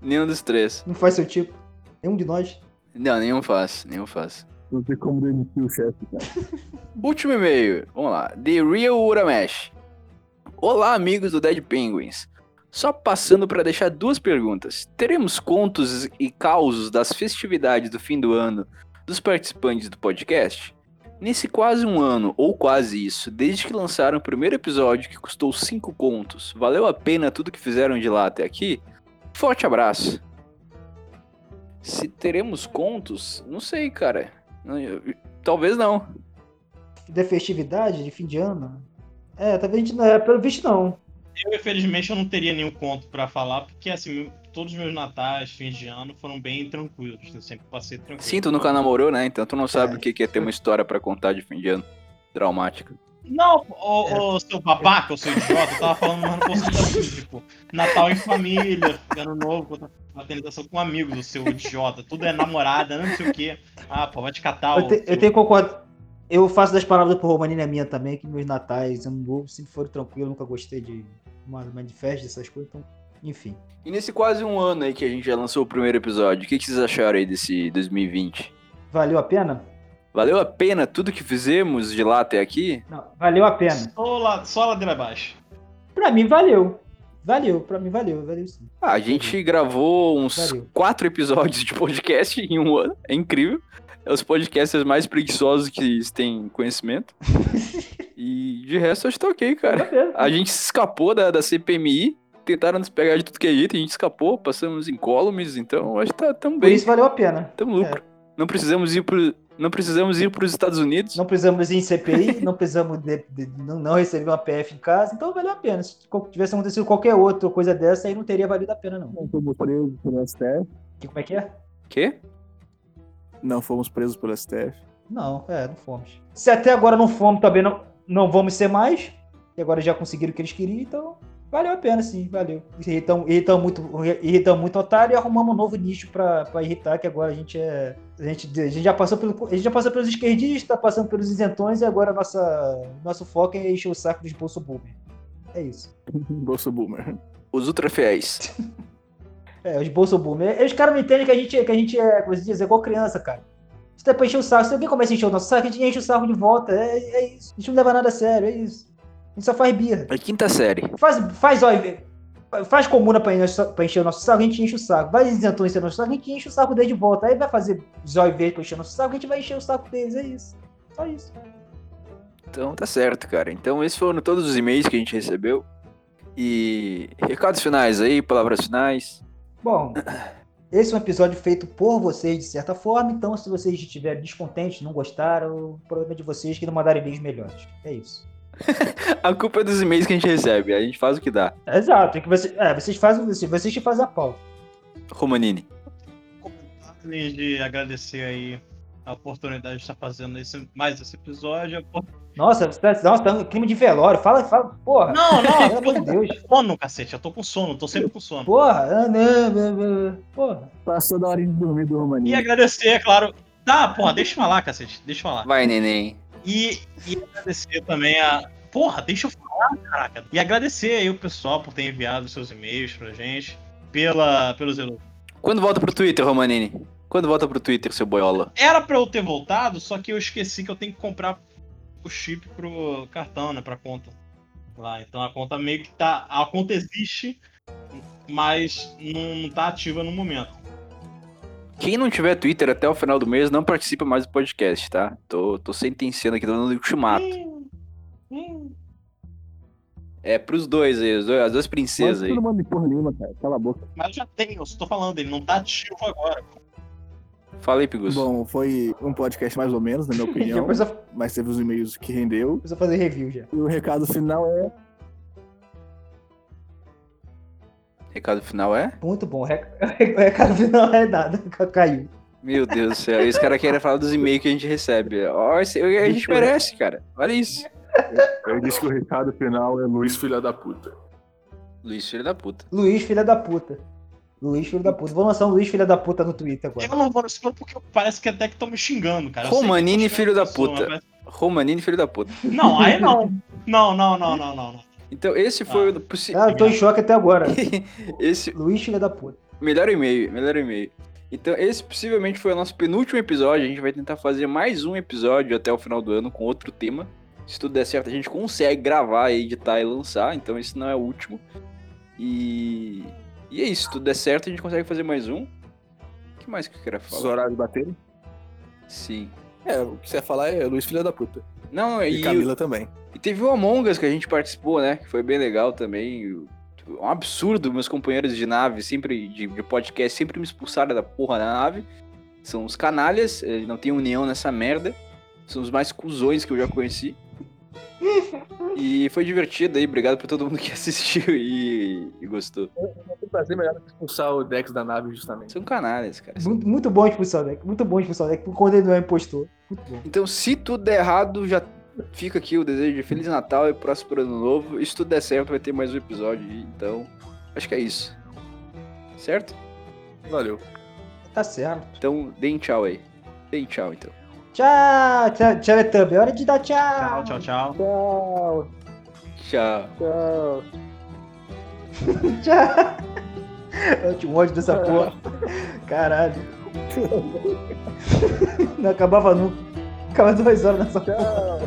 Nenhum dos três. Não faz seu tipo. Nenhum de nós. Não, nenhum faz, nenhum faz. Não tem como demitir o chefe, cara. Último e-mail. Vamos lá. The Real Uramesh. Olá, amigos do Dead Penguins. Só passando para deixar duas perguntas. Teremos contos e causos das festividades do fim do ano dos participantes do podcast? Nesse quase um ano, ou quase isso, desde que lançaram o primeiro episódio que custou cinco contos, valeu a pena tudo que fizeram de lá até aqui? Forte abraço. Se teremos contos, não sei, cara. Não, Talvez não. Da festividade de fim de ano. É, talvez a gente não. É, pelo visto não. Eu, infelizmente, eu não teria nenhum conto pra falar, porque, assim, todos os meus natais, fins de ano, foram bem tranquilos. Eu sempre passei tranquilo. Sim, tu nunca namorou, né? Então tu não sabe o que é ter uma história pra contar de fim de ano. Traumática. Não, ô, ô, seu babaca, ô seu idiota, eu tava falando no conceito assim, tipo, Natal em família, ano novo, fraternização com amigos, o seu idiota. Tudo é namorada, não sei o quê. Ah, pô, vai te catar, Eu, te- eu tenho que concordar. Eu faço das palavras pro Romanini a minha também, que meus natais, ano novo, sempre foram tranquilos, nunca gostei de uma, uma de festa, essas coisas, então, enfim. E nesse quase um ano aí que a gente já lançou o primeiro episódio, o que, que vocês acharam aí desse 2020? Valeu a pena? Valeu a pena tudo que fizemos de lá até aqui? Não, valeu a pena. Só, la- só a ladeira abaixo. Pra mim, valeu. Valeu, pra mim, valeu, valeu sim. Ah, a gente gravou uns Valeu. quatro episódios de podcast em um ano. É incrível. É os podcasters mais preguiçosos que têm conhecimento. E de resto, acho que tá ok, cara. A gente se escapou da, da CPMI. Tentaram nos pegar de tudo que é jeito, a gente escapou, passamos incólumes, então acho que tá tão Por bem. isso valeu a pena. Tamo lucro. Não precisamos ir pro. Não precisamos ir pros Estados Unidos. Não precisamos ir em CPI, não precisamos de- de- não, não receber uma PF em casa, então valeu a pena. Se tivesse acontecido qualquer outra coisa dessa, aí não teria valido a pena, não. Não fomos presos pelo STF. Que, como é que é? Quê? Não fomos presos pelo STF. Não, é, não fomos. Se até agora não fomos, também não, não vamos ser mais. E agora já conseguiram o que eles queriam, então valeu a pena, sim, valeu. Irritamos irritam muito, irritam muito otário e arrumamos um novo nicho pra, pra irritar, que agora a gente é. A gente, a gente já passou pelo. A gente já passou pelos esquerdistas, tá passando pelos isentões, e agora nossa, nosso foco é encher o saco dos bolso boomer. É isso. Bolso Boomer. Os ultra fiéis. É, os bolso boomer. Os caras não entendem que a gente, que a gente é, como se diz, é igual criança, cara. Você tá pra encher o saco. Se alguém começa a encher o nosso saco, a gente enche o saco de volta. É, é isso. A gente não leva nada a sério, é isso. A gente só faz birra. É quinta série. Faz, faz, ó, faz comuna pra encher, pra encher o nosso saco, a gente enche o saco. Vai isentão encher o nosso saco, a gente enche o saco deles de volta. Aí vai fazer zóio verde pra encher o nosso saco, a gente vai encher o saco deles, é isso. Só isso. Então tá certo, cara. Então esses foram todos os e-mails que a gente recebeu. E recados finais aí, palavras finais. Bom, Esse é um episódio feito por vocês, de certa forma. Então, se vocês estiverem descontentes, não gostaram, o problema é de vocês que não mandaram e-mails melhores. É isso. A culpa é dos e-mails que a gente recebe. A gente faz o que dá. Exato. É que você, é, vocês fazem vocês, vocês que fazem a pauta. Romanini. Além de agradecer aí a oportunidade de estar fazendo esse, mais esse episódio. Nossa, você tá, nossa, tá um clima de velório. Fala, fala, porra. Não, não, Pelo amor de Deus. sono, cacete. Eu tô com sono, tô sempre com sono. Porra, ah, não, não, não, porra. Passou da hora de dormir do E Romaninho. agradecer, é claro. Tá, porra, deixa eu falar, cacete. Deixa eu falar. Vai, neném. E, e agradecer também a. Porra, deixa eu falar, caraca. E agradecer aí o pessoal por ter enviado seus e-mails pra gente. Pela, pelos elogios. Quando volta pro Twitter, Romanini? Quando volta pro Twitter, seu boiola? Era pra eu ter voltado, só que eu esqueci que eu tenho que comprar o chip pro cartão, né? Pra conta. Lá. Então a conta meio que tá. A conta existe, mas não, não tá ativa no momento. Quem não tiver Twitter até o final do mês não participa mais do podcast, tá? Tô, tô sentenciando aqui, tô dando ultimato. É pros dois aí, os dois- as duas princesas aí. Todo mundo por Lima, cara. Cala a boca. Mas eu já tenho, eu só tô falando, ele não tá ativo agora. Fala aí, Pigus. Bom, foi um podcast mais ou menos, na minha opinião. Depois eu, mas teve os e-mails que rendeu. eu fazer review já. E o recado final é. Recado final é? Muito bom. O rec- o recado final é nada. Caiu. Meu Deus do céu, esse cara quer falar dos e-mails que a gente recebe. Ó, a gente merece, cara. Olha isso. Eu disse que o recado final é Luiz, filha da puta. Luiz, filho da puta. Luiz, filha da puta. Luiz, filho da puta. Vou lançar um Luiz, filha da puta no Twitter agora. Eu não vou nesse plano porque parece que até que estão me xingando, cara. Eu Romanini, filho da xingando a puta. pessoa, Romanini, filho da puta. mas- Não, aí não. Não, não, não, não, não. não. Então, esse foi o possível. Ah, eu tô em choque até agora. Esse Luiz, filha da puta. Melhor e-mail, melhor e-mail. Então, esse possivelmente foi o nosso penúltimo episódio. A gente vai tentar fazer mais um episódio até o final do ano com outro tema. Se tudo der certo, a gente consegue gravar, editar e lançar. Então, esse não é o último. E. E é isso. Se tudo der certo, a gente consegue fazer mais um. O que mais que eu queria Os falar? horários baterem. Sim. É, o que você ia falar é Luiz, filha da puta. Não, E e, Camila também. e teve o Among Us que a gente participou, né? Que foi bem legal também. Um absurdo, meus companheiros de nave, sempre de, de podcast, sempre me expulsaram da porra da nave. São os canalhas, eles não tem união nessa merda. São os mais cuzões que eu já conheci. E foi divertido aí, obrigado por todo mundo que assistiu e, e gostou. Tem prazer melhor do que expulsar o Dex da nave, justamente. São canalhas, cara. Muito, muito bom expulsar o deck. Muito bom expulsar o deck quando ele não é impostor. Muito bom. Então, se tudo der errado, já fica aqui o desejo de Feliz Natal e próximo ano novo. E se tudo der certo, vai ter mais um episódio. aí. Então, acho que é isso. Certo? Valeu. Tá certo. Então, deem tchau aí. Deem tchau, então. Tchau, tchau, Teletubby. É hora de dar tchau. Tchau, tchau, tchau. Tchau. Tchau. Tchau. tchau. Eu tinha um ódio dessa porra. Caralho. Não acabava nunca. Ficava duas horas nessa porra.